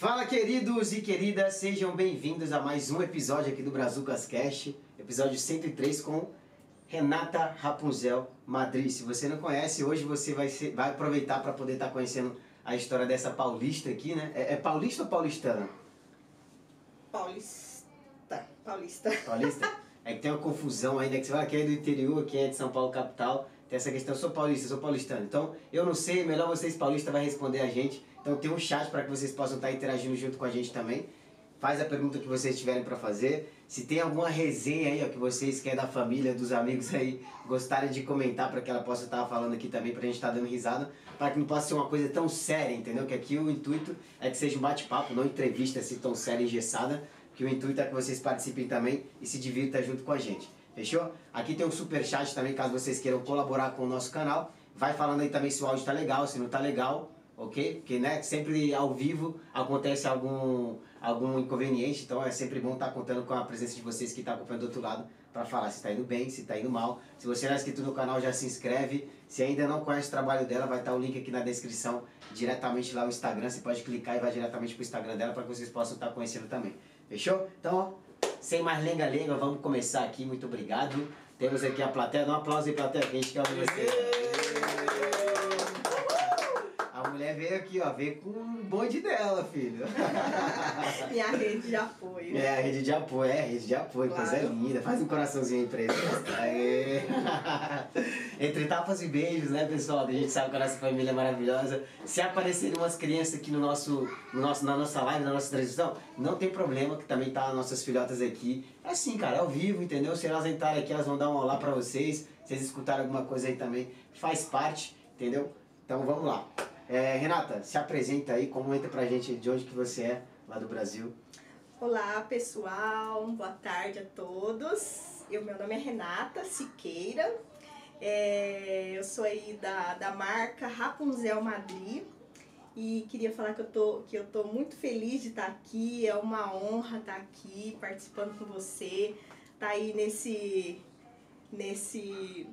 Fala queridos e queridas, sejam bem-vindos a mais um episódio aqui do Brazucas Cast, episódio 103 com Renata Rapunzel Madrid. Se você não conhece, hoje você vai, ser, vai aproveitar para poder estar tá conhecendo a história dessa paulista aqui, né? É, é paulista ou paulistana? Paulista. Paulista. Paulista? É que tem uma confusão ainda, que você fala que é do interior, que é de São Paulo capital. Tem essa questão, eu sou paulista, eu sou paulistano. Então, eu não sei, melhor vocês paulistas vai responder a gente. Então, tem um chat para que vocês possam estar interagindo junto com a gente também. Faz a pergunta que vocês tiverem para fazer. Se tem alguma resenha aí ó, que vocês, que é da família, dos amigos aí, gostarem de comentar para que ela possa estar falando aqui também, para a gente estar dando risada, para que não possa ser uma coisa tão séria, entendeu? Que aqui o intuito é que seja um bate-papo, não entrevista assim tão séria e engessada, que o intuito é que vocês participem também e se divirtam junto com a gente. Fechou? Aqui tem um super chat também, caso vocês queiram colaborar com o nosso canal. Vai falando aí também se o áudio tá legal, se não tá legal, ok? Porque né, sempre ao vivo acontece algum, algum inconveniente, então é sempre bom estar tá contando com a presença de vocês que estão tá acompanhando do outro lado para falar se está indo bem, se está indo mal. Se você não é inscrito no canal, já se inscreve. Se ainda não conhece o trabalho dela, vai estar tá o link aqui na descrição, diretamente lá no Instagram. Você pode clicar e vai diretamente para o Instagram dela para que vocês possam estar tá conhecendo também. Fechou? Então, ó, sem mais lenga-lenga, vamos começar aqui. Muito obrigado. Temos aqui a plateia. Dá um aplauso aí, plateia, que a gente quer ouvir vocês. A mulher veio aqui, ó, veio com o bonde dela, filho. Minha rede de apoio. É, a rede de apoio, é, rede de apoio, claro. coisa linda. Faz um coraçãozinho aí pra ele. Aê. Entre tapas e beijos, né, pessoal? A gente sabe que a nossa família é maravilhosa. Se aparecerem umas crianças aqui no nosso, no nosso, na nossa live, na nossa transmissão, não tem problema, que também tá nossas filhotas aqui. É assim, cara, é ao vivo, entendeu? Se elas entrarem aqui, elas vão dar um olá pra vocês. Se vocês escutarem alguma coisa aí também, faz parte, entendeu? Então vamos lá. É, Renata, se apresenta aí, comenta pra gente de onde que você é, lá do Brasil. Olá pessoal, boa tarde a todos. Eu, meu nome é Renata Siqueira, é, eu sou aí da, da marca Rapunzel Madrid e queria falar que eu, tô, que eu tô muito feliz de estar aqui, é uma honra estar aqui participando com você, tá aí nesse, nesse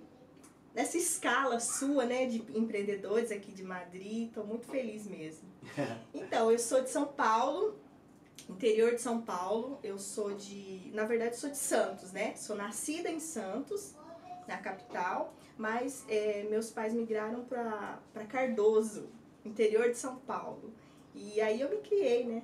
nessa escala sua, né, de empreendedores aqui de Madrid. Estou muito feliz mesmo. Então, eu sou de São Paulo, interior de São Paulo. Eu sou de, na verdade, sou de Santos, né? Sou nascida em Santos, na capital, mas é, meus pais migraram para Cardoso, interior de São Paulo. E aí eu me criei, né?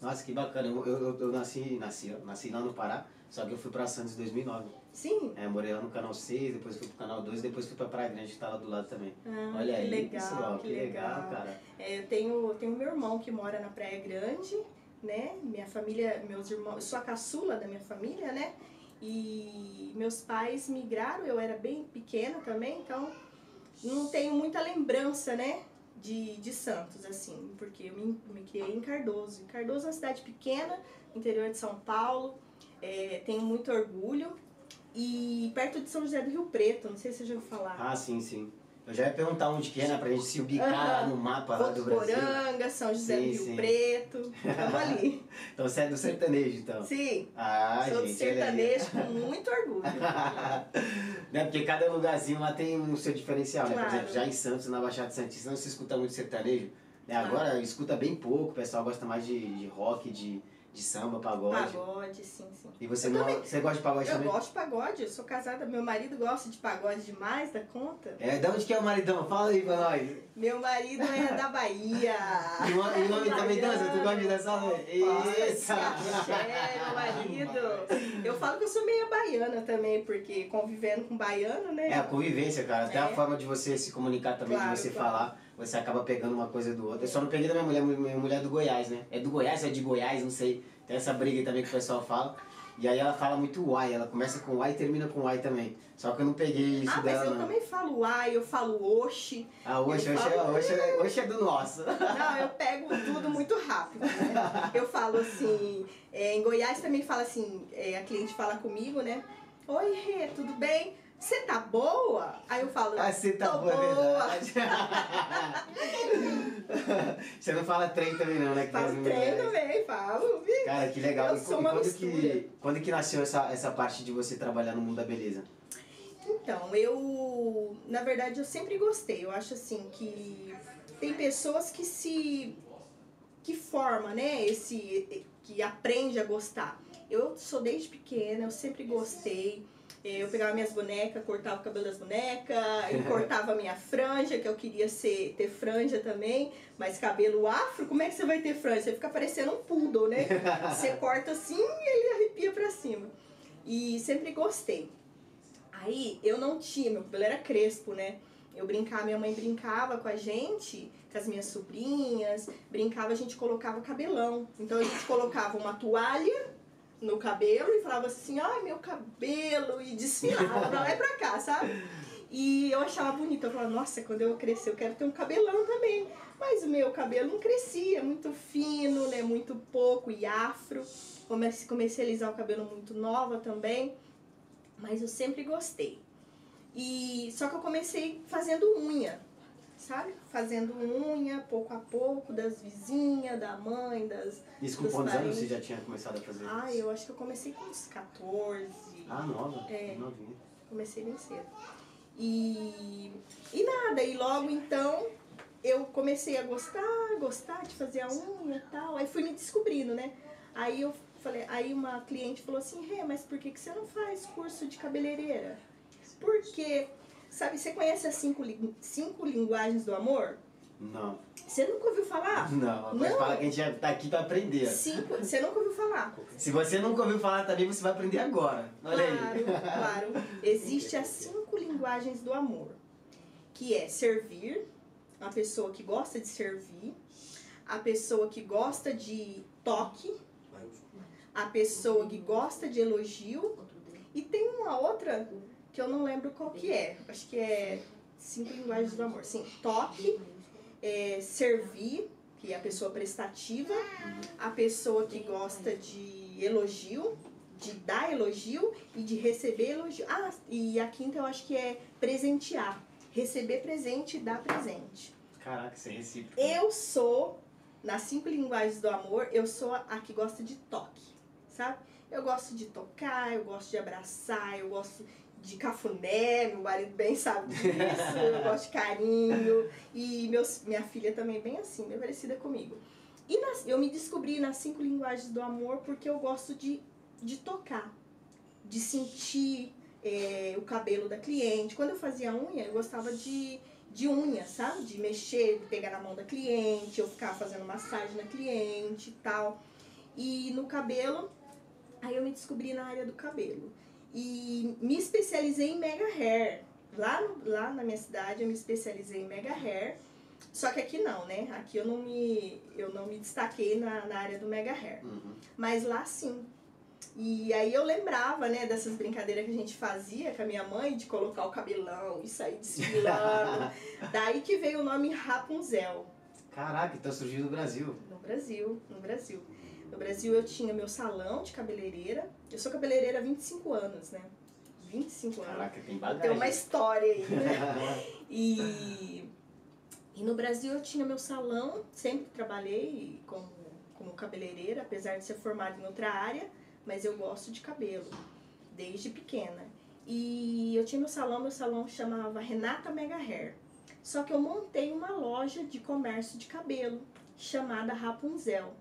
Nossa, que bacana. Eu, eu, eu nasci, nasci, nasci lá no Pará, só que eu fui para Santos em 2009. Sim. É, morei lá no canal 6, depois fui pro canal 2, depois fui pra Praia Grande, que tá lá do lado também. Ah, Olha aí, legal, pessoal, que, que legal, legal, cara. É, eu tenho, tenho meu irmão que mora na Praia Grande, né? Minha família, meus irmãos, eu sou a caçula da minha família, né? E meus pais migraram, eu era bem pequena também, então não tenho muita lembrança, né? De, de Santos, assim, porque eu me, me criei em Cardoso. Cardoso é uma cidade pequena, interior de São Paulo, é, tenho muito orgulho e perto de São José do Rio Preto, não sei se você já ouviu falar. Ah, sim, sim. Eu já ia perguntar onde que é, né, pra gente se ubicar lá no mapa lá do Brasil. Poranga, São José sim, do Rio sim. Preto, estamos ali. então você é do sertanejo, então? Sim, ah, sou gente, do sertanejo com muito orgulho. né, porque cada lugarzinho lá tem um seu diferencial, claro. né? Por exemplo, já em Santos, na Baixada Santista, não se escuta muito sertanejo. Né? Agora claro. escuta bem pouco, o pessoal gosta mais de, de rock, de de samba, pagode. Pagode, sim, sim. E você, não, você gosta de pagode eu também? Eu gosto de pagode, eu sou casada, meu marido gosta de pagode demais, da conta. É, de onde que é o maridão? Fala aí pra nós. Meu marido é da Bahia. E o nome também dança? Tu gosta de dançar? Eita! É, meu marido. Eu falo que eu sou meio baiana também, porque convivendo com baiano, né? É a convivência, cara. Até É. a forma de você se comunicar também, Claro, de você claro. falar, você acaba pegando uma coisa do outro. Eu só não peguei da minha mulher, minha mulher é do Goiás, né? É do Goiás ou é de Goiás, não sei. Tem essa briga também que o pessoal fala. E aí ela fala muito uai, ela começa com uai e termina com uai também. Só que eu não peguei isso Ah, mas dela, eu não. também falo uai, eu falo oxe. Ah, hoje, é, falo- hoje, é, hoje é do nosso. Não, eu pego tudo muito rápido. Né? Eu falo assim, é, em Goiás também fala assim, é, a cliente fala comigo, né? Oi, Rê, tudo bem? Você tá boa? Aí eu falo, Ah, você tá boa, é verdade. você não fala trem também não, né? que Falo treino também, falo. Cara, que legal. Eu e sou e uma quando, mistura. que, quando que nasceu essa, essa parte de você trabalhar no mundo da beleza? Então, eu, na verdade, eu sempre gostei. Eu acho assim que tem pessoas que se que forma, né? Esse que aprende a gostar. Eu sou desde pequena, eu sempre gostei. É, eu pegava minhas bonecas, cortava o cabelo das bonecas, e cortava a minha franja, que eu queria ser, ter franja também, mas cabelo afro, como é que você vai ter franja? Você fica parecendo um poodle, né? Você corta assim e ele arrepia pra cima. E sempre gostei. Aí eu não tinha, meu cabelo era crespo, né? Eu brincava, minha mãe brincava com a gente, com as minhas sobrinhas, brincava, a gente colocava cabelão. Então a gente colocava uma toalha no cabelo e falava assim, ai meu cabelo, e desfilava pra lá e pra cá, sabe? E eu achava bonito, eu falava, nossa, quando eu crescer eu quero ter um cabelão também. Mas o meu cabelo não crescia, muito fino, né, muito pouco e afro. Comecei, comecei a alisar o cabelo muito nova também, mas eu sempre gostei. E só que eu comecei fazendo unha, sabe? Fazendo unha pouco a pouco das vizinhas, da mãe, das Isso com quantos anos você já tinha começado a fazer? Ah, eu acho que eu comecei com uns 14. Ah, nova? É. Novinha. Comecei bem cedo. E, e nada, e logo então eu comecei a gostar, gostar de fazer a unha e tal. Aí fui me descobrindo, né? Aí eu falei, aí uma cliente falou assim, Rê, mas por que, que você não faz curso de cabeleireira? Porque, sabe, você conhece as cinco, cinco linguagens do amor? Não. Você nunca ouviu falar? Não, pode Não. falar que a gente já tá aqui pra aprender. Cinco, você nunca ouviu falar? Se você nunca ouviu falar também, você vai aprender agora. Olha Claro, aí. claro. Existem as cinco linguagens do amor, que é servir, a pessoa que gosta de servir, a pessoa que gosta de toque, a pessoa que gosta de elogio e tem uma outra que eu não lembro qual que é. Acho que é cinco linguagens do amor. Sim, toque, é, servir, que é a pessoa prestativa, a pessoa que gosta de elogio, de dar elogio e de receber elogio. Ah, e a quinta eu acho que é presentear. Receber presente e dar presente. Caraca, isso é recíproco. Eu sou, nas cinco linguagens do amor, eu sou a que gosta de toque, sabe? Eu gosto de tocar, eu gosto de abraçar, eu gosto de cafuné, meu marido bem sabe disso, eu gosto de carinho. E meus, minha filha também bem assim, bem parecida comigo. E nas- eu me descobri nas cinco linguagens do amor porque eu gosto de, de tocar, de sentir eh, o cabelo da cliente. Quando eu fazia unha, eu gostava de, de unha, sabe? De mexer, de pegar na mão da cliente, eu ficava fazendo massagem na cliente e tal. E no cabelo, aí eu me descobri na área do cabelo. E me especializei em mega hair. Lá, no- lá na minha cidade eu me especializei em mega hair. Só que aqui não, né? Aqui eu não me, eu não me destaquei na, na área do mega hair. Uhum. Mas lá sim. E aí eu lembrava, né, dessas brincadeiras que a gente fazia com a minha mãe de colocar o cabelão e sair desfilando. Daí que veio o nome Rapunzel. Caraca, então surgiu do Brasil. No Brasil, no Brasil. No Brasil eu tinha meu salão de cabeleireira. Eu sou cabeleireira há 25 anos, né? 25 anos. Caraca, tem Tem bagagem. uma história aí, né? E, e no Brasil eu tinha meu salão, sempre trabalhei como, como cabeleireira, apesar de ser formada em outra área, mas eu gosto de cabelo, desde pequena. E eu tinha meu salão, meu salão chamava Renata Mega Hair. Só que eu montei uma loja de comércio de cabelo chamada Rapunzel,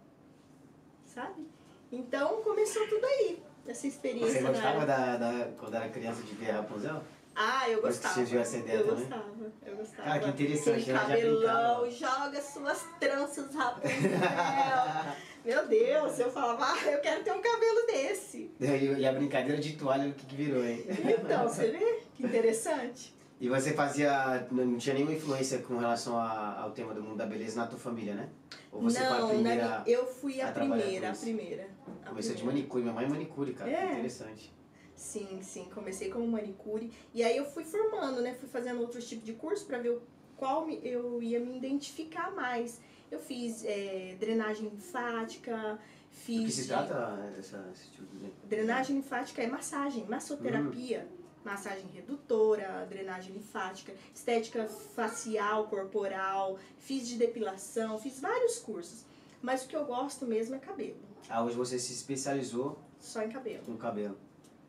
sabe? Então começou tudo aí, essa experiência Você gostava da, da, quando era criança de ver Rapunzel? Ah, eu gostava. surgiu essa ideia eu também? gostava, eu gostava. Cara, que interessante, Aquele cabelão, joga suas tranças, Rapunzel. Meu Deus, eu falava, ah, eu quero ter um cabelo desse. E e a brincadeira de toalha, o que, que virou, hein? Então, você vê? Que interessante. E você fazia. Não tinha nenhuma influência com relação a- ao tema do mundo da beleza na tua família, né? Ou você foi a Não, primeira. na, eu fui a, a primeira, a primeira. a de primeira. manicure, minha mãe é manicure, cara. É. Interessante. Sim, sim, comecei como manicure. E aí eu fui formando, né? Fui fazendo outros tipos de curso para ver o- qual eu ia me identificar mais. Eu fiz eh, drenagem linfática, fiz. Do que se de- trata essa, esse tipo de. Drenagem linfática é massagem, massoterapia, massagem redutora, drenagem linfática, estética facial, corporal, fiz de depilação, fiz vários cursos. Mas o que eu gosto mesmo é cabelo, Ah, hoje você se especializou só em cabelo. com cabelo.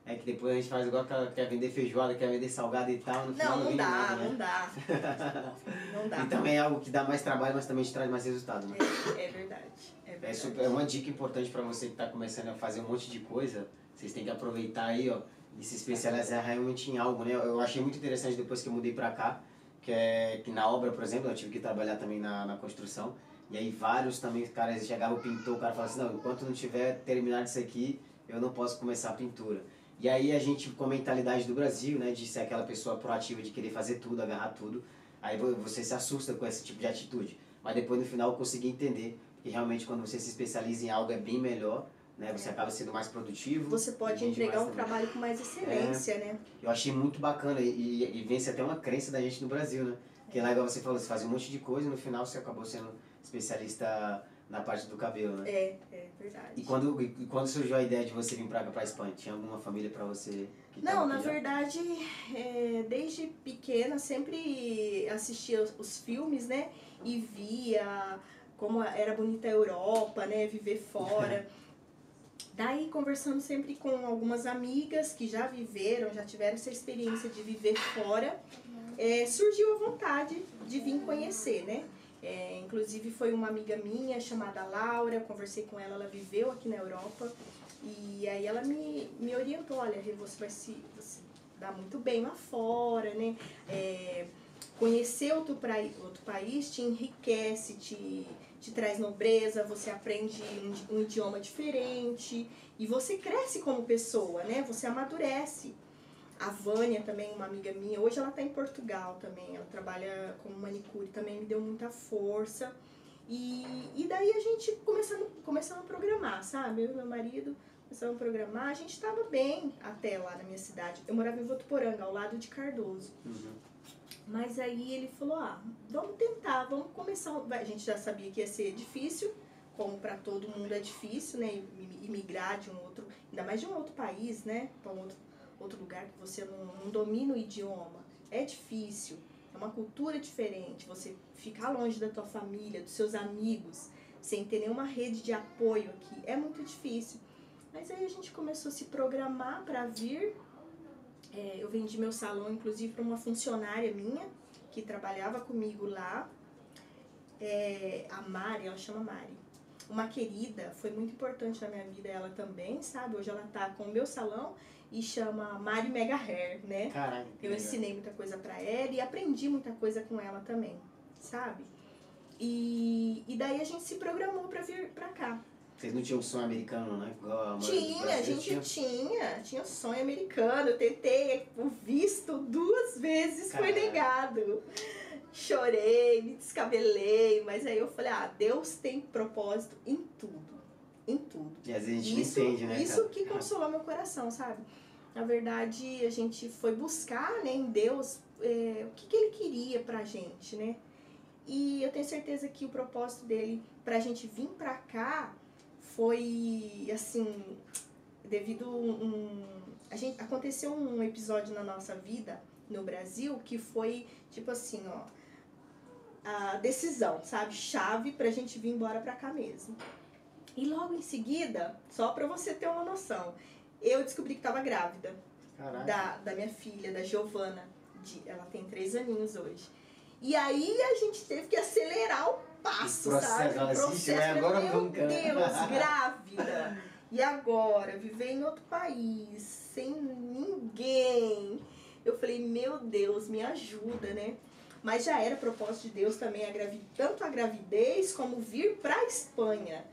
é que depois a gente faz igual que quer vender feijoada, quer vender salgado e tal. No final Não, não vende dá, nada, né? não dá. Não dá. E também é algo que dá mais trabalho, mas também te traz mais resultado, né? É, é verdade. É É, verdade. super- é uma dica importante para você que está começando a fazer um monte de coisa. Vocês têm que aproveitar aí, ó, e se especializar realmente em algo, né? Eu achei muito interessante depois que eu mudei para cá, que é que na obra, por exemplo, eu tive que trabalhar também na, na construção. E aí vários também, caras chegavam, pintou, o cara falava assim, não, enquanto não tiver terminado isso aqui, eu não posso começar a pintura. E aí a gente, com a mentalidade do Brasil, né, de ser aquela pessoa proativa, de querer fazer tudo, agarrar tudo, aí vo- você se assusta com esse tipo de atitude. Mas depois no final eu consegui entender que realmente quando você se especializa em algo é bem melhor, né, você acaba sendo mais produtivo. Você pode entregar um também. trabalho com mais excelência, né? Eu achei muito bacana e, e, vence até uma crença da gente no Brasil, né? Que lá, igual você falou, você fazia um monte de coisa e no final você acabou sendo especialista na parte do cabelo, né? É, é verdade. E quando, e quando surgiu a ideia de você vir pra Espanha? Tinha alguma família pra você Não, na verdade, é, desde pequena sempre assistia os, os filmes, né? E via como era bonita a Europa, né? Viver fora. Daí, conversando sempre com algumas amigas que já viveram, já tiveram essa experiência de viver fora, é, surgiu a vontade de vir conhecer, né? É, inclusive foi uma amiga minha chamada Laura, conversei com ela, ela viveu aqui na Europa e aí ela me, me orientou, olha, você vai se dá muito bem lá fora, né? É, conhecer outro, praí, outro país te enriquece, te, te traz nobreza, você aprende um, um idioma diferente e você cresce como pessoa, né? Você amadurece. A Vânia também, uma amiga minha, hoje ela está em Portugal também, ela trabalha como manicure, também me deu muita força. E, e daí a gente começando, começamos a programar, sabe? Eu e meu marido começamos a programar, a gente estava bem até lá na minha cidade. Eu morava em Votuporanga, ao lado de Cardoso. Uhum. Mas aí ele falou: ah, vamos tentar, vamos começar. A gente já sabia que ia ser difícil, como para todo mundo é difícil, né? im- Imigrar de um outro, ainda mais de um outro país, né? Para um outro, outro lugar que você não, não domina o idioma. É difícil, é uma cultura diferente. Você ficar longe da tua família, dos seus amigos, sem ter nenhuma rede de apoio aqui, é muito difícil. Mas aí a gente começou a se programar para vir é, eu vendi meu salão, inclusive, para uma funcionária minha que trabalhava comigo lá. É, a Mari, ela chama Mari. Uma querida, foi muito importante na minha vida ela também, sabe? Hoje ela tá com o meu salão e chama Mari Mega Hair, né? Caraca. que Eu ensinei muita coisa pra ela e aprendi muita coisa com ela também, sabe? E, e daí a gente se programou pra vir pra cá. Vocês não tinham um sonho americano, né? A Tinha, a gente tinha. tinha, tinha sonho americano. Eu tentei o visto duas vezes, foi Caraca. negado. Chorei, me descabelei, mas aí eu falei, ah, Deus tem propósito em tudo. Em tudo. E às vezes a gente Isso, entende, né? isso que consolou meu coração, sabe? Na verdade, a gente foi buscar né, em Deus é, o que, que ele queria pra gente, né? E eu tenho certeza que o propósito dele pra gente vir pra cá foi assim, devido um. A gente, aconteceu um episódio na nossa vida no Brasil que foi tipo assim, ó. A decisão, sabe? Chave pra gente vir embora pra cá mesmo. E logo em seguida, só pra você ter uma noção, eu descobri que tava grávida Caraca. da, da minha filha, da Giovana. De, ela tem três aninhos hoje. E aí a gente teve que acelerar o passo, processo, sabe? ela né? processo. Agora meu. Deus, grávida. E agora, viver em outro país, sem ninguém. Eu falei, meu Deus, me ajuda, né? Mas já era propósito de Deus também a gravi- tanto a gravidez como vir para a Espanha.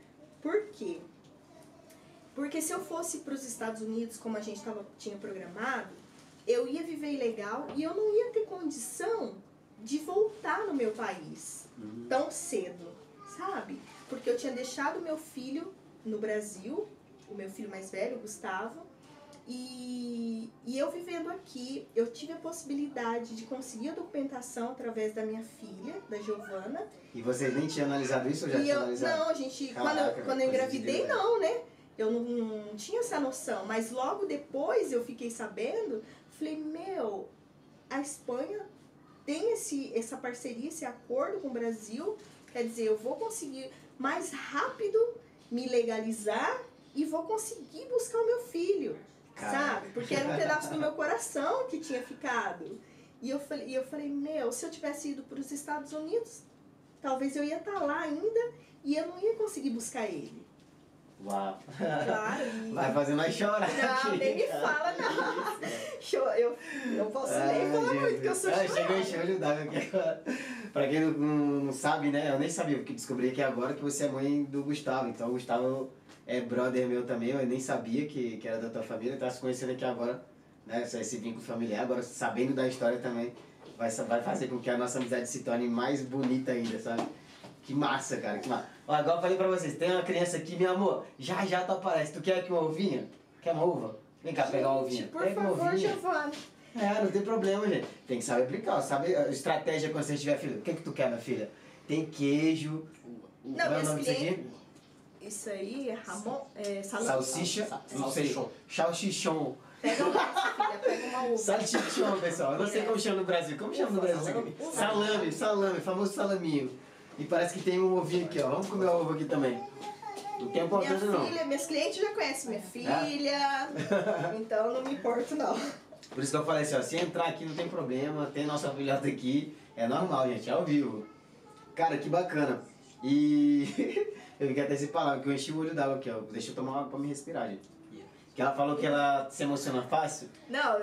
Por quê? Porque se eu fosse para os Estados Unidos, como a gente tava, tinha programado, eu ia viver ilegal e eu não ia ter condição de voltar no meu país. Tão cedo, sabe? Porque eu tinha deixado meu filho no Brasil, o meu filho mais velho, Gustavo, e, e eu vivendo aqui, eu tive a possibilidade de conseguir a documentação através da minha filha, da Giovana, E vocês nem tinham analisado isso ou já tinham eu, analisado? não, a gente, Caraca, quando, eu, quando eu engravidei, não, né? Eu não, não tinha essa noção, mas logo depois eu fiquei sabendo, falei, meu, a Espanha tem esse, essa parceria, esse acordo com o Brasil, quer dizer, eu vou conseguir mais rápido me legalizar e vou conseguir buscar o meu filho. sabe? Porque era um pedaço do meu coração que tinha ficado. E eu falei, e eu falei, meu, se eu tivesse ido para os Estados Unidos, talvez eu ia estar tá lá ainda e eu não ia conseguir buscar ele. Uau. Claro. E... Vai fazer nós chorar. Não, aqui, nem me fala, não. eu não posso ah, nem falar muito, que eu sou ah, Chegou em show d'água aqui agora. Pra quem não, não, sabe, né? Eu nem sabia, porque descobri aqui agora que você é mãe do Gustavo. Então o Gustavo é brother meu também, eu nem sabia que, que era da tua família. Tá se conhecendo aqui agora, né? Esse vínculo familiar. Agora, sabendo da história também, vai, vai fazer com que a nossa amizade se torne mais bonita ainda, sabe? Que massa, cara, que massa. Ó, agora eu falei pra vocês, tem uma criança aqui, meu amor, já já tu aparece. Tu quer aqui uma ovinha? Quer uma uva? Vem cá pegar uma ovinha. Por Pega favor, uma ovinha. Giovana. É, não tem problema, gente. Tem que saber aplicar, sabe a estratégia quando você tiver filho. O que, que tu quer, minha filha? Tem queijo. Não, Qual é o nome disso aqui? Isso aí é Ramon. É, Salsicha. Não sei. Salsichon. Pega uma, filha, pega uma uva. Salsichon, pessoal. Eu não sei é. como chama no Brasil. Como chama no Brasil? Salame, salame, famoso salaminho. E parece que tem um ovinho aqui, ó. Vamos comer o ovo aqui também. Não tem importância minha filha, não. Minhas clientes já conhecem minha filha, é? então não me importo não. Por isso que eu falei assim, ó, se entrar aqui não tem problema, tem nossa filhota aqui, é normal, gente, é ao vivo. Cara, que bacana. E eu fiquei até sem palavra, que eu enchi o olho d'água aqui, ó. Deixa eu tomar água pra me respirar, gente. Que ela falou que ela se emociona fácil. Não.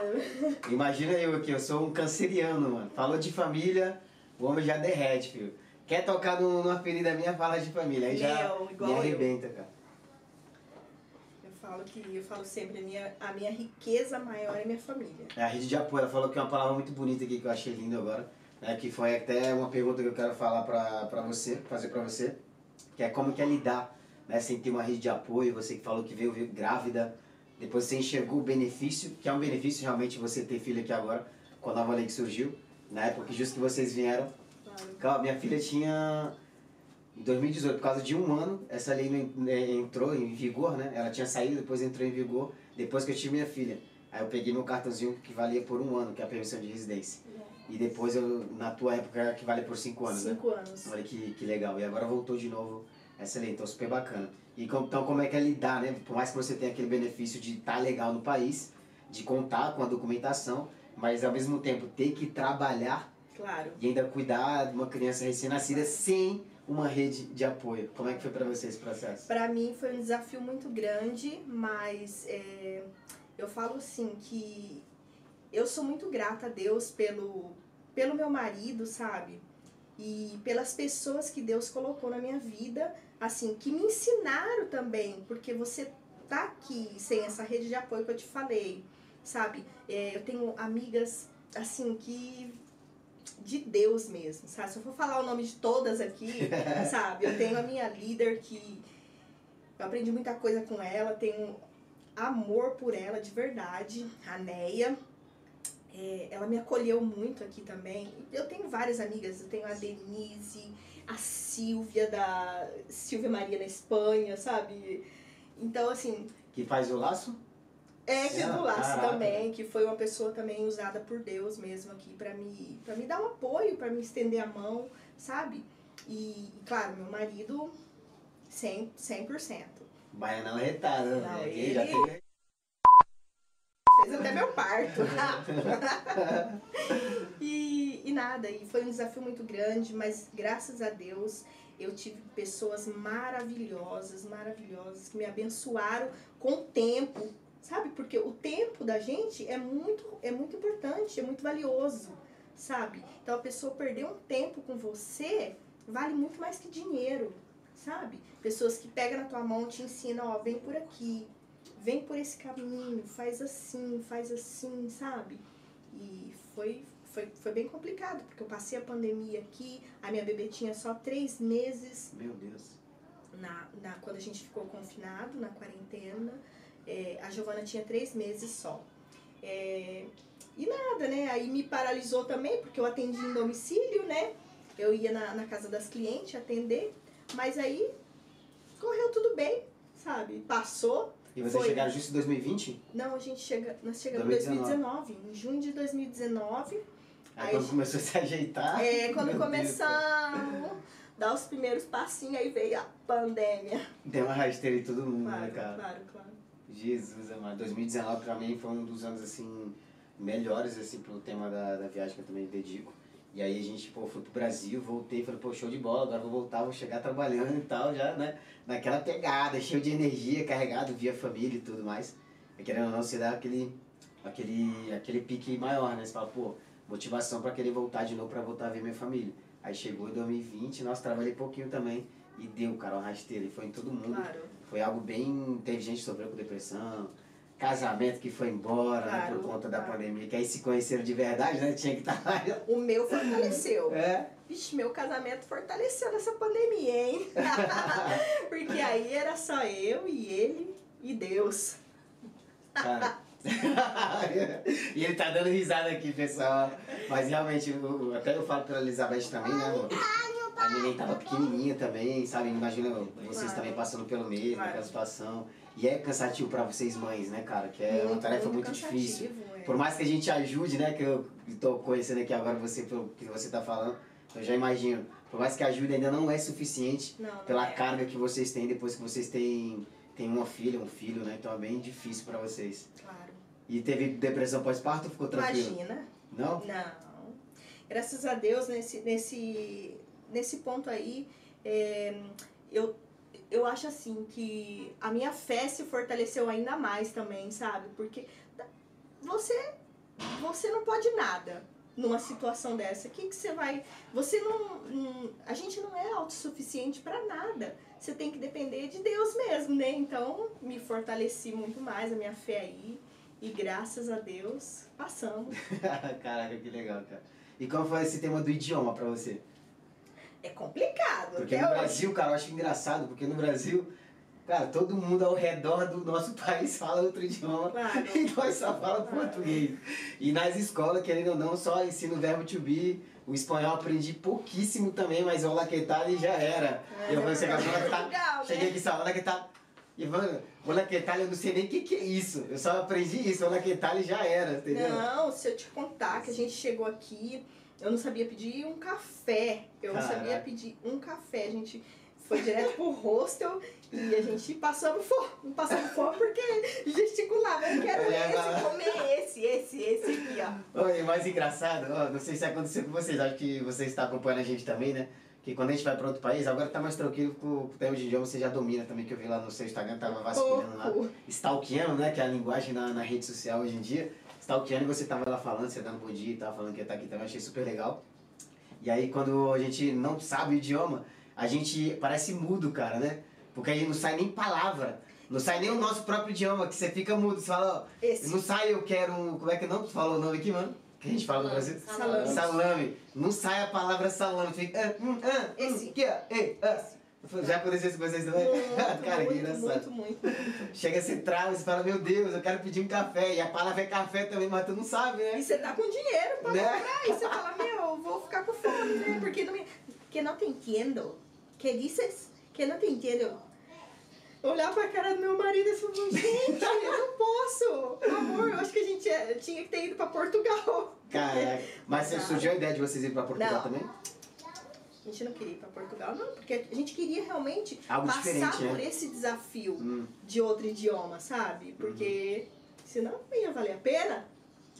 Imagina eu aqui, eu sou um canceriano, mano. Falou de família, o homem já derrete, filho. Quer tocar numa ferida minha, fala de família. Aí já Meu, me arrebenta, eu. cara. Eu falo que eu falo sempre, a minha, a minha riqueza maior é minha família. É, a rede de apoio, ela falou que é uma palavra muito bonita aqui que eu achei lindo agora. Né, que foi até uma pergunta que eu quero falar pra, pra você, fazer pra você. Que é como que é lidar, né, sem ter uma rede de apoio, você que falou que veio, veio grávida, depois você enxergou o benefício, que é um benefício realmente você ter filho aqui agora, com a nova lei que surgiu, na época que justo que vocês vieram, minha filha tinha. Em 2018, por causa de um ano, essa lei né, entrou em vigor, né? Ela tinha saído, depois entrou em vigor, depois que eu tive minha filha. Aí eu peguei meu cartãozinho que valia por um ano, que é a permissão de residência. E depois, eu, na tua época, que vale por cinco anos, cinco né? anos. Olha que, que legal. E agora voltou de novo essa lei, então super bacana. E então, como é que é lidar, né? Por mais que você tenha aquele benefício de estar tá legal no país, de contar com a documentação, mas ao mesmo tempo ter que trabalhar Claro. E ainda cuidar de uma criança recém-nascida sem uma rede de apoio. Como é que foi para você esse processo? Para mim foi um desafio muito grande, mas é, eu falo assim que eu sou muito grata a Deus pelo, pelo meu marido, sabe? E pelas pessoas que Deus colocou na minha vida, assim, que me ensinaram também, porque você tá aqui sem essa rede de apoio que eu te falei, sabe? É, eu tenho amigas, assim, que de Deus mesmo, sabe? Se eu for falar o nome de todas aqui, sabe? Eu tenho a minha líder que eu aprendi muita coisa com ela, tenho amor por ela de verdade, a Neia. É, ela me acolheu muito aqui também. Eu tenho várias amigas, eu tenho a Denise, a Silvia da Silvia Maria na Espanha, sabe? Então, assim. Que faz o laço? É, que do Laço também, que foi uma pessoa também usada por Deus mesmo aqui para me, pra me dar um apoio, para me estender a mão, sabe? E, claro, meu marido, 100%. 100%. Baiana retada, né? Não, ele... já teve... Fez até meu parto. e, e nada, e foi um desafio muito grande, mas graças a Deus eu tive pessoas maravilhosas, maravilhosas, que me abençoaram com o tempo, sabe? Porque o tempo da gente é muito, é muito importante, é muito valioso, sabe? Então a pessoa perder um tempo com você vale muito mais que dinheiro, sabe? Pessoas que pegam na tua mão te ensinam, ó, vem por aqui, vem por esse caminho, faz assim, faz assim, sabe? E foi, foi, foi bem complicado, porque eu passei a pandemia aqui, a minha bebê tinha só três meses. Meu Deus. Na, na, quando a gente ficou confinado, na quarentena. É, a Giovana tinha três meses só. É, e nada, né? Aí me paralisou também, porque eu atendi em domicílio, né? Eu ia na, na casa das clientes atender, mas aí correu tudo bem, sabe? Passou. E vocês foi... chegaram justo em 2020? Não, a gente chega, nós chegamos em 2019, em junho de 2019. Aí, aí quando gente, começou a se ajeitar. É, quando começamos dar os primeiros passinhos, aí veio a pandemia. Deu uma rasteira em todo mundo, claro, né, cara? Claro, claro. Jesus, amado. 2019 pra mim foi um dos anos, assim, melhores, assim, pro tema da, da viagem que eu também dedico. E aí a gente, pô, foi pro Brasil, voltei, falei, pô, show de bola, agora vou voltar, vou chegar trabalhando e tal, já, né? Naquela pegada, cheio de energia, carregado via família e tudo mais. E querendo ou não, você dá aquele, aquele, aquele pique maior, né? Você fala, pô, motivação pra querer voltar de novo, pra voltar a ver minha família. Aí chegou em 2020, nossa, trabalhei pouquinho também. E deu, cara, uma rasteira. E foi em todo mundo. Claro. Foi algo bem. Teve gente que sofreu com depressão, casamento que foi embora, né, Claro, por conta da claro. pandemia, que aí se conheceram de verdade, né? Tinha que estar lá. O meu fortaleceu. É. Vixe, meu casamento fortaleceu nessa pandemia, hein? Porque aí era só eu e ele e Deus. Cara. e ele tá dando risada aqui, pessoal. Mas realmente, eu- até eu falo pela Elizabeth também, né, amor? A neném tava pequenininha também, sabe? Imagina vocês também passando pelo mesmo, Claro. naquela situação. E é cansativo pra vocês mães, né, cara? Que é uma Muito, tarefa muito muito difícil. é. Por mais que a gente ajude, né, que eu tô conhecendo aqui agora você pelo que você tá falando, eu já imagino. Por mais que ajude, ainda não é suficiente Não, não pela é. carga que vocês têm depois que vocês têm, têm uma filha, um filho, né? Então é bem difícil pra vocês. Claro. E teve depressão pós-parto ou ficou tranquilo? Imagina. Não? Não. Graças a Deus, nesse, nesse, nesse ponto aí, é, eu, eu acho assim que a minha fé se fortaleceu ainda mais também, sabe? Porque você, você não pode nada numa situação dessa. O que, que você vai. Você não. A gente não é autossuficiente para nada. Você tem que depender de Deus mesmo, né? Então, me fortaleci muito mais a minha fé aí. E graças a Deus, passamos. Caraca, que legal, cara. E como foi esse tema do idioma pra você? É complicado, Porque no hoje. Brasil, cara, eu acho engraçado, porque no Brasil, cara, todo mundo ao redor do nosso país fala outro idioma. Claro. E nós só falamos português. E nas escolas, querendo ou não, só ensino o verbo to be. O espanhol aprendi pouquíssimo também, mas o que tal e já era. É, eu vou chegar olá, é que tal. Portugal, Cheguei né? aqui só, olá, que tal. Ivan, olá, que tal, eu não sei nem o que, que é isso. Eu só aprendi isso, olá, que tal e já era, entendeu? Não, se eu te contar que a gente chegou aqui, eu não sabia pedir um café. Eu não sabia Caraca. pedir um café. A gente foi direto pro hostel e a gente passamos fome. Passamos fome porque gesticulava. Eu quero esse, comer esse, esse, esse aqui, ó. Oi, mais engraçado, ó, não sei se aconteceu com vocês, acho que você está acompanhando a gente também, né? Que quando a gente vai para outro país, agora tá mais tranquilo com o tema de idioma, você já domina também, que eu vi lá no seu Instagram, tava vasculhando lá. Stalkeando, né? Que é a linguagem na, na rede social hoje em dia. Stalkeando, e você tava lá falando, você dando bom dia, tava falando que ia estar aqui também, achei super legal. E aí quando a gente não sabe o idioma, a gente parece mudo, cara, né? Porque aí não sai nem palavra. Não sai nem o nosso próprio idioma, que você fica mudo. Você fala, ó, Esse. não sai, eu quero um. Como é que não? Tu falou o nome aqui, mano? Que a gente fala no Brasil? Salame. Salame. Não sai a palavra salame. Fica. Ah, hum, ah, hum, Esse. que, ah, ei, ah. Já aconteceu isso com vocês também? Muito, Cara, que muito, engraçado. muito, muito, muito. Chega, você trava, você fala, meu Deus, eu quero pedir um café. E a palavra é café também, mas tu não sabe, E né? você tá com dinheiro pra Né? comprar. E você fala, meu, eu vou ficar com fome, né? Porque não me... Que não te entendo. Que dices? Que não te entendo. Olhar pra cara do meu marido e falar, gente, eu não posso. Amor, eu acho que a gente é- tinha que ter ido pra Portugal. Caraca. Mas você surgiu a ideia de vocês ir pra Portugal Não. também? A gente não queria ir pra Portugal, não, porque a gente queria realmente Algo passar diferente, né? por esse desafio Hum. de outro idioma, sabe? Porque senão não ia valer a pena.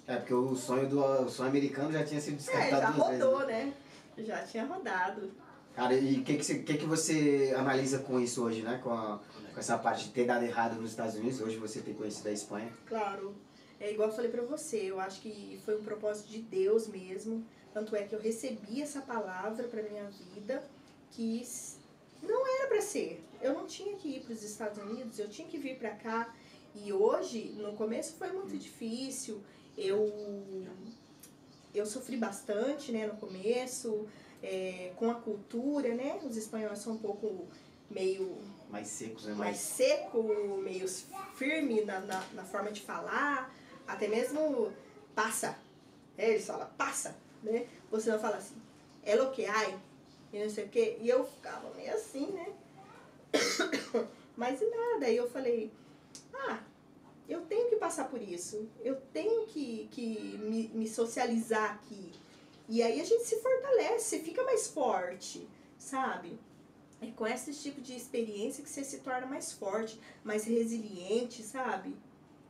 É, porque o sonho do o sonho americano já tinha sido É, descartado já duas vezes. rodou, né? Já tinha rodado. Cara, e o que, que, você, que, que você analisa com isso hoje, né? Com, a- com essa parte de ter dado errado nos Estados Unidos, hoje você ter conhecido a Espanha. Claro. É igual eu falei pra você, eu acho que foi um propósito de Deus mesmo. Tanto é que eu recebi essa palavra pra minha vida que não era pra ser. Eu não tinha que ir pros Estados Unidos, eu tinha que vir pra cá. E hoje, no começo foi muito difícil. Eu eu sofri bastante, né, no começo, é, com a cultura, né? Os espanhóis são um pouco meio Mais secos, né? mais Mais... seco, meio firme na, na, na forma de falar, até mesmo passa. É, eles falam passa, né? Você não fala assim, é lo que hay, e não sei o quê. E eu ficava meio assim, né? Mas nada, aí eu falei, ah, eu tenho que passar por isso, eu tenho que, que me, me socializar aqui. E aí a gente se fortalece, fica mais forte, sabe? É com esse tipo de experiência que você se torna mais forte, mais resiliente, sabe?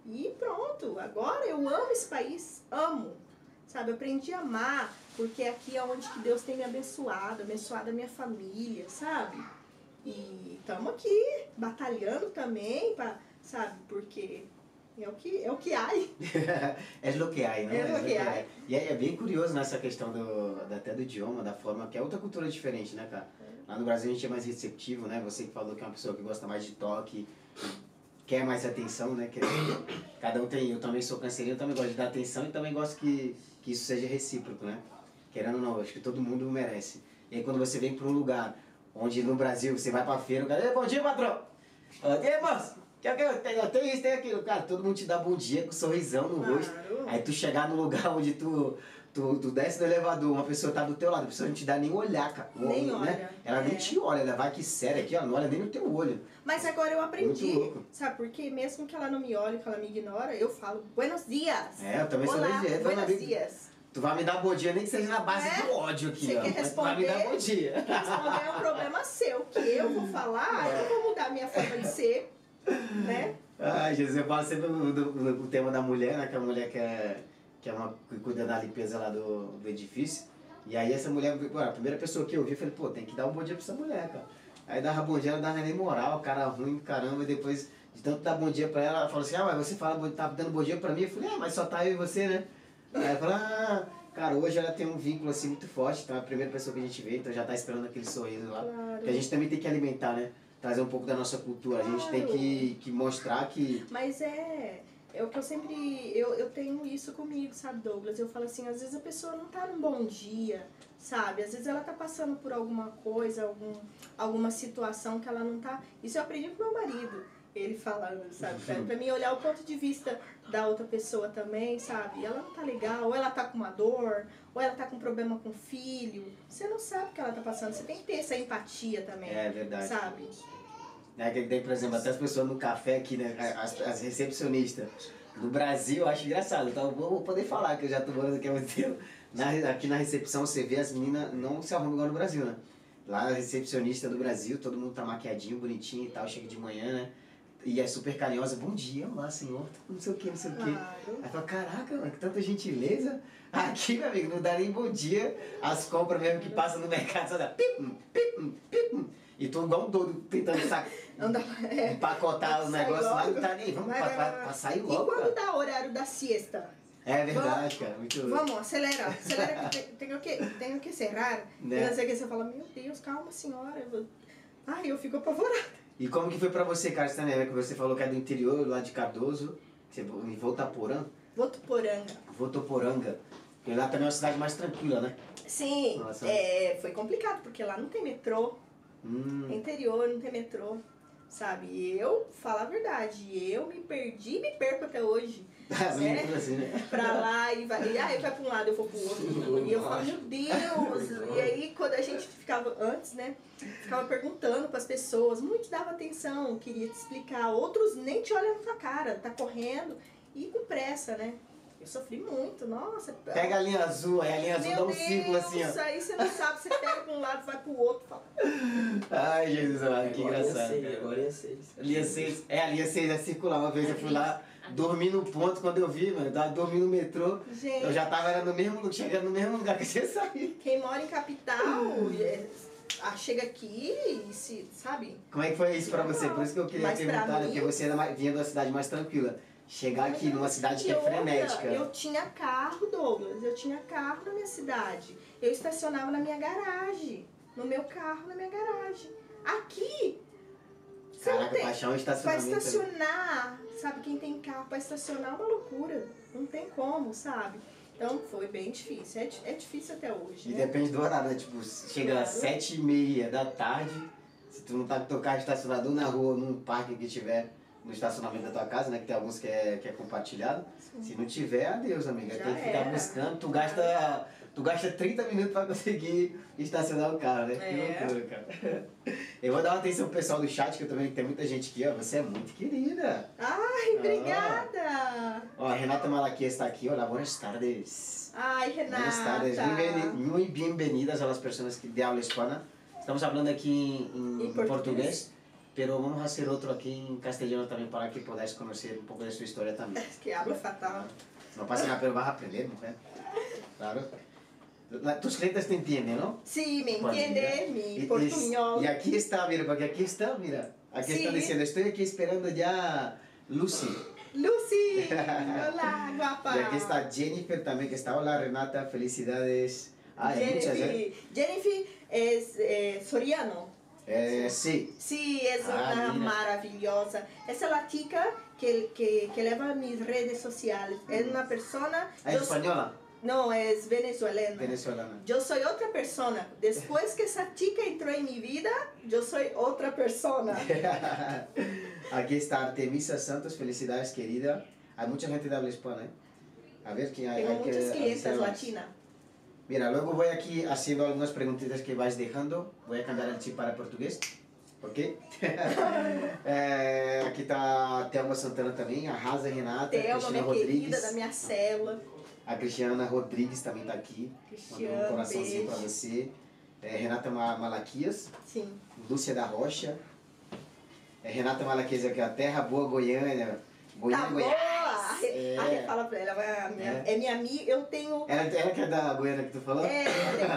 E pronto, agora eu amo esse país, amo. Sabe, eu aprendi a amar, porque aqui é onde que Deus tem me abençoado, abençoado a minha família, sabe? E estamos aqui batalhando também, pra, sabe, porque é o que, é o que há. é o que há, né? É o que há. E é, é, bem curioso nessa questão do, até do idioma, da forma, que é outra cultura diferente, né, cara? Lá no Brasil a gente é mais receptivo, né? Você que falou que é uma pessoa que gosta mais de toque, quer mais atenção, né? Quer, cada um tem, eu também sou canceriano, também gosto de dar atenção e também gosto que, que isso seja recíproco, né? Querendo ou não, acho que todo mundo merece. E aí quando você vem para um lugar onde no Brasil você vai pra feira, o cara, bom dia, patrão! Bom dia, moço! Que, que, tem, tem isso, tem aquilo. Cara, todo mundo te dá bom dia com um sorrisão no rosto. Aí tu chegar no lugar onde tu Tu, tu desce do elevador, uma pessoa tá do teu lado, a pessoa não te dá nem olhar, cara. Nem né? olha. Ela é. nem te olha, ela vai que séria aqui, ela não olha nem no teu olho. Mas agora eu aprendi, sabe por quê? Mesmo que ela não me olhe, que ela me ignora, eu falo, buenos dias. É, eu também Olá, sou desse Buenos dias. Tu vai me dar bom dia, nem que seja na base é? do ódio aqui, Você ó. Quer responder, vai me dar bom dia. Responder é um problema seu, que eu vou falar, é. eu vou mudar a minha forma de ser, né? Ai, Jesus, eu falo sempre o tema da mulher, né? Que a mulher quer que é uma que cuida da limpeza lá do, do edifício. E aí essa mulher, pô, a primeira pessoa que eu vi, eu falei, pô, tem que dar um bom dia pra essa mulher, cara. Aí dava bom dia, ela dava nem moral, cara ruim, caramba, e depois de tanto dar bom dia pra ela, ela falou assim, ah, mas você fala, tá dando bom dia pra mim? Eu falei, ah, mas só tá eu e você, né? Aí ela falou, ah, cara, hoje ela tem um vínculo assim muito forte, então é a primeira pessoa que a gente vê, então já tá esperando aquele sorriso lá. Claro. Que a gente também tem que alimentar, né? Trazer um pouco da nossa cultura. Claro. A gente tem que, que mostrar que. Mas é é o que eu sempre. Eu, eu tenho isso comigo, sabe, Douglas? Eu falo assim, às vezes a pessoa não tá num bom dia, sabe? Às vezes ela tá passando por alguma coisa, algum, alguma situação que ela não tá. Isso eu aprendi com meu marido. Ele falando, sabe? Pra, pra mim olhar o ponto de vista da outra pessoa também, sabe? Ela não tá legal, ou ela tá com uma dor, ou ela tá com problema com o filho. Você não sabe o que ela tá passando. Você tem que ter essa empatia também. É verdade. Sabe? Né? Que tem, por exemplo, até as pessoas no café aqui, né? As, as recepcionistas do Brasil, eu acho engraçado. Então, vou poder falar que eu já tô morando aqui há muito tempo. Na, aqui na recepção você vê as meninas não se arrumam igual no Brasil, né? Lá a recepcionista do Brasil, todo mundo tá maquiadinho, bonitinho e tal, chega de manhã, né? E é super carinhosa, bom dia, olá senhor, não sei o que, não sei o que. Aí fala, caraca, mano, que tanta gentileza. Aqui, meu amigo, não dá nem bom dia. As compras mesmo que passam no mercado, só dá pip, pip, pip. E tu igual um doido tentando sacar, é, empacotar o negócio lá, não tá nem, vamos pra, pra, pra, sair logo. E quando cara. dá o horário da siesta? É verdade, vamos, cara, muito Vamos, acelera, acelera que tenho que, tenho que cerrar. Né? E que você fala, meu Deus, calma senhora. Eu... Ai, eu fico apavorada. E como que foi pra você, Carlos, também, né? Que você falou que é do interior, lá de Cardoso, você, em Votaporã? Votuporanga. Votuporanga. Porque lá também é uma cidade mais tranquila, né? Sim, é, foi complicado, porque lá não tem metrô. Hum. Interior, não tem metrô. Sabe? Eu, falar a verdade, eu me perdi e me perco até hoje. Ah, né? assim, né? Pra lá e vai. E aí vai pra um lado, eu vou pro outro. e eu falo, meu Deus! e aí quando a gente ficava, antes, né? Ficava perguntando pras pessoas, muitos davam atenção, queria te explicar, outros nem te olham na tua cara, tá correndo e com pressa, né? Eu sofri muito, nossa. Pega a linha azul, aí a linha azul dá um Deus, círculo assim, ó. aí você não sabe, você pega pra um lado, vai pro outro. Fala. Ai, Jesus amado, que engraçado. Agora é 6. Linha 6. É, a linha 6 é circular. Uma vez eu fui lá, dormi no ponto quando eu vi, mano. Eu tava dormindo no metrô. Gente. Eu já tava no mesmo, chegando no mesmo lugar que você saiu. Quem mora em capital. É, ah, chega aqui e se, sabe? Como é que foi isso pra você? Por isso que eu queria Mas perguntar, né? Porque você era mais, vinha de uma cidade mais tranquila chegar aqui numa cidade que é frenética. Eu tinha carro, Douglas, eu tinha carro na minha cidade. Eu estacionava na minha garagem, no meu carro na minha garagem. Aqui, Caraca, tem, paixão estacionamento. Pra estacionar, sabe, quem tem carro pra estacionar é uma loucura. Não tem como, sabe? Então foi bem difícil. É, é difícil até hoje. E né? depende do horário, né? Tipo, chega claro. às sete e meia da tarde, se tu não tá com teu carro estacionado na rua, num parque que tiver no estacionamento da tua casa, né? Que tem alguns que é, que é compartilhado. Sim. Se não tiver, adeus, amiga. Já tem que ficar era. buscando. Tu gasta, tu gasta 30 minutos pra conseguir estacionar o carro, né? É. Que loucura, cara. Eu vou dar uma atenção pro pessoal do chat, que eu também tem muita gente aqui, ó. Você é muito querida. Ai, obrigada. Ó, a Renata Malaquias está aqui. Olá, boas tardes. Ai, Renata. Buenas tardes. Muy bem-vindas a las personas que de habla hispana. Estamos falando aqui em, em Em português. português, pero vamos fazer outro aqui em castelhano também para que podáis conhecer um pouco da sua história também. Que habla fatal. Não passa nada, pero vas a aprender, mujer. Claro. La- Tus clientes te entienden, ¿no? Sí, me Pues entiende, mira, mi portuñol. Y, aquí está, mira, porque aquí está, mira. Aquí está Sí. diciendo, estoy aquí esperando ya Lucy. Lucy, hola, guapa. Y aquí está Jennifer también, que está. Hola, Renata, felicidades. Hay muchas, ¿eh? Jennifer, Jennifer es eh, Soriano. Eh, sí. Sí, es Ah, una mira. maravillosa. Esa es la chica que, que, que lleva mis redes sociales. Es una persona... ¿Es yo- española? no, es venezolana. Venezolana. Yo soy otra persona. Después que esa chica entró en mi vida, yo soy otra persona. Aquí está Artemisa Santos, felicidades, querida. Hay mucha gente de habla hispana, ¿eh? A ver quién hay. Tengo hay que muchas clientes latinas. Mira, luego voy aquí haciendo algunas preguntitas que vais dejando. Voy a cambiar el chip para portugués. ¿Ok? Eh, aqui está a Thelma Santana também, a Rasa Renata, a Thelma, Cristina minha Rodrigues. querida da minha célula. A Cristiana Rodrigues também está aqui. Mandou um Cristiano, coraçãozinho para você. É, Renata Ma- Malaquias, Sim. Lúcia da Rocha. É, Renata Malaquias aqui, a Terra Boa Goiânia. Goiânia, Tá Goiás. Re- É. A Rê fala pra ela, minha- É. é minha amiga, eu tenho. Ela, ela que é da Goiânia que tu falou? É,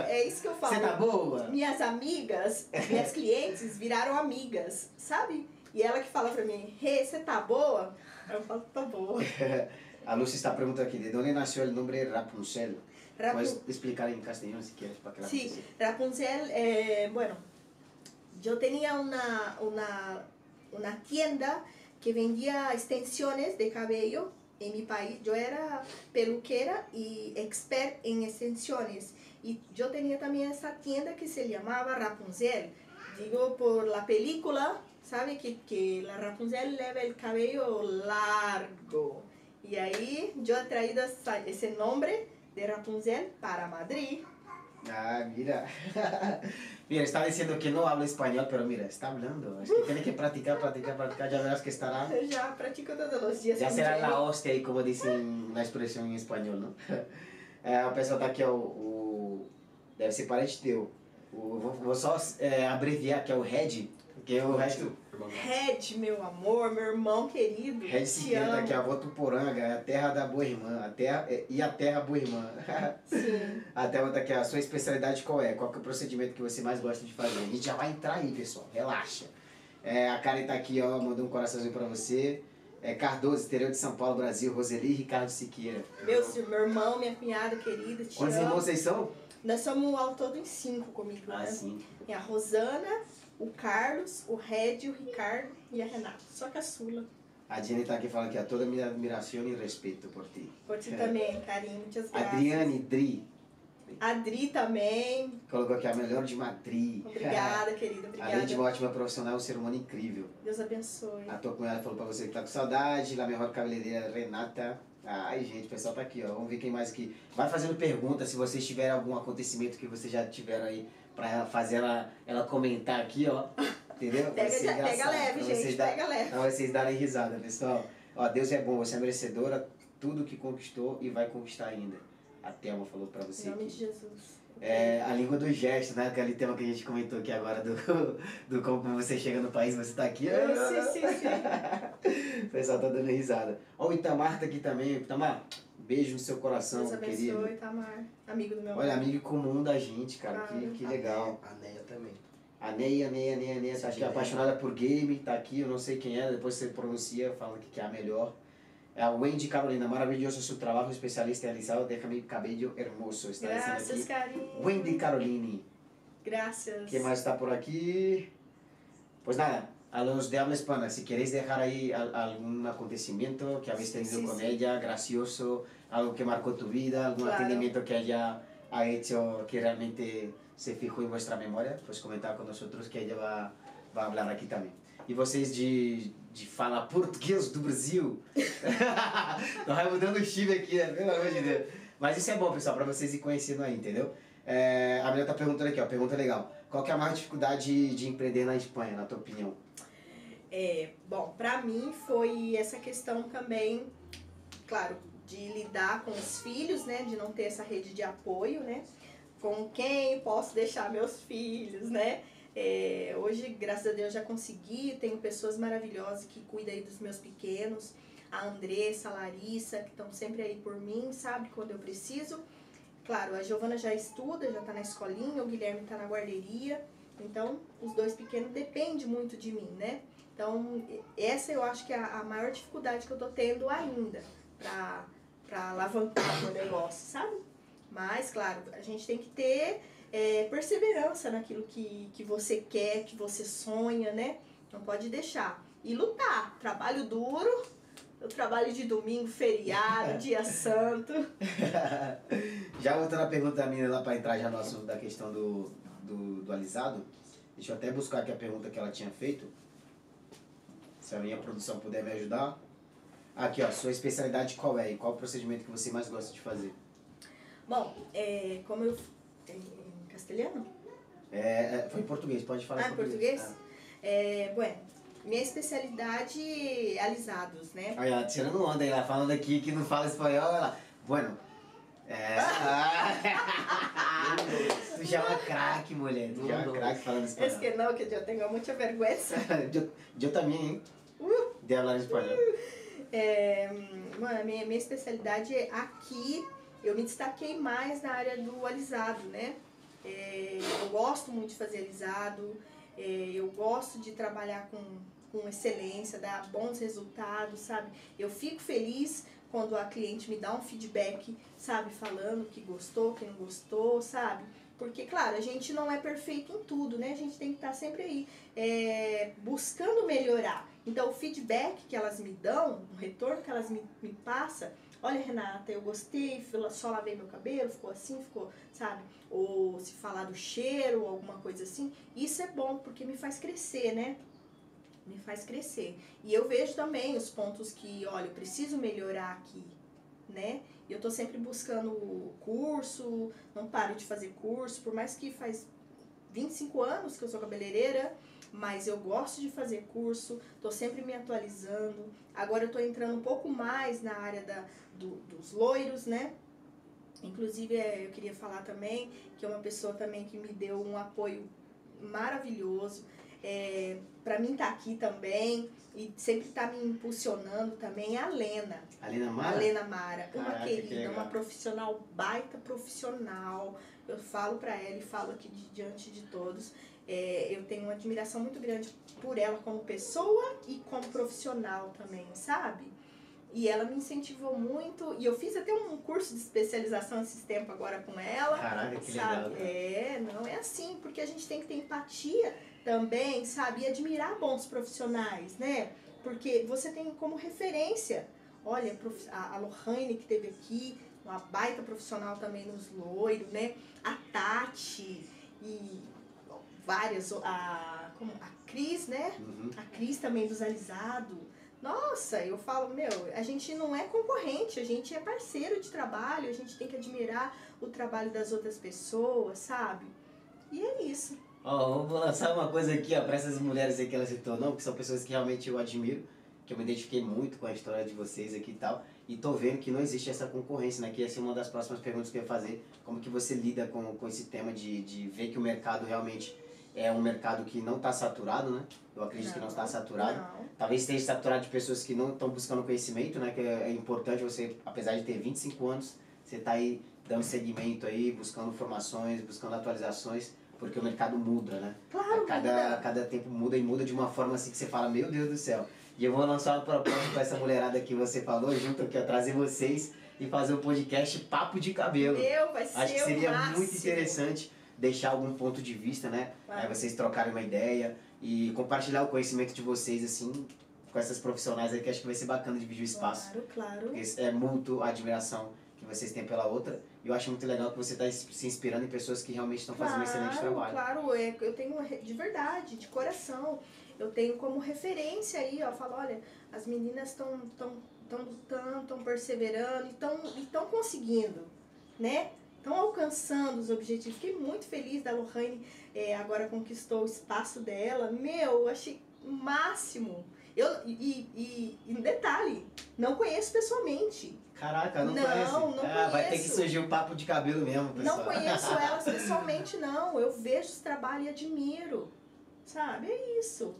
é isso que eu falo. Você tá boa? Minhas amigas, minhas clientes viraram amigas, sabe? E ela que fala pra mim, Rê, você tá boa? Eu falo, tá boa. A Lúcia está perguntando aqui, de onde nasceu o nome Rapunzel? Rapu- Puedes explicar en castellano si quieres para que la Sí, gente Rapunzel, eh, bueno, yo tenía una, una, una tienda que vendía extensiones de cabello en mi país. Yo era peluquera y expert en extensiones. Y yo tenía también esa tienda que se llamaba Rapunzel. Digo, por la película, ¿sabe? Que, que la Rapunzel lleva el cabello largo. Y ahí yo he traído ese nombre de Rapunzel para Madrid. Ah, mira. mira, está diciendo que no habla español, pero mira, está hablando. Es que tiene que practicar, practicar, practicar. Ya verás que estará. Eu já pratico todos os dias. Ya será la hostia aí, como dizem na expressão em espanhol, não? É, o pessoal tá aqui, ó, o... Deve ser parente teu. O, vou, vou só é, abreviar, que é o Red, porque o resto... Red, meu amor, meu irmão querido. Red Siqueira tá amo. aqui, a Votuporanga, é a terra da boa irmã, a terra, é, e a terra boa irmã. Sim. A Thelma tá aqui, a sua especialidade qual é? Qual que é o procedimento que você mais gosta de fazer? A gente já vai entrar aí, pessoal, relaxa. É, a Karen tá aqui, ó, mandou um coraçãozinho pra você. É, Cardoso, interior de São Paulo, Brasil, Roseli e Ricardo Siqueira. Meu, meu irmão, minha cunhada querida, te Quantos irmãos vocês são? Nós somos ao todo em cinco comigo, Ah, né? sim. Tem a Rosana, o Carlos, o Red, o Ricardo e a Renata. Só caçula. A Jenny tá aqui falando aqui, ó, toda minha admiração e respeito por ti. Por ti É. também, carinho. Muitas graças. Adriane Dri, Adri também. colocou aqui a melhor de Madrid. Obrigada, querida. Obrigada. Além de uma ótima profissional, um ser humano incrível. Deus abençoe. A tua cunhada falou pra você que tá com saudade. La melhor cabeleireira, Renata. Ai, gente, o pessoal tá aqui, ó. Vamos ver quem mais aqui. Vai fazendo pergunta se vocês tiverem algum acontecimento que vocês já tiveram aí pra fazer ela, ela comentar aqui, ó. Entendeu? Vai Pega, ser pega leve, gente. dar- Pega leve. Pra vocês darem risada, pessoal. Ó, Deus é bom, você é merecedora. Tudo que conquistou e vai conquistar ainda. A Thelma falou pra você Em nome de Jesus. É, a língua dos gestos, né? Aquele tema que a gente comentou aqui agora do, do como você chega no país, você tá aqui. Sim, sim, sim. o pessoal tá dando risada. Ó, o Itamar tá aqui também. Itamar, beijo no seu coração, Deus querido. abençoe, Tamar. Amigo do meu Olha, amigo comum da gente, cara. Que, que legal. A Neia também. A Neia, Neia, Neia, Neia, tá aqui apaixonada por game, tá aqui, eu não sei quem é, depois você pronuncia, fala que que é a melhor. É a Wendy Carolina, maravilhoso seu trabalho, especialista realizado, déjame cabello hermoso. Está Graças, aqui. carinho. Wendy Caroline. Graças. ¿Qué más está por aquí? Pues nada, a los de habla hispana, si queréis dejar ahí al- algún acontecimiento que habéis tenido sí, con sí. ella, gracioso, algo que marcó tu vida, algún Claro. atendimiento que ella ha hecho que realmente se fijó en vuestra memoria, pues comentar con nosotros que ella va, va a hablar aquí también. E vocês de, de fala português do Brasil. Nós vai mudando o chip aqui, né? Pelo amor de Deus. Mas isso é bom, pessoal, pra vocês ir conhecendo aí, entendeu? É, a menina tá perguntando aqui, ó, pergunta legal. Qual que é a maior dificuldade de empreender na Espanha, na tua opinião? É, bom, pra mim foi essa questão também, claro, de lidar com os filhos, né? De não ter essa rede de apoio, né? Com quem posso deixar meus filhos, né? É, hoje, graças a Deus, já consegui. Tenho pessoas maravilhosas que cuidam aí dos meus pequenos. A Andressa, a Larissa, que estão sempre aí por mim, sabe? Quando eu preciso. Claro, a Giovana já estuda, já está na escolinha, o Guilherme está na guarderia. Então, os dois pequenos dependem muito de mim, né? Então, essa eu acho que é a maior dificuldade que eu tô tendo ainda para alavancar o negócio, sabe? Mas, claro, a gente tem que ter é, perseverança naquilo que, que você quer, que você sonha, né? Não pode deixar. E lutar. Trabalho duro, eu trabalho de domingo, feriado, dia santo. já voltando a pergunta da minha lá para entrar já no assunto da questão do, do, do alisado, deixa eu até buscar aqui a pergunta que ela tinha feito. Se a minha produção puder me ajudar. Aqui, ó, sua especialidade qual é e qual o procedimento que você mais gosta de fazer? Bom, é, como eu. Em, em castelhano? É, é, foi em português, pode falar ah, em português. português? Ah. É, bueno, minha especialidade é alisados, né? Olha, tirando onda aí, ela falando aqui que não fala espanhol, ela. Bueno. É. tu já é uma craque, mulher. Tu já é uma craque falando espanhol. É que não, que eu tenho muita vergonha. eu, eu também, hein? Uh, de falar espanhol. É, mano, minha, minha especialidade é aqui. Eu me destaquei mais na área do alisado, né? É, eu gosto muito de fazer alisado. É, eu gosto de trabalhar com, com excelência, dar bons resultados, sabe? Eu fico feliz quando a cliente me dá um feedback, sabe? Falando que gostou, que não gostou, sabe? Porque, claro, a gente não é perfeito em tudo, né? A gente tem que estar sempre aí é, buscando melhorar. Então, o feedback que elas me dão, o retorno que elas me, me passam, olha, Renata, eu gostei, só lavei meu cabelo, ficou assim, ficou, sabe? Ou se falar do cheiro, alguma coisa assim, isso é bom, porque me faz crescer, né? Me faz crescer. E eu vejo também os pontos que, olha, eu preciso melhorar aqui, né? E eu tô sempre buscando curso, não paro de fazer curso, por mais que faz 25 anos que eu sou cabeleireira, mas eu gosto de fazer curso, tô sempre me atualizando. Agora eu tô entrando um pouco mais na área da, do, dos loiros, né? Inclusive, é, eu queria falar também que é uma pessoa também que me deu um apoio maravilhoso. É, para mim estar tá aqui também e sempre tá me impulsionando também é a Lena. A Lena Mara? A Lena Mara, Caraca, uma querida, que uma profissional, baita profissional. Eu falo para ela e falo aqui de, diante de todos. É, eu tenho uma admiração muito grande por ela como pessoa e como profissional também, sabe? E ela me incentivou muito. E eu fiz até um curso de especialização esses tempos agora com ela. Caraca, que sabe? legal. É, não é assim, porque a gente tem que ter empatia também, sabe? E admirar bons profissionais, né? Porque você tem como referência. Olha, a Lohane que teve aqui, uma baita profissional também nos loiros, né? A Tati e várias, a, como, a Cris, né? Uhum. A Cris também dos alisados nossa, eu falo, meu, a gente não é concorrente, a gente é parceiro de trabalho, a gente tem que admirar o trabalho das outras pessoas, sabe? E é isso. Ó, vou lançar uma coisa aqui, ó, pra essas mulheres aí que ela citou, não, que são pessoas que realmente eu admiro, que eu me identifiquei muito com a história de vocês aqui e tal, e tô vendo que não existe essa concorrência, né, que essa é uma das próximas perguntas que eu ia fazer, como que você lida com, com esse tema de, de ver que o mercado realmente é um mercado que não está saturado, né? Eu acredito não, que não está saturado. Não. Talvez esteja saturado de pessoas que não estão buscando conhecimento, né? Que é, é importante você, apesar de ter 25 anos, você está aí dando seguimento aí, buscando formações, buscando atualizações, porque o mercado muda, né? Claro, cada, muda. cada tempo muda e muda de uma forma assim que você fala, meu Deus do céu. E eu vou lançar uma proposta para essa mulherada que você falou, junto aqui, ó, trazer vocês e fazer um podcast Papo de Cabelo. Meu, vai ser Acho que seria muito interessante deixar algum ponto de vista, né? Claro. É, vocês trocarem uma ideia e compartilhar o conhecimento de vocês, assim, com essas profissionais aí, que acho que vai ser bacana dividir o espaço. Claro, claro. Porque é a admiração que vocês têm pela outra. E eu acho muito legal que você está se inspirando em pessoas que realmente estão fazendo claro, um excelente trabalho. Claro, é, eu tenho de verdade, de coração. Eu tenho como referência aí, ó, eu falo, olha, as meninas estão tão, tão lutando, estão perseverando e estão conseguindo, né? estão alcançando os objetivos. Fiquei muito feliz da Lohane é, agora conquistou o espaço dela. Meu, achei o máximo. Eu, e, e, e um detalhe, não conheço pessoalmente. Caraca, não, não conhece? Não, não ah, Vai ter que surgir um papo de cabelo mesmo, pessoal. Não conheço elas pessoalmente, não. Eu vejo os trabalhos e admiro. Sabe? É isso.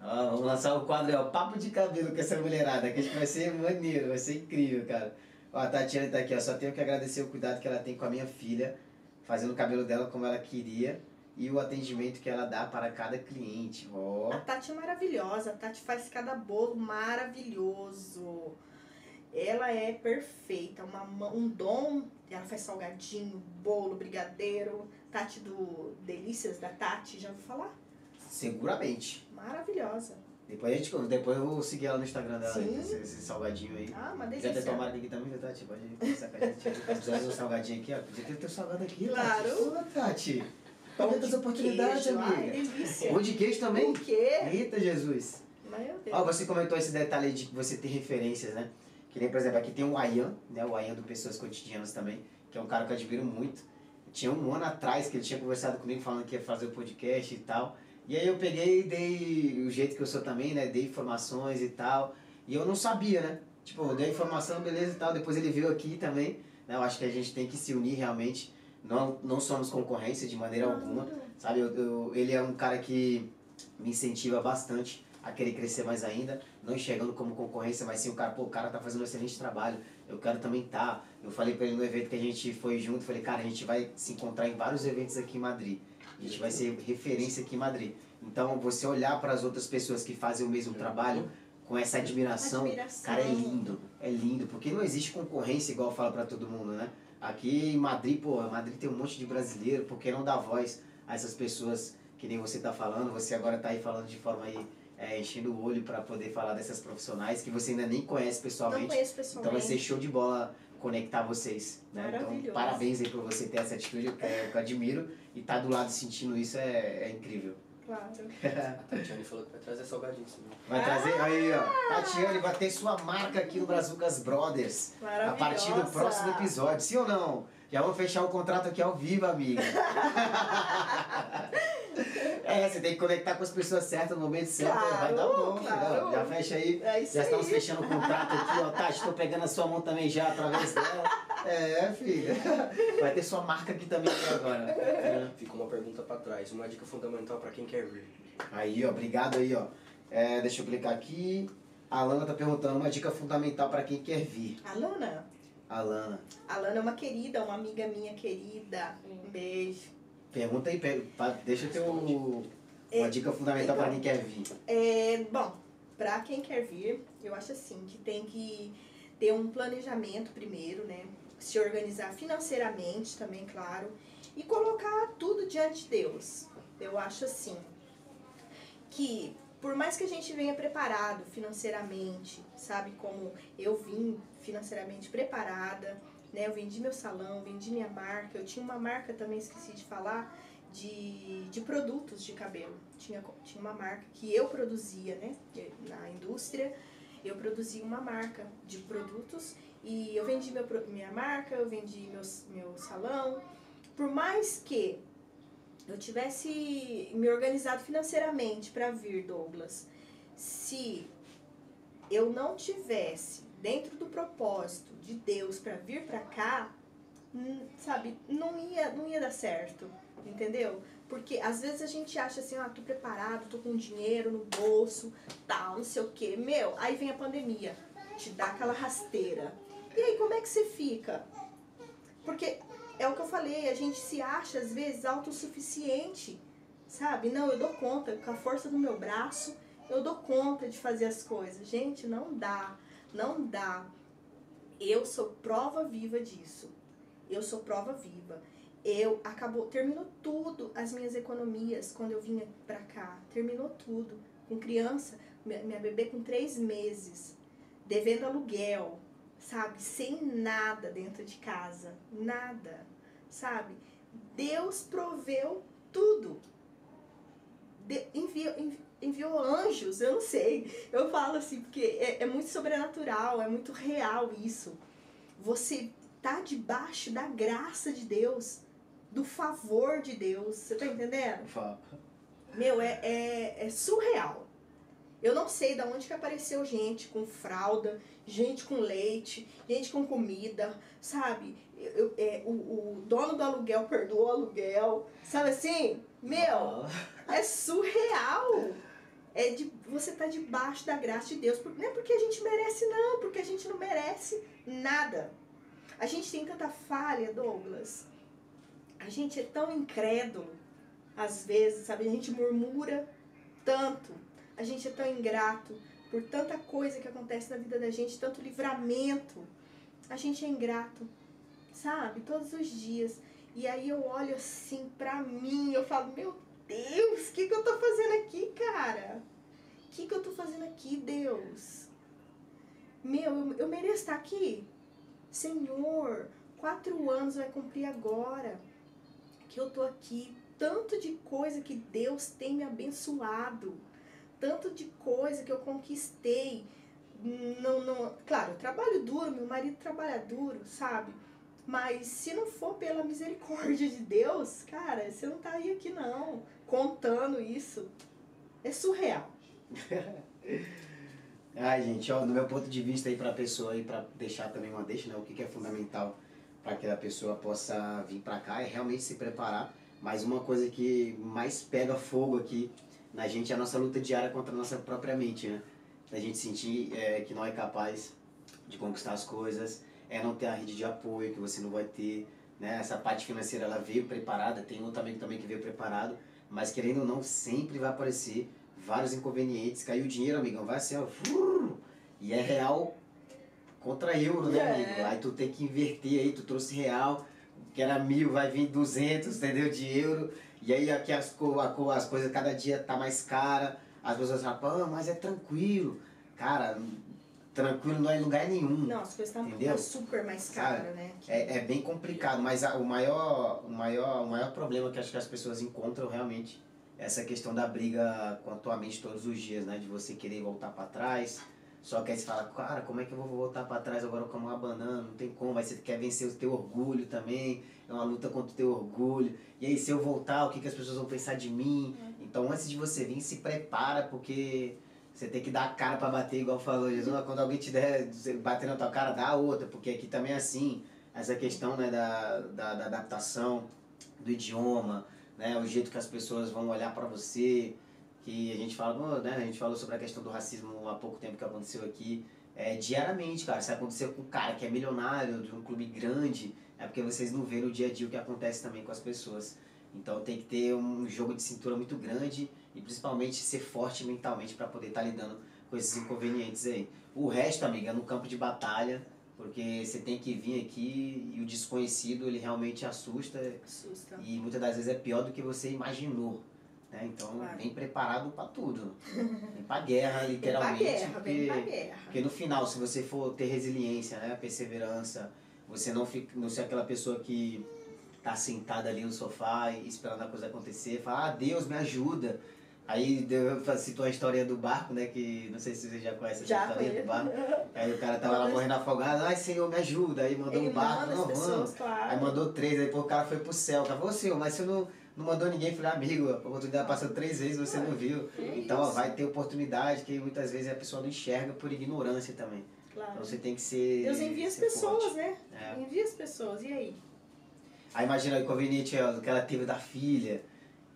Ó, vamos lançar o quadro, é o Papo de Cabelo com essa mulherada, que acho que vai ser maneiro, vai ser incrível, cara. Ó, a Tatiana tá aqui, ó, só tenho que agradecer o cuidado que ela tem com a minha filha, fazendo o cabelo dela como ela queria e o atendimento que ela dá para cada cliente. Ó. A Tati é maravilhosa, a Tati faz cada bolo maravilhoso. Ela é perfeita, uma, ma- um dom. Ela faz salgadinho, bolo, brigadeiro. Tati do Delícias da Tati, já ouviu falar? Seguramente. Maravilhosa. Depois a gente depois eu vou seguir ela no Instagram dela, Sim. esse, esse salgadinho aí. Ah, uma Já delícia. tem tomara aqui também, viu, Tati? Pode conversar com a gente. Do salgadinho aqui, ó. Podia ter teu salgado aqui, Claro. Tati. Ô, Tati. Pão Aumenta as de oportunidades, queijo, Ai, amiga. delícia. Pão de queijo também? O quê? Eita, Jesus. Meu Deus. Ó, você comentou esse detalhe aí de que você tem referências, né? Que nem, por exemplo, aqui tem o Ayan, né? O Ayan do Pessoas Cotidianas também, que é um cara que eu admiro muito. Tinha um ano atrás que ele tinha conversado comigo falando que ia fazer o podcast e tal. E aí eu peguei e dei o jeito que eu sou também, né? Dei informações e tal. E eu não sabia, né? Tipo, eu dei a informação, beleza e tal. Depois ele veio aqui também. Né? Eu acho que a gente tem que se unir realmente. Não, não somos concorrência de maneira alguma. Sabe, eu, eu- ele é um cara que me incentiva bastante a querer crescer mais ainda, não enxergando como concorrência, mas sim o cara, pô, o cara tá fazendo um excelente trabalho, eu quero também tá. Eu falei pra ele no evento que a gente foi junto, falei, cara, a gente vai se encontrar em vários eventos aqui em Madrid. A gente vai ser referência aqui em Madrid. Então, você olhar para as outras pessoas que fazem o mesmo trabalho com essa admiração, Admiração. cara, é lindo, é lindo, porque não existe concorrência igual fala para todo mundo, né? Aqui em Madrid, pô, Madrid tem um monte de brasileiro, por que não dar voz a essas pessoas que nem você tá falando? Você agora tá aí falando de forma aí, é, enchendo o olho para poder falar dessas profissionais que você ainda nem conhece Não pessoalmente. conheço Então pessoalmente. vai ser show de bola conectar vocês. Né? Então, parabéns aí por você ter essa atitude, que eu, que eu admiro. E tá do lado sentindo isso é, é incrível. Claro. A Tatiane falou que vai trazer salgadinho. Vai trazer aí, ó. Tatiane vai ter sua marca aqui no Brazucas Brothers. A partir do próximo episódio, sim ou não? Já vamos fechar o contrato aqui ao vivo, amiga. é, você tem que conectar com as pessoas certas no momento certo. vai dar bom, filho. claro. Já fecha aí. É isso Já estamos aí. fechando o contrato aqui, ó. Tati, estou pegando a sua mão também já através dela. É, filha. Vai ter sua marca aqui também aqui agora. É. Fica uma pergunta pra trás, uma dica fundamental pra quem quer vir. Aí, ó, obrigado aí, ó. É, deixa eu clicar aqui. A Alana tá perguntando uma dica fundamental para quem quer vir. Alana, Alana, a Lana é uma querida, uma amiga minha querida. Um beijo. Pergunta aí, deixa teu uma dica fundamental para quem quer vir. É, bom, pra quem quer vir, eu acho assim que tem que ter um planejamento primeiro, né? Se organizar financeiramente também, claro, e colocar tudo diante de Deus. Eu acho assim que por mais que a gente venha preparado financeiramente, sabe como eu vim financeiramente preparada, né? Eu vendi meu salão, vendi minha marca, eu tinha uma marca também, esqueci de falar, de, de produtos de cabelo. Tinha, tinha uma marca que eu produzia, né? Na indústria, eu produzia uma marca de produtos e eu vendi meu, minha marca, eu vendi meu, meu salão. Por mais que eu tivesse me organizado financeiramente para vir, Douglas, se eu não tivesse dentro do propósito de Deus para vir para cá, hum, sabe, não ia, não ia dar certo, entendeu? Porque às vezes a gente acha assim, ah, tô preparado, tô com dinheiro no bolso, tal, não sei o quê. Meu, aí vem a pandemia, te dá aquela rasteira. E aí como é que você fica? Porque é o que eu falei, a gente se acha às vezes autossuficiente, sabe? Não, eu dou conta, com a força do meu braço, eu dou conta de fazer as coisas. Gente, não dá, não dá. Eu sou prova viva disso. Eu sou prova viva. Eu acabou, terminou tudo as minhas economias quando eu vinha pra cá. Terminou tudo. Com criança, minha, minha bebê com três meses, devendo aluguel, sabe? Sem nada dentro de casa. Nada, sabe? Deus proveu tudo. De, enviou, envi- enviou anjos, eu não sei. Eu falo assim, porque é, é muito sobrenatural, é muito real isso. Você tá debaixo da graça de Deus, do favor de Deus. Você tá entendendo? Meu, é, é, é surreal. Eu não sei de onde que apareceu gente com fralda, gente com leite, gente com comida, sabe? Eu, é, o, o dono do aluguel perdoou o aluguel, sabe assim? Meu, é surreal. É de, você tá debaixo da graça de Deus. Não é porque a gente merece, não, porque a gente não merece nada. A gente tem tanta falha, Douglas. A gente é tão incrédulo, às vezes, sabe? A gente murmura tanto. A gente é tão ingrato por tanta coisa que acontece na vida da gente, tanto livramento. A gente é ingrato, sabe? Todos os dias. E aí eu olho assim pra mim, eu falo, meu Deus, o que, que eu tô fazendo aqui, cara? O que, que eu tô fazendo aqui, Deus? Meu, eu, eu mereço estar aqui. Senhor, quatro anos vai cumprir agora que eu tô aqui. Tanto de coisa que Deus tem me abençoado. Tanto de coisa que eu conquistei. Não, não, claro, eu trabalho duro, meu marido trabalha duro, sabe? Mas se não for pela misericórdia de Deus, cara, você não tá aí aqui não, contando isso. É surreal. Ai, gente, ó, do meu ponto de vista aí pra pessoa aí, pra deixar também uma deixa, né? O que, que é fundamental para que a pessoa possa vir para cá é realmente se preparar. Mas uma coisa que mais pega fogo aqui na gente é a nossa luta diária contra a nossa própria mente, né? Da gente sentir é, que não é capaz de conquistar as coisas, é não ter a rede de apoio que você não vai ter, né? Essa parte financeira ela veio preparada, tem outro amigo também que veio preparado, mas querendo ou não, sempre vai aparecer vários inconvenientes. Caiu o dinheiro, amigão, vai assim, ó, e é real contra euro, né, é. amigo? Aí tu tem que inverter aí, tu trouxe real, que era mil, vai vir 200, entendeu, de euro. E aí aqui as, as coisas cada dia tá mais cara. As pessoas falam, mas é tranquilo. Cara, tranquilo não é em lugar nenhum. Não, as coisas estão super mais caras, né? É, é bem complicado, mas a, o, maior, o, maior, o maior problema que acho que as pessoas encontram realmente é essa questão da briga com a tua mente todos os dias, né? De você querer voltar para trás. Só que aí você fala, cara, como é que eu vou voltar para trás agora com uma banana? Não tem como, vai você quer vencer o teu orgulho também, é uma luta contra o teu orgulho. E aí se eu voltar, o que, que as pessoas vão pensar de mim? Uhum. Então antes de você vir, se prepara, porque você tem que dar a cara para bater, igual falou Jesus. Quando alguém te der, bater na tua cara, dá a outra, porque aqui também é assim. Essa questão né, da, da, da adaptação do idioma, né, o jeito que as pessoas vão olhar para você, que a gente fala, né, a gente falou sobre a questão do racismo há pouco tempo que aconteceu aqui. É, diariamente, cara, se acontecer com um cara que é milionário, de um clube grande, é porque vocês não vêem no dia a dia o que acontece também com as pessoas. Então tem que ter um jogo de cintura muito grande e principalmente ser forte mentalmente para poder estar tá lidando com esses inconvenientes aí. O resto, amiga, é no campo de batalha, porque você tem que vir aqui e o desconhecido ele realmente assusta, assusta. e muitas das vezes é pior do que você imaginou. Né? Então, claro. vem preparado para tudo. Vem para guerra, literalmente. Vem pra guerra, porque, vem pra guerra. Porque no final, se você for ter resiliência, né? perseverança, você não, fica, não ser aquela pessoa que tá sentada ali no sofá e esperando a coisa acontecer, fala, ah, Deus me ajuda. Aí eu citou a história do barco, né? Que não sei se você já conhece essa já história conheço. do barco. Aí o cara tava lá morrendo afogado, ai Senhor, me ajuda. Aí mandou Ele um barco, não, vamos. Claro. Aí mandou três, aí o cara foi pro céu. O cara falou, Senhor, mas se eu não não mandou ninguém, falei, amigo, a oportunidade passou três vezes, você não viu. então, ó, vai ter oportunidade que muitas vezes a pessoa não enxerga por ignorância também. Claro. Então você tem que ser. Deus envia as pessoas, forte. né? É. Envia as pessoas, e aí? Aí imagina o inconveniente que ela teve da filha.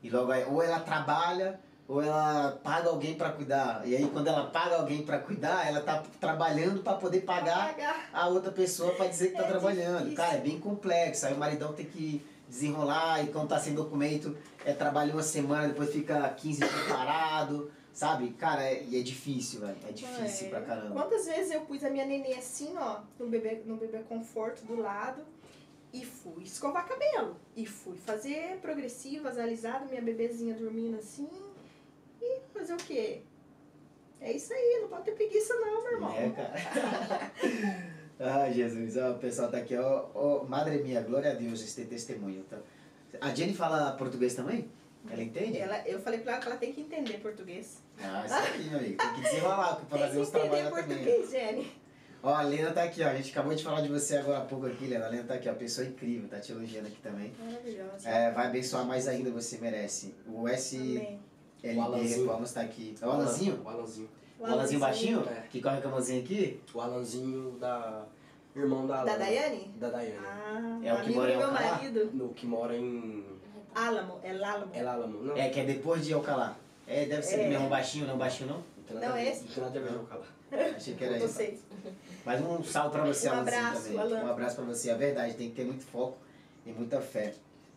E logo aí, ou ela trabalha, ou ela paga alguém para cuidar. E aí quando ela paga alguém para cuidar, ela tá trabalhando para poder pagar, pagar, a outra pessoa para dizer que tá é trabalhando. Difícil. Cara, é bem complexo. Aí o maridão tem que desenrolar e quando tá sem documento, é trabalha uma semana, depois fica 15 dias parado, sabe? Cara, é, é difícil, velho. É difícil é. pra caramba. Quantas vezes eu pus a minha neném assim, ó, no bebê, no bebê conforto do lado e fui escovar cabelo. E fui fazer progressivas, alisado, minha bebezinha dormindo assim. E fazer o quê? É isso aí, não pode ter preguiça não, meu irmão. É, cara. Ai, Jesus, ó, o pessoal tá aqui, ó, ó, Madre minha, glória a Deus, esse testemunho. Tá? A Jenny fala português também? Ela entende? Ela, eu falei pra ela que ela tem que entender português. Ah, isso aí, meu amigo. Tem que desenrolar pra fazer os trabalhos também. Tem que entender português, Jenny. Ó, a Lena tá aqui, ó. A gente acabou de falar de você agora há pouco aqui, Lena. A Lena tá aqui, ó. Pessoa incrível, tá te elogiando aqui também. Maravilhosa. É, vai abençoar mais ainda, você merece. O S. Amém. LB Alanzinho. Reformas tá aqui. É o Alanzinho? O Alanzinho. O Alanzinho baixinho? É. Que corre com a mãozinha aqui? O Alanzinho da... Irmão da Da Alana. Daiane? Da Daiane. Ah, É o que mora em Alcalá? marido. No que mora em... Álamo, é Lálamo. É Lálamo. Não, É, que é depois de Alcalá. É, deve ser É. mesmo baixinho, não baixinho não? nada Não, é esse? Não tem nada a ver com Alcalá. Achei que era isso. Vocês. Mas um salve pra você, Um Alanzinho, abraço, também. Alan. Um abraço pra você. É verdade, tem que ter muito foco e muita fé.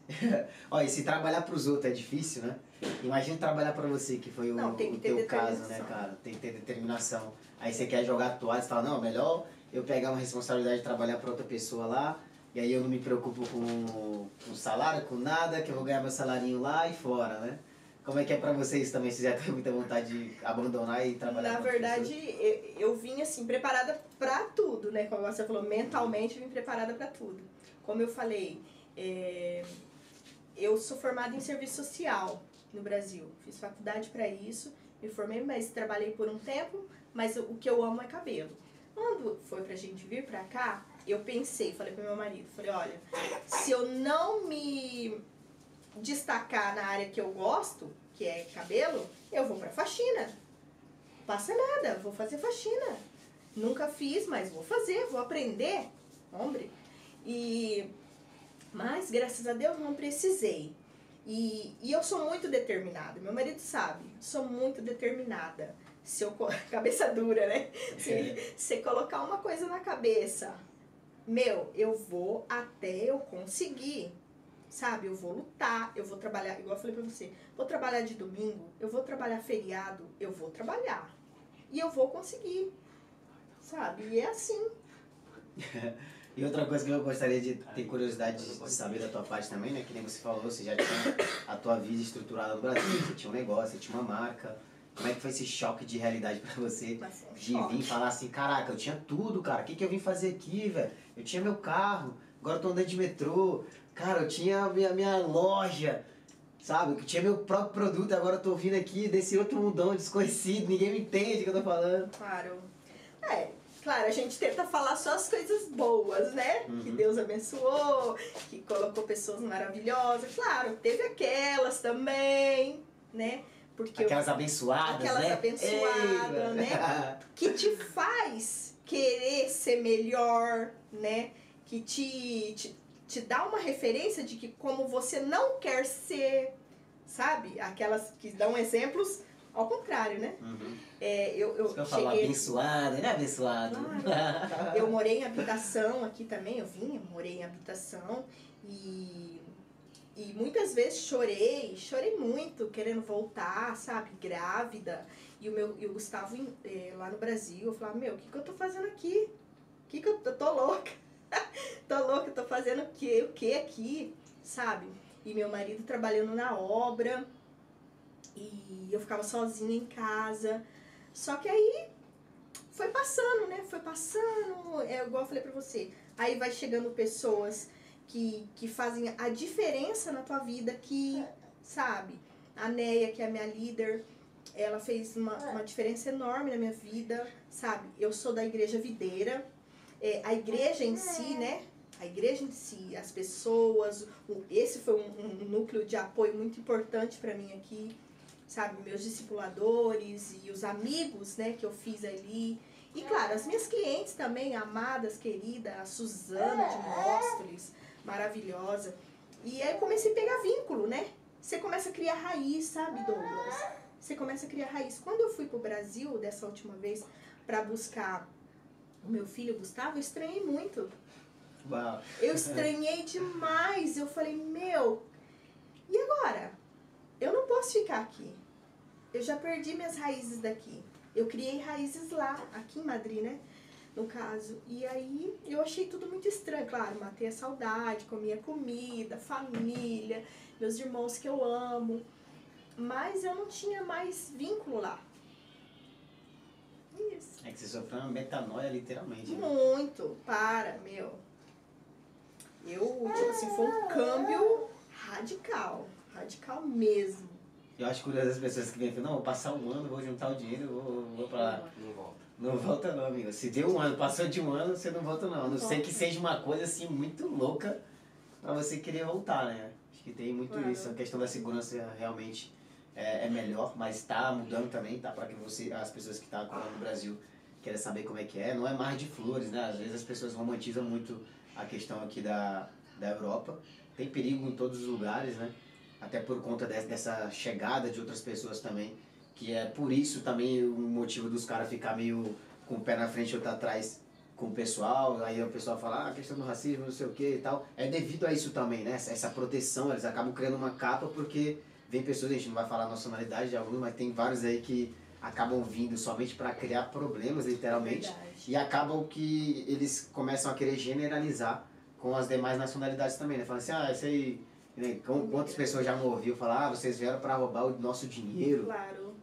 Olha, e se trabalhar pros outros é difícil, né? Imagina trabalhar pra você, que foi o, Não, o teu caso, né, cara? Tem que ter determinação. Aí você quer jogar a toalha, você fala, não, melhor eu pegar uma responsabilidade de trabalhar pra outra pessoa lá, e aí eu não me preocupo com, com salário, com nada, que eu vou ganhar meu salarinho lá e fora, né? Como é que é pra vocês também? Vocês já têm muita vontade de abandonar e trabalhar Na verdade, eu, eu vim assim, preparada pra tudo, né? Como você falou, mentalmente eu vim preparada pra tudo. Como eu falei, é, eu sou formada em serviço social no Brasil. Fiz faculdade pra isso, me formei, mas trabalhei por um tempo, mas o, o que eu amo é cabelo. Quando foi pra gente vir pra cá, eu pensei, falei pro meu marido, falei, olha, se eu não me destacar na área que eu gosto, que é cabelo, eu vou pra faxina. Passa nada, vou fazer faxina. Nunca fiz, mas vou fazer, vou aprender. Homem. E mas graças a Deus não precisei. E, e eu sou muito determinada. Meu marido sabe, sou muito determinada. Se eu cabeça dura, né? Se você colocar uma coisa na cabeça, meu, eu vou até eu conseguir. Sabe, eu vou lutar, eu vou trabalhar, igual eu falei pra você, vou trabalhar de domingo, eu vou trabalhar feriado, eu vou trabalhar. E eu vou conseguir. Sabe? E é assim. E outra coisa que eu gostaria de ter curiosidade de saber da tua parte também, né? Que nem você falou, você já tinha a tua vida estruturada no Brasil, você tinha um negócio, você tinha uma marca. Como é que foi esse choque de realidade pra você? De vir falar assim, caraca, eu tinha tudo, cara. O que, que eu vim fazer aqui, velho? Eu tinha meu carro, agora eu tô andando de metrô. Cara, eu tinha a minha, minha loja, sabe? Eu tinha meu próprio produto, agora eu tô vindo aqui desse outro mundão desconhecido, ninguém me entende o que eu tô falando. Claro. É, claro, a gente tenta falar só as coisas boas, né? Uhum. Que Deus abençoou, que colocou pessoas maravilhosas. Claro, teve aquelas também, né? Porque eu- Aquelas abençoadas, Aquelas né? abençoadas, Ei, né? que te faz querer ser melhor, né? Que te, te, te dá uma referência de que como você não quer ser, sabe? Aquelas que dão exemplos ao contrário, né? Uhum. É, eu, eu Isso que eu falo, cheguei... abençoado, né? Abençoado. Eu morei em habitação aqui também, eu vim, eu morei em habitação e, e muitas vezes chorei, chorei muito, querendo voltar, sabe, grávida. E o, meu, e o Gustavo em- eh, lá no Brasil, eu falava, meu, o que, que eu tô fazendo aqui? O que, que eu tô, tô louca? tô louca, tô fazendo o que, o que aqui, sabe? E meu marido trabalhando na obra e eu ficava sozinha em casa. Só que aí foi passando, né? Foi passando, é igual eu falei pra você. Aí vai chegando pessoas que, que fazem a diferença na tua vida, que, sabe? A Neia, que é a minha líder, ela fez uma, uma diferença enorme na minha vida, sabe? Eu sou da igreja videira. É, a igreja em si, né? A igreja em si, as pessoas, esse foi um, um núcleo de apoio muito importante pra mim aqui, sabe? Meus discipuladores e os amigos, né, que eu fiz ali. E claro, as minhas clientes também, amadas, querida, a Suzana de Móstoles, maravilhosa. E aí eu comecei a pegar vínculo, né? Você começa a criar raiz, sabe, Douglas? Você começa a criar raiz. Quando eu fui pro Brasil dessa última vez para buscar o meu filho Gustavo, eu estranhei muito. Uau. Eu estranhei demais. Eu falei, meu, e agora? Eu não posso ficar aqui. Eu já perdi minhas raízes daqui. Eu criei raízes lá, aqui em Madrid, né? No caso. E aí eu achei tudo muito estranho. Claro, matei a saudade, comia comida, família, meus irmãos que eu amo. Mas eu não tinha mais vínculo lá. Isso. É que você sofreu uma metanoia, literalmente. né? Muito, para, meu. Eu, tipo assim, foi um câmbio radical. Radical mesmo. Eu acho curioso as pessoas que vêm falam, não, vou passar um ano, vou juntar o dinheiro, vou, vou pra lá. Não volta. Não volta não, amigo. Se deu um ano, passou de um ano, você não volta não. A não ser que seja uma coisa assim muito louca pra você querer voltar, né? Acho que tem muito Claro. isso. A questão da segurança realmente é, é melhor, mas está mudando também, tá? Para que você, as pessoas que estão tá no Brasil querem saber como é que é. Não é mar de flores, né? Às vezes as pessoas romantizam muito a questão aqui da, da Europa. Tem perigo em todos os lugares, né? Até por conta dessa chegada de outras pessoas também, que é por isso também o motivo dos caras ficar meio com o pé na frente e outro atrás com o pessoal, aí o pessoal fala, ah, a questão do racismo, não sei o que e tal. É devido a isso também, né? Essa proteção, eles acabam criando uma capa porque vem pessoas, a gente não vai falar a nacionalidade de alguns, mas tem vários aí que acabam vindo somente para criar problemas, literalmente, Verdade. e acabam que eles começam a querer generalizar com as demais nacionalidades também, né? Falando assim, ah, isso aí. Né? Quantas pessoas já me ouviram falar, ah, vocês vieram para roubar o nosso dinheiro? Claro,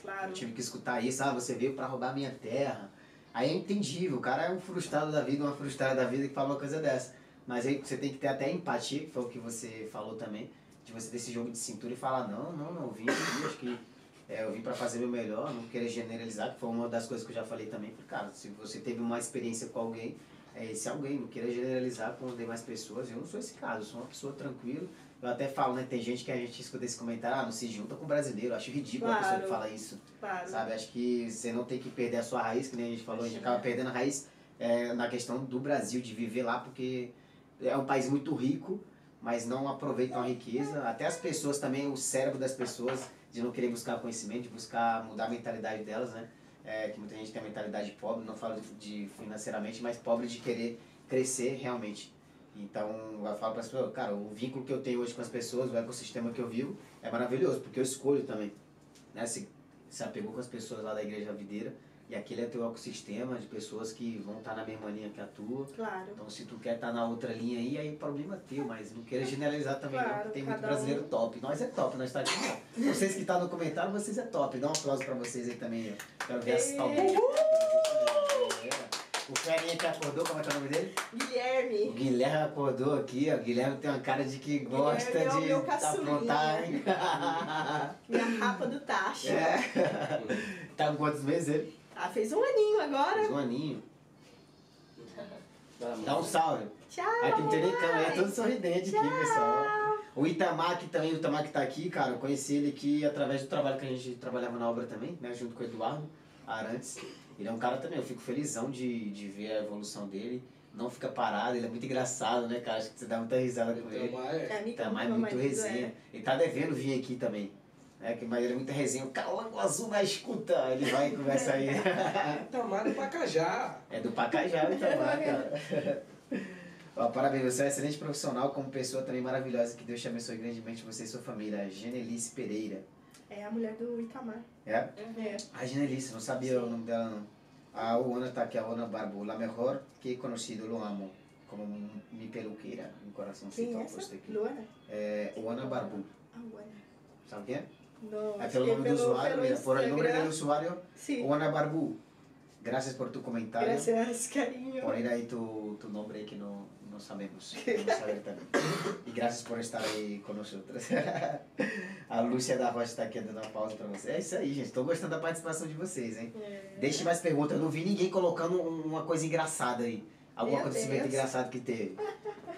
claro. Eu tive que escutar isso, ah, você veio para roubar minha terra. Aí é entendível, o cara é um frustrado da vida, uma frustrada da vida que fala uma coisa dessa. Mas aí você tem que ter até empatia, que foi o que você falou também, de você ter esse jogo de cintura e falar, não, não, não, eu vim aqui, acho que é, eu vim para fazer meu melhor, não querer generalizar, que foi uma das coisas que eu já falei também. Falei, cara, se você teve uma experiência com alguém, é esse alguém, não queira generalizar com demais pessoas. Eu não sou esse caso, eu sou uma pessoa tranquila. Eu até falo, né? Tem gente que a gente escuta esse comentário, ah, não se junta com brasileiro. Eu acho ridículo claro, a pessoa que fala isso. Claro. Sabe? Acho que você não tem que perder a sua raiz, que nem a gente falou, a gente acaba perdendo a raiz é, na questão do Brasil, de viver lá, porque é um país muito rico, mas não aproveitam a riqueza. Até as pessoas também, o cérebro das pessoas, de não querer buscar conhecimento, de buscar mudar a mentalidade delas, né? É, que muita gente tem a mentalidade pobre, não falo de financeiramente, mas pobre de querer crescer realmente. Então, eu falo para as pessoas, cara, o vínculo que eu tenho hoje com as pessoas, o ecossistema que eu vivo, é maravilhoso, porque eu escolho também. Né? Se, se apegou com as pessoas lá da Igreja Videira, e aquele é teu ecossistema de pessoas que vão estar tá na mesma linha que a tua. Claro. Então, se tu quer estar tá na outra linha aí, aí o problema é teu, mas não queira generalizar também, claro, não. Tem muito brasileiro um. top. Nós é top, nós estamos tá aqui. Vocês que estão tá no comentário, vocês é top. Dá um aplauso para vocês aí também. Quero ver as tal. O Ferinha que acordou, como é que é o nome dele? Guilherme. O Guilherme acordou aqui, ó. O Guilherme tem uma cara de que gosta Guilherme é de aprontar. Minha rapa do tacho. É. tá com quantos meses ele? Ah, fez um aninho agora. Fez um aninho. Dá um salve. Tchau. Aqui não tem nem câmera, é todo sorridente Tchau. aqui, pessoal. O Itamar, que também, o Itamar que tá aqui, cara, eu conheci ele aqui através do trabalho que a gente trabalhava na obra também, né, junto com o Eduardo Arantes. Ele é um cara também, eu fico felizão de, de ver a evolução dele. Não fica parado, ele é muito engraçado, né, cara? Acho que você dá muita risada com ele. É, Itamar é muito resenha. Ele tá devendo vir aqui também. É, que ele é muita resenha. O calango azul na escuta. Ele vai e começa aí. Itamar do Pacajá. É do Pacajá o Itamar, cara. Ó, parabéns, você é um excelente profissional, como pessoa também maravilhosa. Que Deus te abençoe grandemente, você e sua família. Genelice Pereira. É a mulher do Itamar. É? É. A Genelice, não sabia Sim. o nome dela não. A Ona tá aqui, a Ona Barbu. La mejor que conhecido, lo amo. Como mi peluqueira, um coraçãozinho. Quem é essa? Luana? É, Ana Barbu. Ah, Ana. Sabe quem é? No, é pelo nome do usuário, pelo por el nombre del usuario, sí. Juana Barbu. Gracias por tu comentario. Gracias, cariño. Poner ahí tu, tu nombre ahí que no, no sabemos. Vamos saber también. E graças por estar aí conosco. A Lúcia da Rocha está aqui dando uma pausa para você. É isso aí, gente. Estou gostando da participação de vocês, hein? É. Deixe mais perguntas. Eu não vi ninguém colocando uma coisa engraçada aí. Algum Meu acontecimento Deus. engraçado que teve.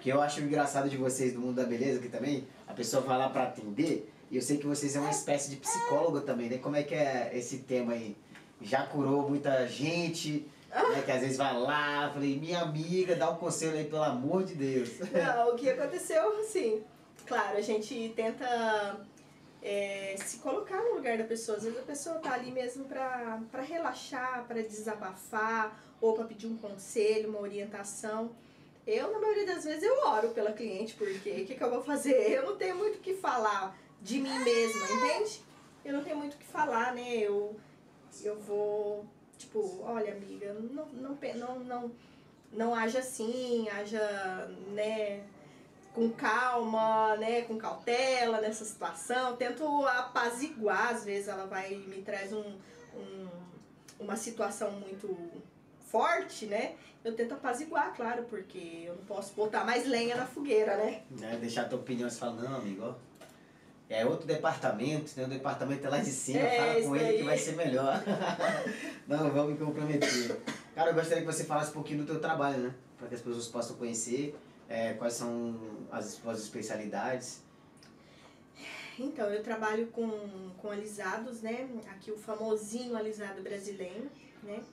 que eu acho engraçado de vocês do mundo da beleza que também a pessoa vai lá para atender e eu sei que vocês é uma espécie de psicólogo também, né? Como é que é esse tema aí? Já curou muita gente, né? Que às vezes vai lá, falei, minha amiga, dá um conselho aí, pelo amor de Deus. Não, o que aconteceu, assim, claro, a gente tenta é, se colocar no lugar da pessoa. Às vezes a pessoa tá ali mesmo pra relaxar, pra desabafar, ou pra pedir um conselho, uma orientação. Eu, na maioria das vezes, eu oro pela cliente, porque o que, que eu vou fazer? Eu não tenho muito o que falar de mim mesma, entende? Eu não tenho muito o que falar, né? Eu, eu vou, tipo, olha, amiga, não, não, não, não, não haja assim, haja, né, com calma, né, com cautela nessa situação. Tento apaziguar, às vezes ela vai me traz um, um uma situação muito forte, né? Eu tento apaziguar, claro, porque eu não posso botar mais lenha na fogueira, né? É, deixar a tua opinião, você fala, não, amigo, é outro departamento, né? O departamento é lá de cima, é, fala com ele aí. que vai ser melhor. Não, vamos me comprometer. Cara, eu gostaria que você falasse um pouquinho do teu trabalho, né? Para que as pessoas possam conhecer é, quais são as suas especialidades. Então, eu trabalho com, com alisados, né? Aqui o famosinho alisado brasileiro, né?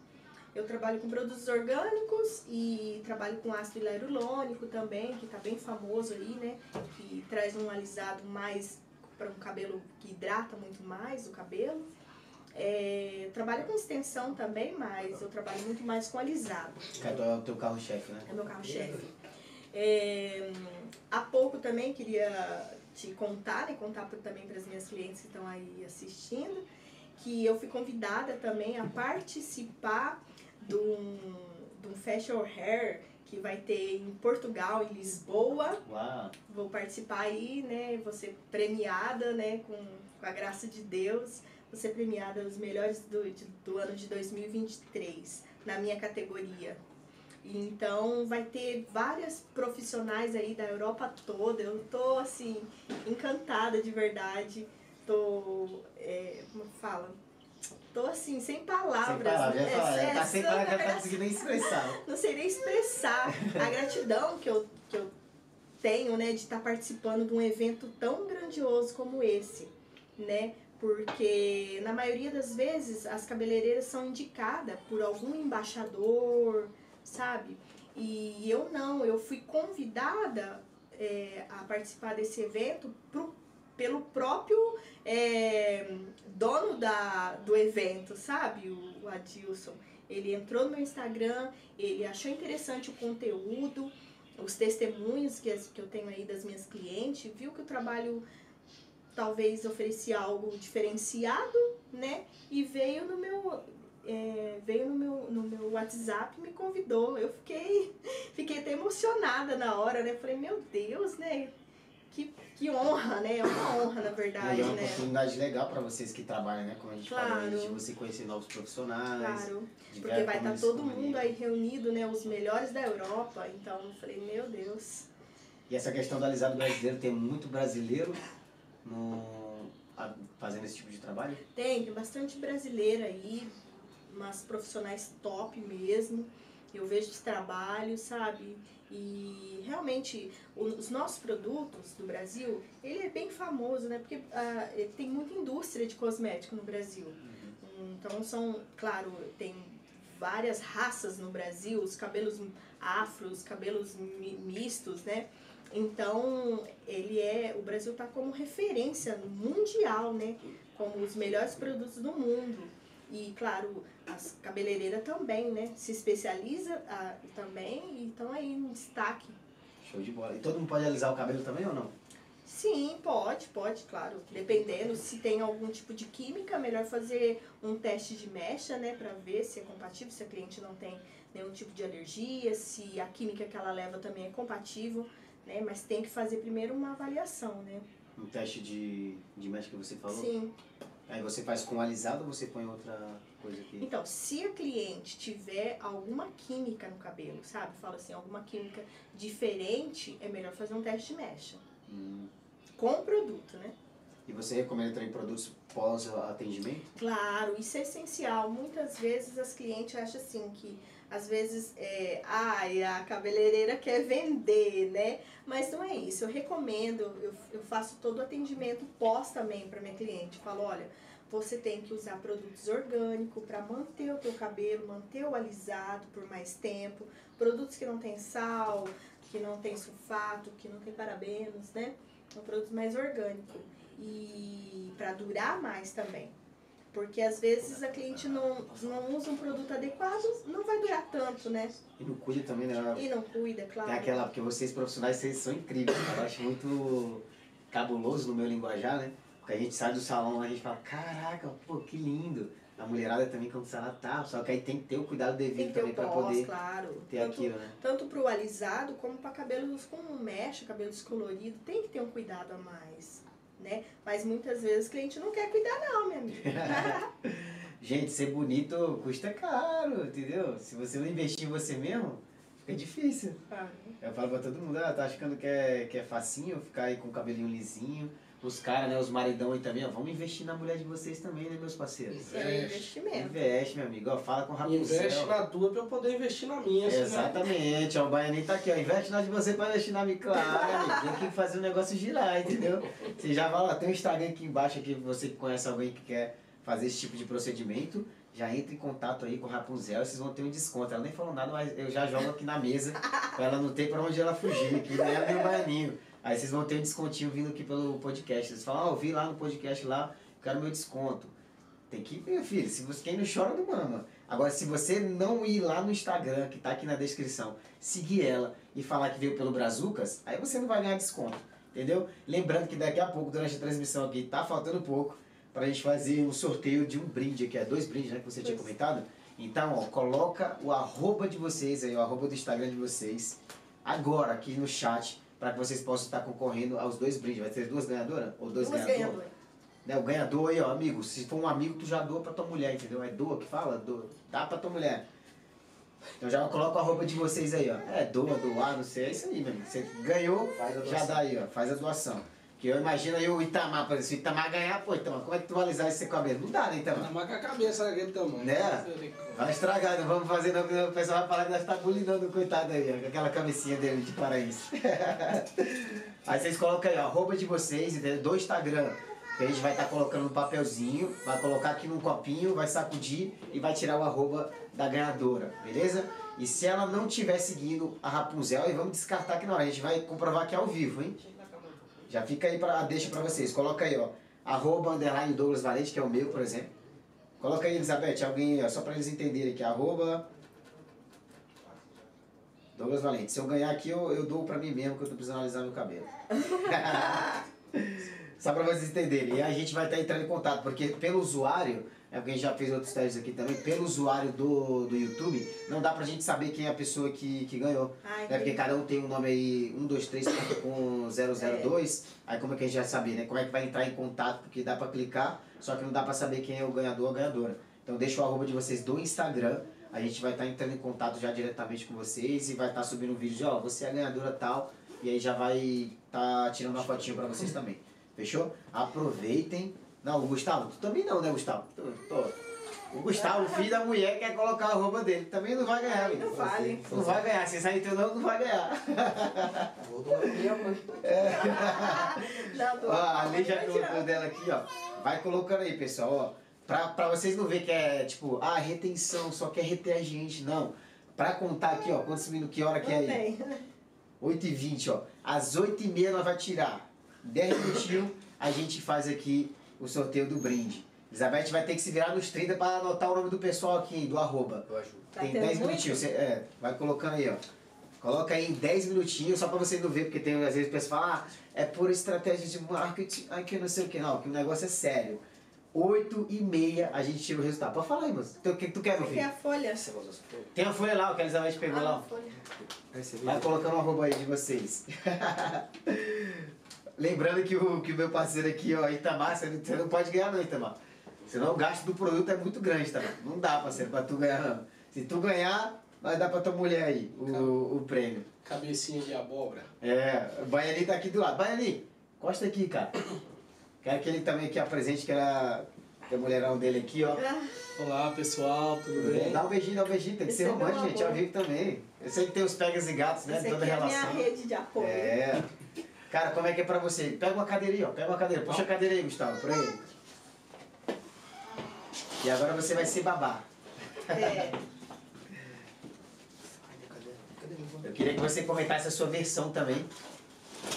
Eu trabalho com produtos orgânicos e trabalho com ácido hilarulônico também, que está bem famoso aí, né? Que traz um alisado mais para um cabelo que hidrata muito mais o cabelo. É, trabalho com extensão também, mas eu trabalho muito mais com alisado. Que é o teu carro-chefe, né? É meu carro-chefe. É, há pouco também queria te contar e contar também para as minhas clientes que estão aí assistindo, que eu fui convidada também a participar de um, de um Fashion Hair que vai ter em Portugal, em Lisboa. Uau. Vou participar aí, né? Vou ser premiada, né? Com, com a graça de Deus. Vou ser premiada nos melhores do, de, do ano de 2023, na minha categoria. Então vai ter várias profissionais aí da Europa toda. Eu tô assim, encantada de verdade. Tô. É, como fala? Tô assim, sem palavras. Sem palavras, né? já fala, É, tá sem palavras, já tá conseguindo nem expressar. não sei nem expressar a gratidão que eu, que eu tenho, né, de estar participando de um evento tão grandioso como esse, né? Porque na maioria das vezes as cabeleireiras são indicadas por algum embaixador, sabe? E eu não, eu fui convidada é, a participar desse evento pro, pelo próprio é, dono da, do evento, sabe? O, o Adilson. Ele entrou no meu Instagram, ele achou interessante o conteúdo, os testemunhos que, que eu tenho aí das minhas clientes, viu que o trabalho talvez oferecia algo diferenciado, né? E veio no meu. é, veio no meu, no meu WhatsApp e me convidou. Eu fiquei, fiquei até emocionada na hora, né? Falei, meu Deus, né? Que, que honra, né? É uma honra, na verdade, E é uma né? oportunidade legal para vocês que trabalham, né? Como a gente falou, Claro. de você conhecer novos profissionais. Claro. Porque vai como estar todo mundo aí reunido, né? Os melhores da Europa. Então eu falei, meu Deus. E essa questão do alisado brasileiro, tem muito brasileiro no, a- fazendo esse tipo de trabalho? Tem, tem bastante brasileira aí, umas profissionais top mesmo. Eu vejo esse trabalho, sabe? E realmente os nossos produtos do Brasil, ele é bem famoso, né? Porque ah, tem muita indústria de cosmético no Brasil. Então são, claro, tem várias raças no Brasil, os cabelos afros, cabelos mi- mistos, né? Então, ele é, o Brasil está como referência mundial, né? Como os melhores produtos do mundo. E, claro, as cabeleireiras também, né? Se especializa ah, também e estão aí em destaque. Show de bola. E todo mundo pode alisar o cabelo também ou não? Sim, pode, pode, claro. Dependendo se tem algum tipo de química, melhor fazer um teste de mecha, né, para ver se é compatível, se a cliente não tem nenhum tipo de alergia, se a química que ela leva também é compatível, né? Mas tem que fazer primeiro uma avaliação, né? Um teste de, de mesh que você falou? Sim. Aí você faz com alisado ou você põe outra coisa aqui? Então, se a cliente tiver alguma química no cabelo, sabe? Fala assim, alguma química diferente, é melhor fazer um teste de mecha. Hum. Com o produto, né? E você recomenda também produtos pós-atendimento? Claro, isso é essencial. Muitas vezes as clientes acham assim que às vezes é, ai, a cabeleireira quer vender, né? Mas não é isso. Eu recomendo, eu, eu faço todo o atendimento pós também para minha cliente. Falo, olha, você tem que usar produtos orgânicos para manter o teu cabelo, manter o alisado por mais tempo. Produtos que não tem sal, que não tem sulfato, que não tem parabenos, né? São produtos mais orgânicos. E para durar mais também. Porque às vezes a cliente não, não usa um produto adequado, não vai durar tanto, né? E não cuida também, né? E não cuida, claro. Tem aquela, porque vocês profissionais, vocês são incríveis. Eu acho muito cabuloso no meu linguajar, né? Porque a gente sai do salão, a gente fala, caraca, pô, que lindo. A mulherada também quando sai lá tá, só que aí tem que ter o cuidado devido também pós, poder claro. ter tanto, aquilo, né? tanto pro alisado como para cabelos com mecha, cabelo descolorido. Tem que ter um cuidado a mais, né? Mas muitas vezes o cliente não quer cuidar não, minha amiga. Gente, ser bonito custa caro, entendeu? Se você não investir em você mesmo, fica difícil. Ah, Eu falo pra todo mundo, ah, tá achando que é, que é facinho ficar aí com o cabelinho lisinho, os caras, né, os maridão aí também, ó, vamos investir na mulher de vocês também, né, meus parceiros? Isso é um investimento. Investe, meu amigo, ó, fala com o Rapunzel. Investe na tua pra eu poder investir na minha. senão- Exatamente, ó, o Baianinho tá aqui, ó. Investe na de você pra investir na minha, claro, amigo. Tem que fazer o negócio girar, entendeu? Você já vai lá, tem um Instagram aqui embaixo aqui, você que conhece alguém que quer fazer esse tipo de procedimento, já entra em contato aí com o Rapunzel, vocês vão ter um desconto. Ela nem falou nada, mas eu já jogo aqui na mesa, pra ela não ter pra onde ela fugir aqui, né? Ela e o Baianinho. Aí vocês vão ter um descontinho vindo aqui pelo podcast. Vocês falam, ó, eu vi lá no podcast lá, quero meu desconto. Tem que meu filho. Se você, quem não chora, não mama. Agora, se você não ir lá no Instagram, que tá aqui na descrição, seguir ela e falar que veio pelo Brazucas, aí você não vai ganhar desconto. Entendeu? Lembrando que daqui a pouco, durante a transmissão aqui, tá faltando pouco pra gente fazer um sorteio de um brinde aqui. É dois brindes, né? Que você tinha Dois. comentado. Então, ó, coloca o arroba de vocês aí, o arroba do Instagram de vocês, agora aqui no chat, para que vocês possam estar concorrendo aos dois brindes. Vai ter duas ganhadoras? Ou dois Duas ganhadores? Né, o ganhador aí, ó, amigo, se for um amigo, tu já doa pra tua mulher, entendeu? É doa que fala? Doa. Dá pra tua mulher. Então já coloca a roupa de vocês aí, ó. É, doa, doar, não sei, é isso aí, meu amigo. Você ganhou, Faz a já dá aí, ó, faz a doação. Que eu imagino aí o Itamar, por exemplo, se o Itamar ganhar, pô, Itamar, como é que tu vai alisar esse cabelo? Não dá, né, Itamar? Mas com a cabeça daquele tamanho. Né? Vai estragar, não vamos fazer não, porque o pessoal vai falar que nós está bulinando o coitado aí, ó, com aquela cabecinha dele de paraíso. aí vocês colocam aí, ó, arroba de vocês, entendeu? do Instagram. Que a gente vai estar colocando no papelzinho, vai colocar aqui num copinho, vai sacudir e vai tirar o arroba da ganhadora, beleza? E se ela não estiver seguindo a Rapunzel, aí vamos descartar aqui na hora, a gente vai comprovar que é ao vivo, hein? Já fica aí pra, deixa pra vocês, coloca aí, ó, arroba underline Douglas Valente, que é o meu, por exemplo. Coloca aí, Elizabeth, alguém, ó, só pra eles entenderem aqui, arroba Douglas Valente. Se eu ganhar aqui, eu, eu dou pra mim mesmo, que eu tô precisando alisar meu cabelo. só pra vocês entenderem. E a gente vai estar entrando em contato, porque pelo usuário, é porque a gente já fez outros testes aqui também, pelo usuário do, do YouTube, não dá pra gente saber quem é a pessoa que, que ganhou. Ai, Né? Porque cada um tem um nome aí, 1, 2, 3, com 002. Aí como é que a gente vai saber, né? Como é que vai entrar em contato? Porque dá pra clicar, só que não dá pra saber quem é o ganhador ou a ganhadora. Então deixa o arroba de vocês do Instagram. A gente vai estar entrando em contato já diretamente com vocês e vai estar subindo um vídeo de, ó, você é a ganhadora tal. E aí já vai estar tirando uma fotinho pra vocês também. Fechou? Aproveitem. Não, o Gustavo, tu também não, né, Gustavo? Tu- tô. O Gustavo, filho da mulher, quer colocar a roupa dele. Também não vai ganhar, amigo. não vale. Não vai ganhar. Se sair teu nome, não vai ganhar. Vou doar minha mãe. A Lei já colocou dela aqui, ó. Vai colocando aí, pessoal, ó. Pra, pra vocês não verem que é, tipo, ah, retenção, só quer reter a gente. Não. Pra contar aqui, ó, quantos minutos, que hora que é aí? tem. 8 e 20 ó. Às 8 e meia nós vai tirar. 10 minutinhos a gente faz aqui o sorteio do brinde. Elizabeth vai ter que se virar nos 30 para anotar o nome do pessoal aqui, do arroba. Eu ajudo. Tá Tem tendo 10 muito? minutinhos. Você, é, vai colocando aí, ó. Coloca aí em 10 minutinhos, só pra você não ver, porque tem às vezes pessoas falam, ah, é por estratégia de marketing, ai que não sei o que, não, que o negócio é sério. 8 e meia a gente tira o resultado. Pode falar aí, moço. O que tu quer, meu Aqui é filho? a folha. Tem a folha lá, o que a Elizabeth pegou Ah, lá. a folha. Vai colocando o arroba aí de vocês. Lembrando que o, que o meu parceiro aqui, ó, Itamar, você não, você não pode ganhar não, Itamar. Senão o gasto do produto é muito grande, tá? Não dá, parceiro, pra tu ganhar não. Se tu ganhar, vai dar pra tua mulher aí o, o prêmio. Cabecinha de abóbora. É, o Baiani tá aqui do lado. Baiani, encosta aqui, cara. Quero que ele também aqui apresente, que era tem o mulherão dele aqui, ó. Ah, Olá pessoal, tudo bem? Dá um beijinho, dá um beijinho, tem que ser Esse é meu romântico, gente, ao vivo também. Eu sei que tem os pegas e gatos, né? Essa Toda aqui é a minha relação. rede de apoio. É. Cara, como é que é pra você? Pega uma cadeira aí, ó. Pega uma cadeira. Puxa a cadeira aí, Gustavo, por aí. E agora você vai ser babá. É. Eu queria que você comentasse a sua versão também.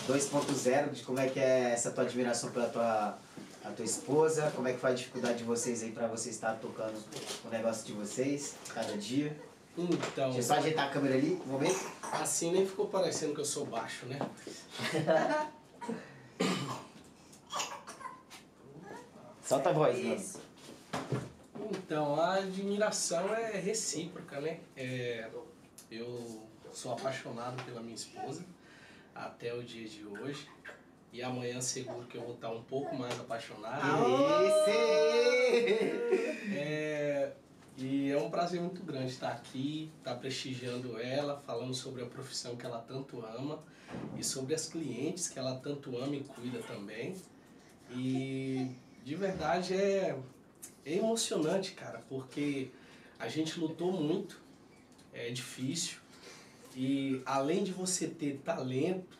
2.0, de como é que é essa tua admiração pela tua, a tua esposa, como é que foi a dificuldade de vocês aí pra você estar tocando o negócio de vocês, cada dia. Então, Deixa eu só ajeitar a câmera ali, um momento. assim nem ficou parecendo que eu sou baixo, né? Solta a voz, mano. Isso. Então, a admiração é recíproca, né? É, eu sou apaixonado pela minha esposa até o dia de hoje. E amanhã seguro que eu vou estar um pouco mais apaixonado. Esse! É, e é um prazer muito grande estar aqui, estar prestigiando ela, falando sobre a profissão que ela tanto ama e sobre as clientes que ela tanto ama e cuida também. E de verdade é, é emocionante, cara, porque a gente lutou muito, é difícil. E além de você ter talento,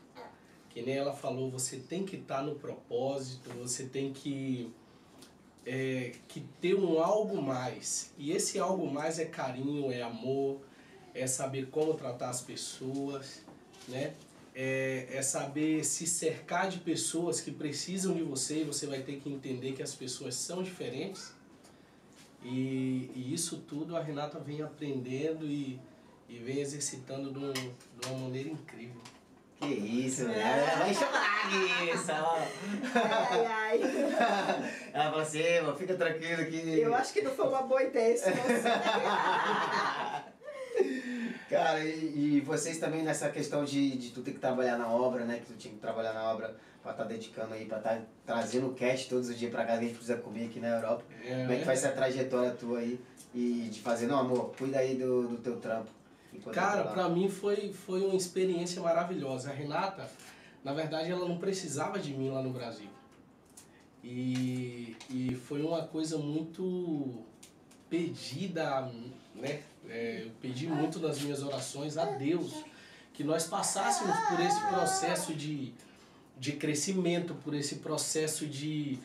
que nem ela falou, você tem que estar no propósito, você tem que, é, que ter um algo mais. E esse algo mais é carinho, é amor, é saber como tratar as pessoas, né? É, é saber se cercar de pessoas que precisam de você e você vai ter que entender que as pessoas são diferentes. E, e isso tudo a Renata vem aprendendo e, e vem exercitando de, um, de uma maneira incrível. Que isso, né? Vai chorar isso. Ai, ai. Ela falou assim, "Ei, mano, fica tranquilo que. Eu acho que não foi uma boa ideia esse moço. Cara, e, e vocês também nessa questão de, de tu ter que trabalhar na obra, né? Que tu tinha que trabalhar na obra pra estar dedicando aí, pra estar trazendo o cash todos os dias pra casa que a gente precisa comer aqui na Europa. Como é que vai ser a trajetória tua aí? E de fazer, não, amor, cuida aí do, do teu trampo. Cara, lá." pra mim foi, foi uma experiência maravilhosa. A Renata, na verdade, ela não precisava de mim lá no Brasil. E, e foi uma coisa muito pedida, né? É, eu pedi muito nas minhas orações a Deus que nós passássemos por esse processo de, de crescimento, por esse processo de,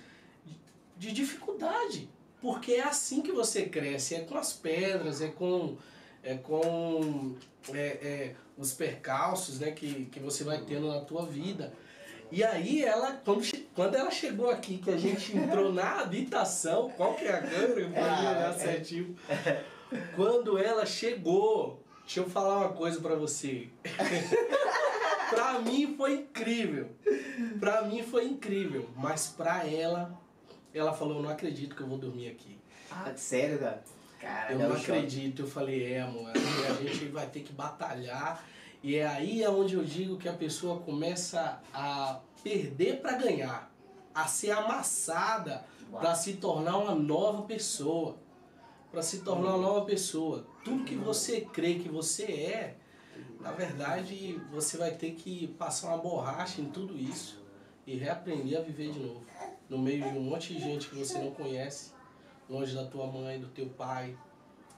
de dificuldade. Porque é assim que você cresce, é com as pedras, é com, é com é, é, os percalços né, que, que você vai tendo na tua vida. E aí ela, quando, quando ela chegou aqui, que a gente entrou na habitação, qual que é a câmera? Pra mim olhar certinho. Quando ela chegou, deixa eu falar uma coisa pra você. pra mim foi incrível. Pra mim foi incrível. Mas pra ela, ela falou, eu não acredito que eu vou dormir aqui. Ah, sério, cara? Cara, Eu não acredito. Eu falei, é, amor, a gente vai ter que batalhar. E é aí é onde eu digo que a pessoa começa a perder para ganhar, a ser amassada para se tornar uma nova pessoa. Para se tornar uma nova pessoa. Tudo que você crê que você é, na verdade, você vai ter que passar uma borracha em tudo isso e reaprender a viver de novo. No meio de um monte de gente que você não conhece, longe da tua mãe, do teu pai,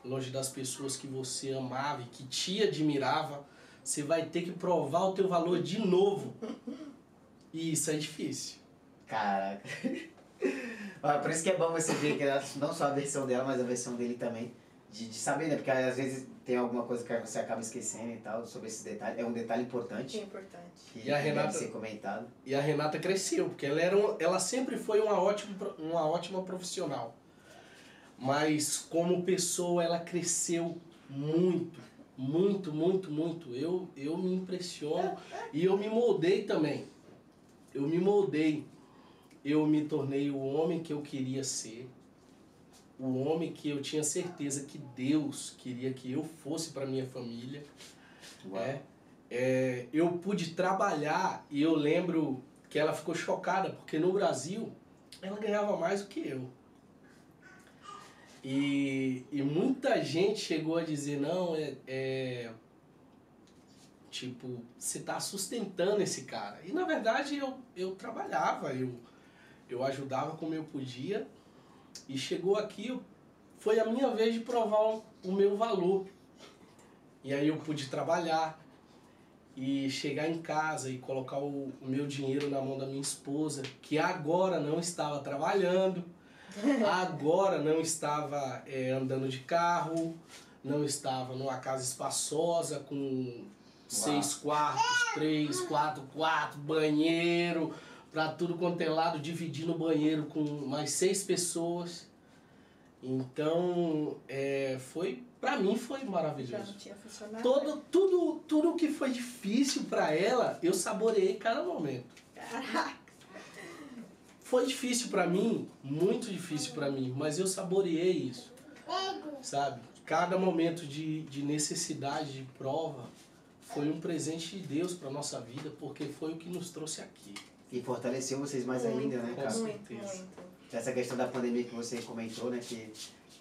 longe das pessoas que você amava e que te admirava, você vai ter que provar o teu valor de novo. E isso é difícil. Caraca. Por isso que é bom você ver que ela- não só a versão dela, mas a versão dele também. De, de saber, né? Porque às vezes tem alguma coisa que você acaba esquecendo e tal, sobre esse detalhe. É um detalhe importante. É importante. Que E a Renata- deve ser comentado. E a Renata cresceu, porque ela, era um- ela sempre foi uma ótima, uma ótima profissional. Mas como pessoa ela cresceu muito, muito, muito, muito. Eu, eu me impressiono e eu me moldei também. Eu me moldei. Eu me tornei o homem que eu queria ser. O homem que eu tinha certeza que Deus queria que eu fosse para minha família. É, é, eu pude trabalhar e eu lembro que ela ficou chocada, porque no Brasil ela ganhava mais do que eu. E, e muita gente chegou a dizer, não, é, é tipo, você está sustentando esse cara. E na verdade eu, eu trabalhava, eu, eu ajudava como eu podia. E chegou aqui, foi a minha vez de provar o, o meu valor. E aí eu pude trabalhar e chegar em casa e colocar o, o meu dinheiro na mão da minha esposa, que agora não estava trabalhando, agora não estava é, andando de carro, não estava numa casa espaçosa com seis quartos, três, quatro quartos, banheiro, para tudo quanto é lado, dividindo o banheiro com mais seis pessoas. Então, é, foi, para mim foi Já maravilhoso. não tinha funcionado. Todo, tudo, tudo que foi difícil para ela, eu saboreei cada momento. Caraca. Foi difícil para mim, muito difícil para mim, mas eu saboreei isso, sabe? Cada momento de, de necessidade, de prova, foi um presente de Deus para nossa vida, porque foi o que nos trouxe aqui. E fortaleceu vocês mais ainda, né, Com cara? Muito, certeza. muito. Essa questão da pandemia que você comentou, né? Que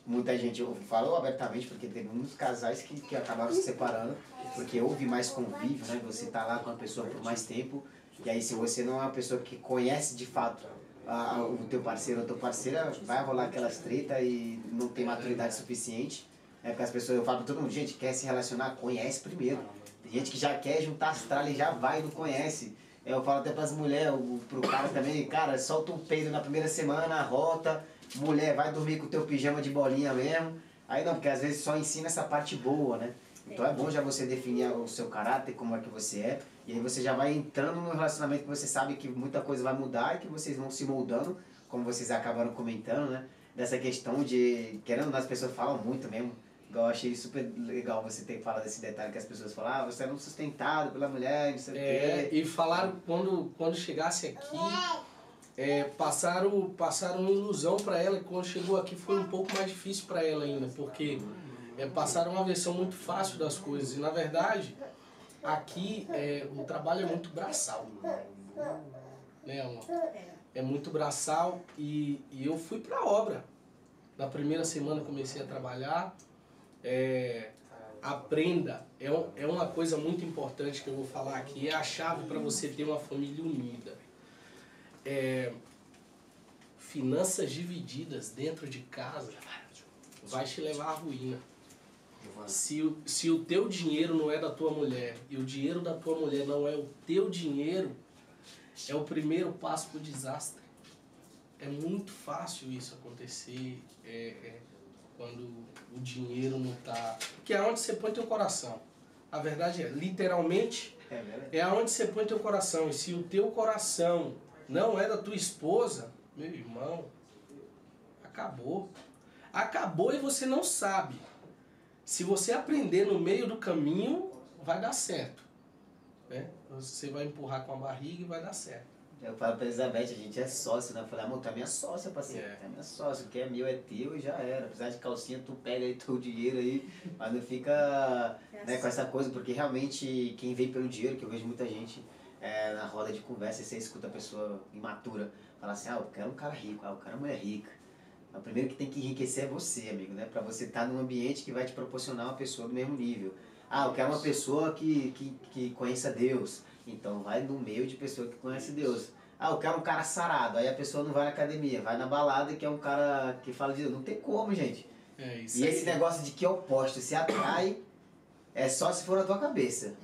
muita gente falou abertamente, porque teve muitos casais que, que acabaram se separando, porque houve mais convívio, né? Você tá lá com a pessoa por mais tempo, e aí se você não é uma pessoa que conhece de fato a- o teu parceiro ou tua parceira, vai rolar aquelas treta e não tem maturidade suficiente. É porque as pessoas, eu falo pra todo mundo, gente, quer se relacionar, conhece primeiro. Tem gente que já quer juntar as tralhas e já vai e não conhece. Eu falo até pras mulheres, pro cara também, cara, solta um peido na primeira semana, rota, mulher, vai dormir com o teu pijama de bolinha mesmo. Aí não, porque às vezes só ensina essa parte boa, né? Então é bom já você definir o seu caráter, como é que você é, e aí você já vai entrando no relacionamento que você sabe que muita coisa vai mudar e que vocês vão se moldando, como vocês acabaram comentando, né? Dessa questão de, querendo ou não, as pessoas falam muito mesmo, igual eu achei super legal você ter falado desse detalhe que as pessoas falam, ah, você era um sustentado pela mulher, não sei É, o quê. e falaram quando, quando chegasse aqui, é, passaram, passaram uma ilusão para ela e quando chegou aqui foi um pouco mais difícil para ela ainda, porque é, passaram uma versão muito fácil das coisas. E na verdade, aqui é, o trabalho é muito braçal. Né, amor? É muito braçal e, e eu fui pra obra. Na primeira semana comecei a trabalhar. É, aprenda, é, é uma coisa muito importante que eu vou falar aqui, é a chave para você ter uma família unida. É, finanças divididas dentro de casa vai te levar à ruína. Se o, se o teu dinheiro não é da tua mulher e o dinheiro da tua mulher não é o teu dinheiro, é o primeiro passo para o desastre. É muito fácil isso acontecer é, é, quando o dinheiro não está. Porque é onde você põe teu coração. A verdade é, literalmente, É verdade. é aonde você põe teu coração. E se o teu coração não é da tua esposa, meu irmão, acabou. Acabou e você não sabe. Se você aprender no meio do caminho, vai dar certo. Né? Você vai empurrar com a barriga e vai dar certo. Eu falo pra Elizabeth, a gente é sócio, né? Eu falei, amor, tu é minha sócia, parceiro. É. Tu é minha sócia, o que é meu é teu e já era. Apesar de calcinha, tu pega aí teu dinheiro aí, mas não fica É né, com essa coisa, porque realmente quem vem pelo dinheiro, que eu vejo muita gente é, na roda de conversa, e você escuta a pessoa imatura falar assim, ah, eu quero um cara rico, ah, eu quero uma mulher rica. Mas o primeiro que tem que enriquecer é você, amigo, né? Pra você estar num ambiente que vai te proporcionar uma pessoa do mesmo nível. Ah, eu quero uma pessoa que, que, que conheça Deus. Então vai no meio de pessoa que conhece Deus. Ah, eu quero um cara sarado. Aí a pessoa não vai na academia, vai na balada que é um cara que fala de Deus. Não tem como, gente. É isso E esse negócio de que oposto se atrai é só se for na tua cabeça.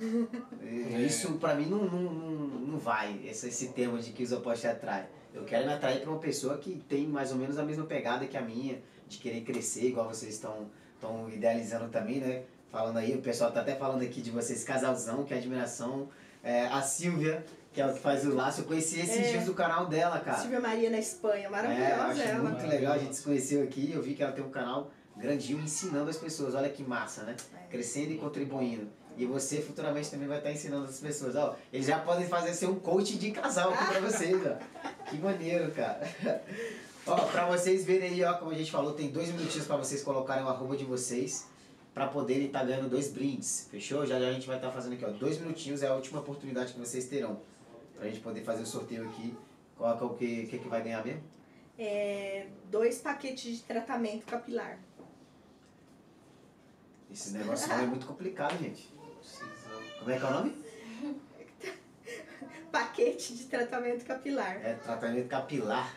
E É. Isso pra mim não, não, não, não vai, esse, esse termo de que os opostos se atraem. Eu quero me atrair pra uma pessoa que tem mais ou menos a mesma pegada que a minha, de querer crescer, igual vocês estão estão idealizando também, né? Falando aí, o pessoal tá até falando aqui de vocês, casalzão, que é admiração. É, a Silvia, que é o que faz o laço, eu conheci esses É. dias do canal dela, cara. Silvia Maria na Espanha, É, maravilhosa acho ela. muito legal, a gente se conheceu aqui, eu vi que ela tem um canal grandinho ensinando as pessoas, olha que massa, né? É. Crescendo e contribuindo. E você futuramente também vai estar ensinando as pessoas, ó, eles já podem fazer ser um coach de casal aqui pra vocês, ó. Que maneiro, cara. Ó, pra vocês verem aí, ó, como a gente falou, tem dois minutinhos pra vocês colocarem o arroba de vocês pra poderem estar ganhando dois brindes, fechou? Já já a gente vai estar fazendo aqui, ó, dois minutinhos é a última oportunidade que vocês terão pra gente poder fazer o sorteio aqui. Coloca o que, que, que vai ganhar mesmo? É, dois paquetes de tratamento capilar. Esse negócio é muito complicado, gente. Como é que é o nome? Paquete de tratamento capilar. É tratamento capilar.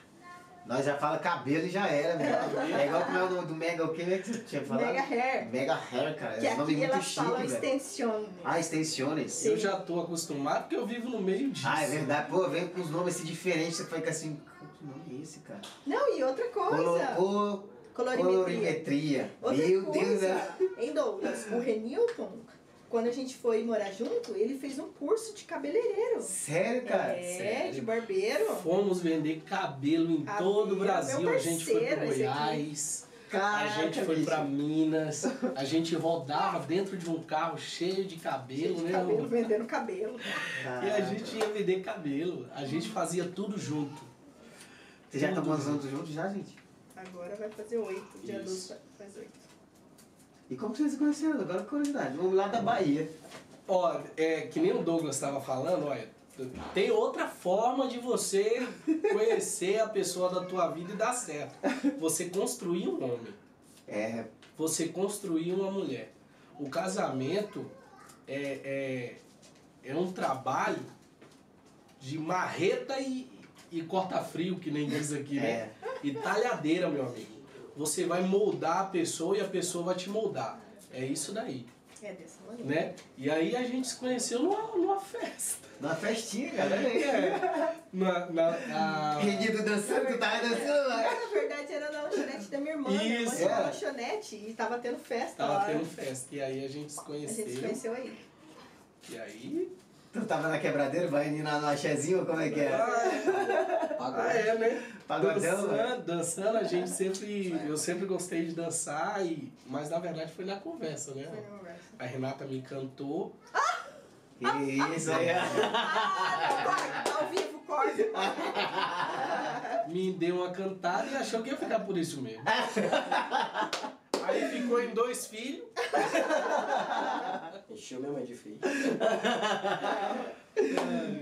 Nós já fala cabelo e já era, meu. É igual como é o nome do Mega, o que é que você tinha falado? Mega Hair. Mega Hair, cara. Que É um nome aqui muito elas chique, falam extensione. Ah, extensiones. Eu já tô acostumado porque eu vivo no meio disso. Ah, é verdade. Pô, vem com os nomes assim diferentes, você fica assim, que nome é esse, cara? Não, e outra coisa. co- Colorimetria. colorimetria. Outra Meu coisa, Deus, né? Hein, Douglas? O Renilton, quando a gente foi morar junto, ele fez um curso de cabeleireiro. Sério, cara? é, sério. de barbeiro. Fomos vender cabelo em Cabelo, todo o Brasil. A gente foi para. Goiás, a Caraca, gente foi para Minas, a gente rodava dentro de um carro cheio de cabelo, de né? cabelo, vendendo cabelo. E a Caraca. gente ia vender cabelo. A gente fazia tudo junto. Vocês já tudo quantos anos juntos já, gente? Agora vai fazer oito. Dia Isso. 12 faz oito. E como vocês se conheceram? Agora curiosidade. Vamos lá da Bahia. Ó, é, que nem o Douglas estava falando, olha, tem outra forma de você conhecer a pessoa da tua vida e dar certo. Você construir um homem. É, você construir uma mulher. O casamento é, é, é um trabalho de marreta e, e corta frio, que nem diz aqui, né? É. E talhadeira, meu amigo. Você vai moldar a pessoa e a pessoa vai te moldar. É isso daí, É dessa maneira. né? E aí a gente se conheceu numa, numa festa. Numa festinha, cara. olha aí. É. Na, na, a- Rendido dançando, tu tava dançando lá. Na verdade era na lanchonete da minha irmã. Minha irmã Isso, tinha uma é. lanchonete e tava tendo festa Tava lá. tendo festa. E aí a gente se A conheceu. gente se conheceu aí. E aí. Tu tava na quebradeira, vai indo na, na chezinho, como é que é? Ah, é, né? Pagodão, né? dançando, dançando, a gente sempre. Eu sempre gostei de dançar, e, mas na verdade foi na conversa, né? Foi na conversa. A Renata me encantou. Isso aí. Ah, tá ao vivo, corta. me deu uma cantada e achou que ia ficar por isso mesmo. Aí ficou em dois filhos. Encheu minha mãe de feio.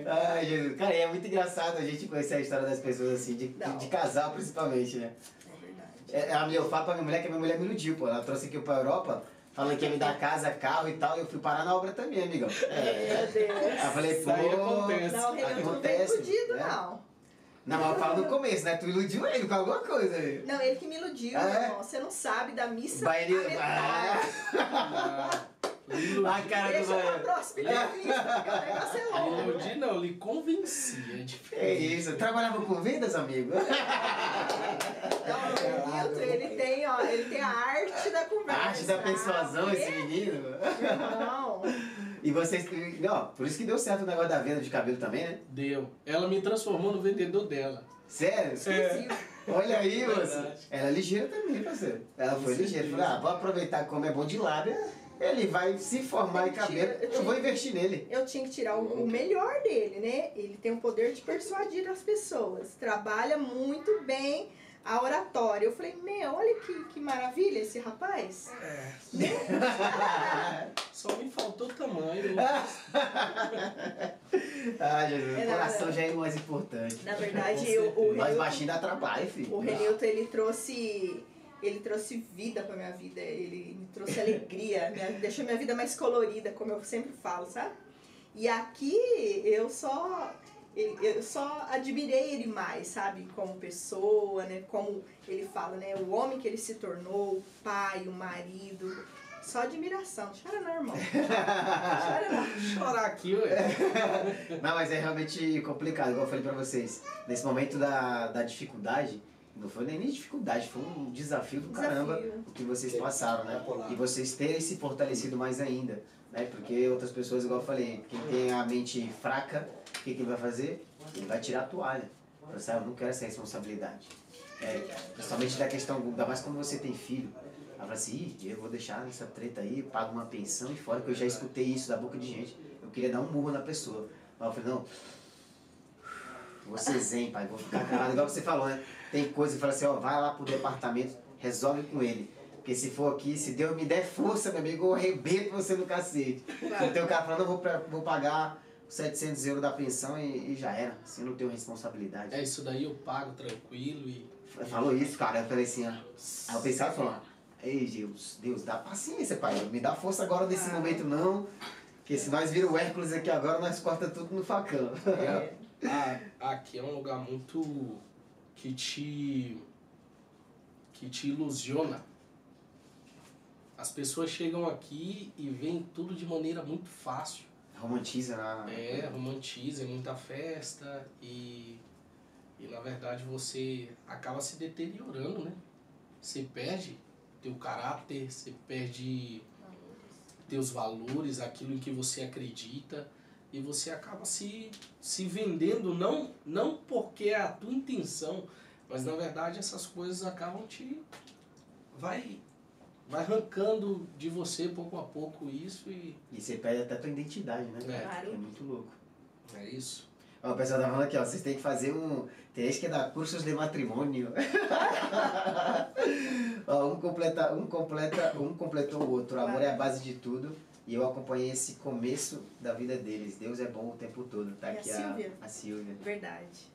Ai, Jesus. Cara, é muito engraçado a gente conhecer a história das pessoas assim, de, de, casal principalmente, né? É verdade. É, a minha, eu falo pra minha mulher que a minha mulher me iludiu, pô. Ela trouxe aqui pra Europa, falando que ia me dar casa, carro e tal, e eu fui parar na obra também, amigão. É. Meu Deus. Aí eu falei, pô. Isso aí acontece. Não, o Renan não acontece, iludido, né? não. Não, mas eu falo no começo, né? Tu iludiu ele com alguma coisa aí. Não, ele que me iludiu, Ah, é? irmão. Você não sabe da missa Vai ele. a Ah, metade. a cara do Deixa pra banheiro. próxima entrevista, porque o negócio é Me longo. iludi, não, lhe convenci. É É diferente. isso. Trabalhava com vendas, amigo? Então, o Milton, ele tem, ó, ele tem a arte da A conversa. arte da persuasão, esse Não, menino. Não. E vocês. Não, por isso que deu certo o negócio da venda de cabelo também, né? Deu. Ela me transformou no vendedor dela. Sério? Exclusivo. Olha aí, Verdade. você. Ela é ligeira também, parceiro. Ela foi ligeira. Falou, ah, vou aproveitar como é bom de lábia. Ele vai se formar em cabelo. eu Eu vou investir nele. Eu tinha que tirar o, o melhor dele, né? Ele tem o poder de persuadir as pessoas. Trabalha muito bem a oratória. Eu falei, meu, olha que, que maravilha esse rapaz. Só me faltou tamanho. Ah, Jesus, É o coração já é o mais importante. Na verdade, Com o, o Mas Renilton, baixinho dá trabalho, filho. o Renilton, ele trouxe... Ele trouxe vida pra minha vida, ele me trouxe alegria, minha- deixou minha vida mais colorida, como eu sempre falo, sabe? E aqui eu só eu só admirei ele mais, sabe? Como pessoa, né? Como ele fala, né? O homem que ele se tornou, o pai, o marido. Só admiração. Chora não, irmão. Chora não. Chorar aqui, ué. Não, mas é realmente complicado, igual eu falei pra vocês. Nesse momento da, da dificuldade, não foi nem dificuldade, foi um desafio do caramba Desafio. o que vocês passaram, né? E vocês terem se fortalecido mais ainda, né? Porque outras pessoas, igual eu falei, quem tem a mente fraca, o que, que ele vai fazer? Ele vai tirar a toalha. Fala assim, ah, eu não quero essa responsabilidade. É, principalmente da questão, ainda mais quando você tem filho. Ela fala assim, Ih, eu vou deixar essa treta aí, pago uma pensão e fora, que eu já escutei isso da boca de gente. Eu queria dar um murro na pessoa. Mas eu falei, não, vou ser zen, pai, vou ficar calado, igual você falou, né? Tem coisa que fala assim, ó, vai lá pro departamento, resolve com ele. Porque se for aqui, se Deus me der força, meu amigo, eu arrebento você no cacete. Então o cara falando, eu vou, pra- vou pagar os 700 euros da pensão e, e já era. Assim, eu não tenho responsabilidade. É isso daí, eu pago tranquilo e. Falou isso, cara. Eu falei assim, ó. Aí eu pensava e falou, ei Deus, Deus, dá paciência, pai. Não me dá força agora nesse Ah. momento, não. Porque se nós vira o Hércules aqui agora, nós corta tudo no facão. É. Ah, aqui é um lugar muito que te que te ilusiona. As pessoas chegam aqui e veem tudo de maneira muito fácil. Romantiza, né? É, romantiza, é muita festa e, e na verdade você acaba se deteriorando, né? Você perde teu caráter, você perde teus valores, aquilo em que você acredita e você acaba se, se vendendo não não porque é a tua intenção, mas na verdade essas coisas acabam te vai vai arrancando de você pouco a pouco isso e E você perde até a tua identidade, né? É. Claro. É muito louco. é isso. Ó, o pessoal tá falando aqui, ó, vocês têm que fazer um. Tem que é dar cursos de matrimônio. ó, um completa, um completa, um completou o outro. O amor é a base de tudo. E eu acompanhei esse começo da vida deles. Deus é bom o tempo todo. Tá E a aqui Silvia? a Silvia. Verdade.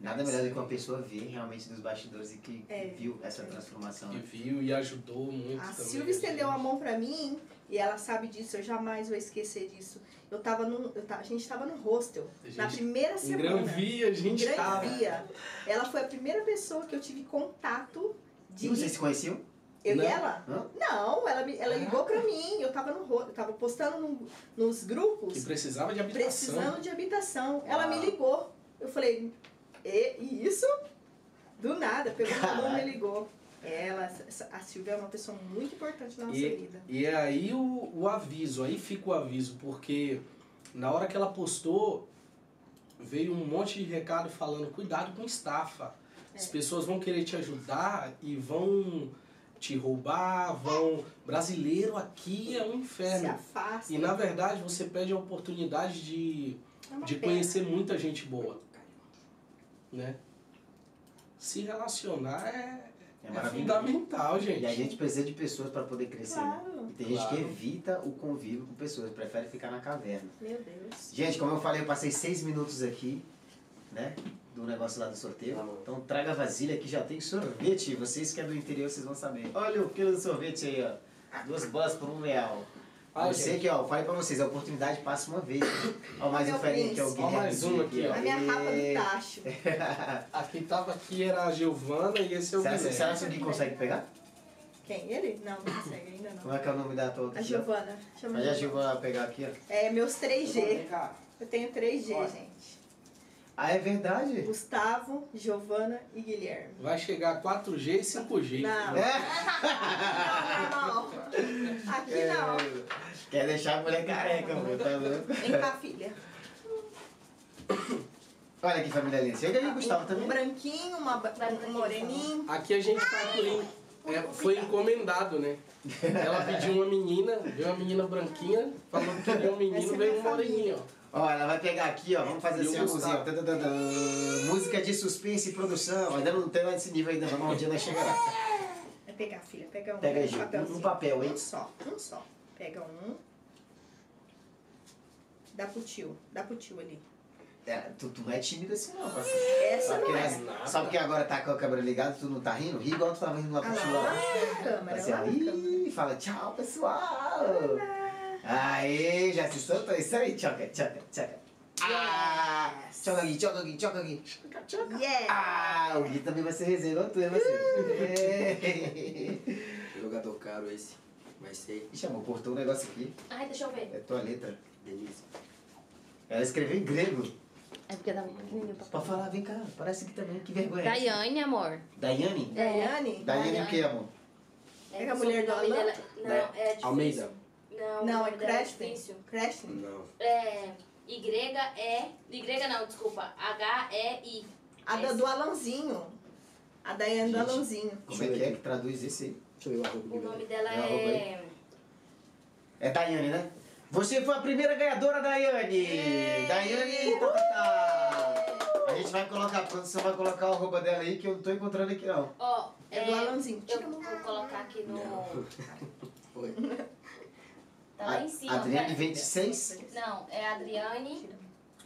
Nada melhor do que uma pessoa ver realmente dos bastidores e que É. viu essa transformação. que né? viu e ajudou muito A também. Silvia estendeu a mão pra mim E ela sabe disso, eu jamais vou esquecer disso. Eu tava num. Eu tava, a gente tava no hostel, A na gente- primeira Em semana. Granvia, a gente Em tava. Granvia. Ela foi a primeira pessoa que eu tive contato de. E vocês se conheciam? Eu Não. e ela? Hã? Não, ela, me- ela ligou pra mim, eu tava no eu tava postando no- nos grupos, Que precisava de habitação. precisando de habitação. Ela me Uau. ligou. Eu falei, e, e isso? Do nada, pegou meu número e ligou. Ela, a Silvia é uma pessoa muito importante na nossa E, vida. e é aí o, o aviso, aí fica o aviso, porque na hora que ela postou, veio um monte de recado falando, cuidado com estafa. As É. pessoas vão querer te ajudar e vão te roubar, vão. Brasileiro aqui é um Se inferno. afasta. E na verdade você perde a oportunidade de, É de pena. conhecer muita gente boa. Né? Se relacionar é, É é fundamental, gente. E a gente precisa de pessoas para poder crescer. né? Claro. E tem gente que evita o convívio com pessoas, prefere ficar na caverna. Meu Deus. Gente, como eu falei, eu passei seis minutos aqui, né? Do negócio lá do sorteio. Tá. Então traga a vasilha que já tem sorvete. Vocês que é do interior, vocês vão saber. Olha o quilo de sorvete aí, ó. Duas bolas por um real. Ai, eu sei gente. que, ó, eu falei pra vocês, a oportunidade passa uma vez. Ó, mais um Meu farinha aqui, ó, mais um aqui, ó. A minha rapa do E- tacho. Aqui tava aqui era a Giovana e esse é o Será, Guilherme. será que Gui consegue pegar? Quem? Ele? Não, não consegue ainda não. Como é que é o nome da tua? A Giovana. Chama Mas a Giovana. Pegar aqui, ó. É meus 3G. Vem cá. Eu tenho 3G, Olha. gente. Ah, é verdade? Gustavo, Giovana e Guilherme. Vai chegar 4G e 5G. Não. É? Não, não. Aqui não. Quer deixar a mulher careca, pô, tá louco? Vem cá, filha. Olha aqui, família linda. Chega aí, Gustavo, Um também. branquinho, uma, um moreninho. Aqui a gente tá en- é, foi encomendado, né? Ela pediu uma menina, veio uma menina branquinha, falou que queria um menino, é veio um moreninho, ó. Ó, ela vai pegar aqui, ó. Vamos fazer assim, Gustavo. música. Música de suspense e produção. Ainda não tem nesse nível ainda, vamos um dia nós chegar lá. É pegar, filha. Pega um Pega papelzinho. Um papel, hein? Um só, um só. Pega um. Dá pro tio. Dá pro tio ali. É, tu, tu não é tímido assim não, parceiro. Essa Só porque, não é. nós- nada. só porque agora tá com a câmera ligada, tu não tá rindo? Ri igual tu tava rindo lá Ah, pro tio lá, na câmera, Assim, lá fala tchau, pessoal. Aê, já se soltou isso aí, tchoca, tchoca, tchoca. Ah, Yes. tchoca aqui, tchoca aqui, tchoca aqui. Tchoca, tchoca. Yeah! Ah, o Gui também vai ser resenha igual tu, hein, você? Jogador caro esse. Vai ser Ixi, amor, cortou um negócio aqui. Ai, deixa eu ver. É tua letra. delícia. Ela escreveu em grego. É porque tava pequenininho pra Pode falar, vem cá, parece que também, que vergonha. é essa? Daiane, amor. Daiane? Daiane? Daiane o que, amor? É a mulher do Alan? Não, é difícil. Almeida. Não, Não, é Creston. difícil. Creston? Não. É Y, E... Y não, desculpa. H, E, I. A da, do Alanzinho. A Daiane do. Alanzinho. Como é que é que traduz esse aí? Deixa eu ver o arroba O nome dela É é... É Daiane, né? Você foi a primeira ganhadora, Daiane! Daiane! Tá, tá, tá. A gente vai colocar, produção vai colocar o arroba dela aí, que eu não tô encontrando aqui não. Ó, É do Alanzinho. Eu vou colocar aqui no... Oi. Tá lá em cima. Adriane né? 26? Não, é Adriane...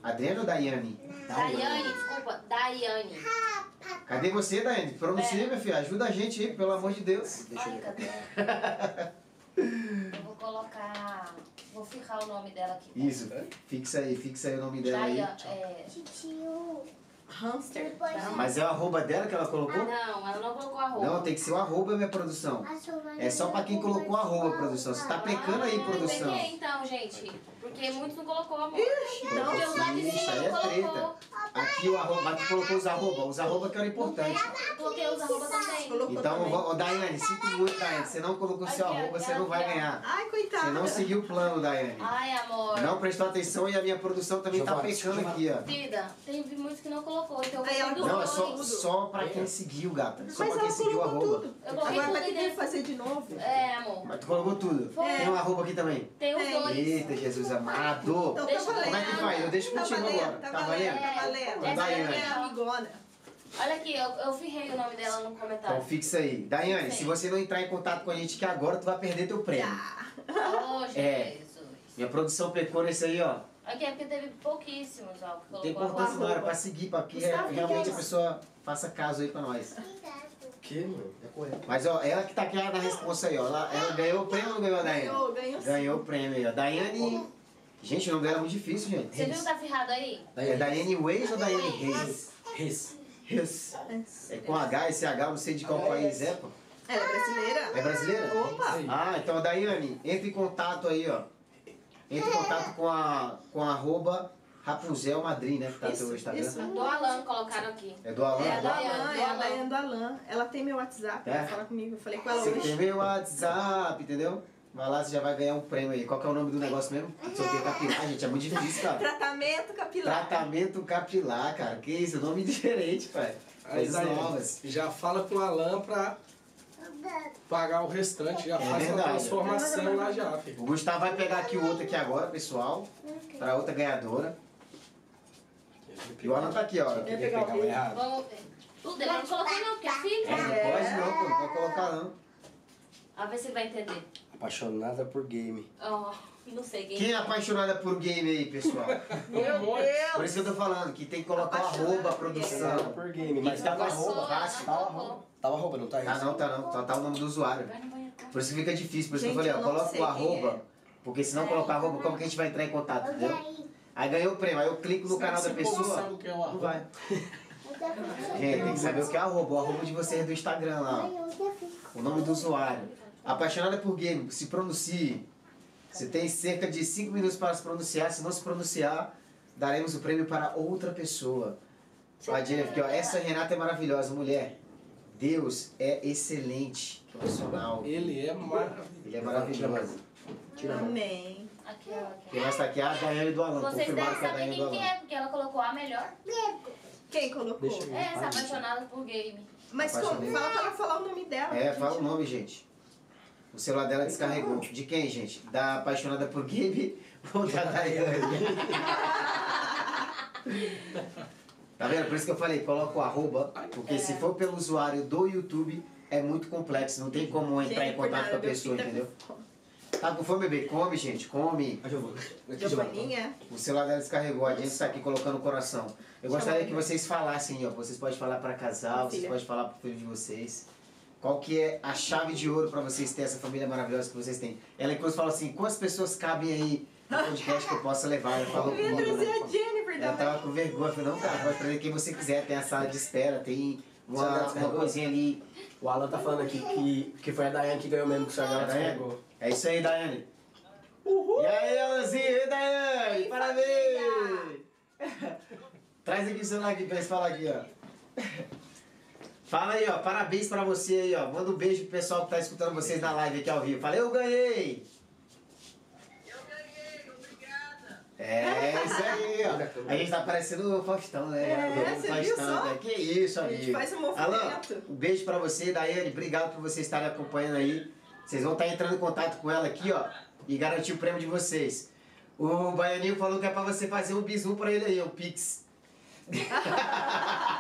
Adriane ou Daiane? Daiane, desculpa. Daiane. Cadê você, Daiane? Pronuncia, É. minha filha. Ajuda a gente aí, pelo amor de Deus. Deixa eu Ai, ver. cadê? Eu vou colocar... Vou ficar o nome dela aqui. Isso, fixa aí, fixa aí o nome dela aí. Daiane, é... Hamster. Tá? Mas é o arroba dela que ela colocou? Não, ela não colocou arroba. Não, tem que ser o arroba, minha produção. É só pra quem colocou arroba, produção. Você tá pecando aí, Ah, produção. peguei, então, gente. Porque muitos não colocou amor. Então, Porque os lá de Isso cima aí não é treta. colocou. Aqui o arroba, aqui colocou os arroba. Os arroba que eram importantes. Eu coloquei os arroba também. Colocou Então, também. ó, Daiane, sinto muito, Daiane. Você não colocou seu arroba, aqui, você não vai ganhar. Ai, Você coitada. não seguiu o plano, Daiane. Ai, amor. Não prestou atenção e a minha produção também tá Giovana, pecando Giovana. aqui, ó. Vida, tem muitos que não colocou, então eu Aí ela coloquei dos Não, é só, só pra quem seguiu, gata. Só Mas pra quem ela seguiu o colocou arroba. tudo. Eu coloquei Agora vai ter que fazer de novo. É, amor. Mas tu colocou tudo. Tem um arroba aqui também. Tem os Tem. dois. Eita, Jesus amado. Então tá Deixa eu- valendo. Como é que faz? Eu deixo Tá contigo valendo, agora. Tá Tá valendo, valendo? tá valendo. É, Daiane. É amigona. Olha aqui, eu, eu firrei o nome dela no Então comentário. fixa aí. Daiane, Sim. se você não entrar em contato com a gente que agora, tu vai perder teu prêmio. Ah, Oh, É. Jesus. Minha produção pecou nesse aí, ó. Aqui é porque teve pouquíssimos, ó. que tem importância não, era arroba. pra seguir, pra que Gustavo, realmente que a é pessoa faça caso aí pra nós. O que, mano? É correto. Mas ó, ela que tá aqui na responsa aí, ó. Ela, ela ganhou o prêmio ou não ganhou a Daiane? Ganhou, ganhou sim. Ganhou o prêmio aí, ó. Daiane. Gente, o nome dela é muito difícil, gente. Você viu que tá ferrado aí? É Daiane Reis ou Daiane Reis? Reis. Reis. É com H, esse H, não sei de qual país é, pô. Ela é brasileira? É brasileira? Opa! Ah, então Daiane, entre em contato aí, ó. Entre em contato com a com a arroba Rapunzel né? Que tá no Isso, teu Instagram. isso. Do Alan colocaram aqui. É do Alan? É a da Dayan, Dayan, é a do Dayan do Alan. Ela tem meu WhatsApp, É? ela fala comigo. Eu falei com ela Você tem hoje. meu WhatsApp, entendeu? Vai lá, você já vai ganhar um prêmio aí. Qual que é o nome do negócio mesmo? Sorteio capilar, gente. É muito difícil, cara. Tratamento capilar. Tratamento capilar, cara. Que isso? Nome diferente, pai. Coisas Daiane, novas. Já fala com o Alan pra pagar o restante, já É faz a verdade. transformação lá já, filho. O Gustavo vai pegar aqui o outro aqui agora, pessoal. Pra outra ganhadora. E o Alan tá aqui, ó. Eu ia pegar o errado. Vamos ver. O dele eu não coloquei não, porque é filho. Não pode não, pô. Não pode colocar não. A ver se ele vai entender. Apaixonada por game. Não sei quem. Quem é apaixonada por game aí, pessoal? Meu Por Deus! isso que eu tô falando, que tem que colocar o Apaixonada arroba, por game. produção. por game, Mas tava arroba, fácil. não colocou. Tava roupa, não tá Tá isso? não, tá não. Só tá o nome do usuário. Vai no banheiro, cara. Por isso que fica difícil. Por isso que eu Gente, falei, ó, eu não coloca sei o quem arroba. é. Porque se não colocar arroba, como que a gente vai entrar em contato, entendeu? Aí ganhou o prêmio, aí eu clico no canal da pessoa, sabe o que é o não arroba. vai. Gente, tem que saber o que é arroba. O arroba de vocês do Instagram lá, ó. O nome do usuário. Apaixonada por game, se pronuncie. Você tem cerca de 5 minutos para se pronunciar. Se não se pronunciar, daremos o prêmio para outra pessoa. Ó, a Jennifer aqui, ó. Essa Renata é maravilhosa, mulher. Deus é excelente profissional. Ele é maravilhoso. Ele é maravilhoso. Amém. Aqui, ó. Aqui. Quem mais tá aqui é a Daiane do Alan. Vocês devem é saber quem que é, porque ela colocou a melhor. Quem colocou? É, essa apaixonada por game. Mas como? Fala pra ela falar o nome dela. É, fala o nome, gente. O celular dela descarregou. De quem, gente? Da apaixonada por Gabe ou da Daiane? tá vendo? Por isso que eu falei, coloca o arroba, porque se for pelo usuário do YouTube, é muito complexo. Não tem como entrar em Gente, por contato nada, com a pessoa, entendeu? Tá com fome, bebê? Come, gente, come. Ah, Giovana. Giovaninha. O celular dela descarregou, a gente tá aqui colocando o coração. Eu gostaria que vocês falassem, ó. Vocês podem falar para casal, vocês podem falar pro filho de vocês. Qual que é a chave de ouro para vocês terem essa família maravilhosa que vocês têm? Ela inclusive fala assim, quantas pessoas cabem aí no podcast que eu possa levar? Ela falou comigo, Pedro e né? a Jennifer Ela também. tava com vergonha, eu falei, não, cara, pode trazer quem você quiser, tem a sala de espera, tem uma, uma coisinha ali. O Alan tá falando aqui que, que foi a Daiane que ganhou mesmo, que o né? descarregou. É isso aí, Daiane. E aí, Alanzinho, e aí, Daiane? Parabéns! Traz aqui o celular aqui pra eles falar aqui, ó. Fala aí, ó. Parabéns pra você aí, ó. Manda um beijo pro pessoal que tá escutando vocês na live aqui ao vivo. Fala, eu ganhei! É isso aí, ó. A gente tá parecendo o Faustão, né? É, o só? né? Que isso, A gente amigo. faz um movimento. Alan, um beijo pra você, Daiane. Obrigado por vocês estarem acompanhando aí. Vocês vão estar entrando em contato com ela aqui, ó. E garantir o prêmio de vocês. O Baianinho falou que é pra você fazer um bisu pra ele aí, um pix.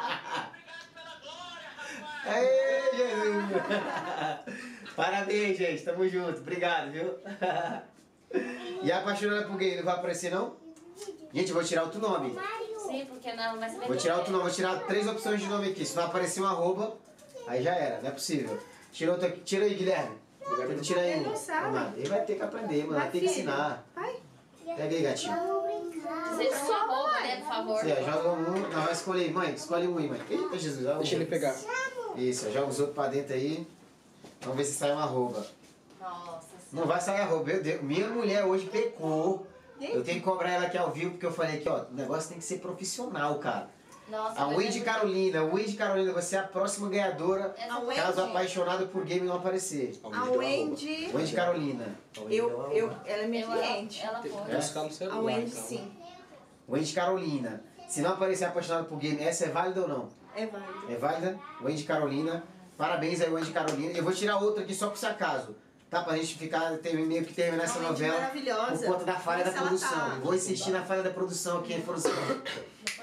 Aê, Jesus! Parabéns, gente. Tamo junto. Obrigado, viu? E a apaixonada por gay não vai aparecer, não? Gente, eu vou tirar outro nome. Sim, porque não vai saber Vou tirar outro nome, vou tirar três opções de nome aqui. Se não aparecer um arroba, aí já era, não é possível. Tira outro aqui. Tira aí, Guilherme. Tenta tirar aí. Ele não sabe. Ele vai ter que aprender, mano. Vai Vai, ter que ensinar. Vai. Pega aí, gatinho. Vocês são né, favor. Você, joga um. Não, vai escolher mãe. Escolhe um aí, mãe. Eita, Jesus. ó, Deixa ele pegar. Isso, joga os outros pra dentro aí. Vamos ver se sai uma arroba. Nossa Não vai sair arroba, meu Deus. Minha mulher hoje pecou. Eu tenho que cobrar ela aqui ao vivo, porque eu falei aqui, ó, o negócio tem que ser profissional, cara. Nossa, A Wendy é Carolina, Wendy Carolina, você é a próxima ganhadora, Essa A caso apaixonado por game não aparecer. A Wendy. Wendy Carolina. Eu, eu, ela é minha cliente. Ela buscar no A Wendy, então. sim. Wendy Carolina. Se não aparecer apaixonado por game, essa é válida ou não? É válido. É válida? Wendy Carolina. Parabéns aí, Wendy Carolina. Eu vou tirar outra aqui só por se acaso. Tá? Pra gente ficar, ter, meio que terminar essa Wendy novela. maravilhosa. Por conta da falha da produção. tá. Vou insistir na falha da produção aqui em produção.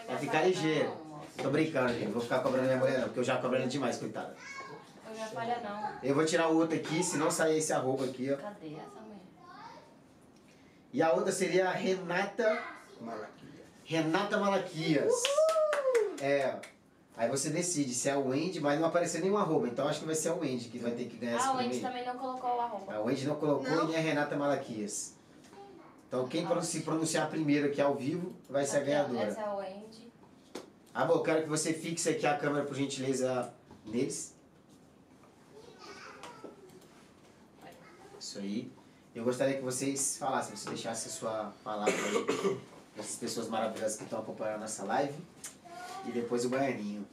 Vai ficar ligeiro. Tô brincando, gente. Vou ficar cobrando minha mulher não, porque eu já ela demais, coitada. Eu já falha não. Eu vou tirar o outro aqui, se não sair esse arroba aqui, ó. Cadê essa mulher? E a outra seria a Renata. Renata Malaquias. É. Aí você decide se é o Wendy, mas não apareceu nenhum arroba, então acho que vai ser o Wendy que vai ter que ganhar esse Ah, o Wendy também não colocou o arroba. A Wendy não colocou Não. e nem a Renata Malaquias. Então quem pro- se pronunciar primeiro aqui ao vivo vai ser a ganhadora. Essa é a Wendy. Ah, bom, eu quero que você fixe aqui a câmera, por gentileza, neles. Isso aí. Eu gostaria que vocês falassem, você deixasse a sua palavra aí essas pessoas maravilhosas que estão acompanhando nossa live. E depois o Baianinho.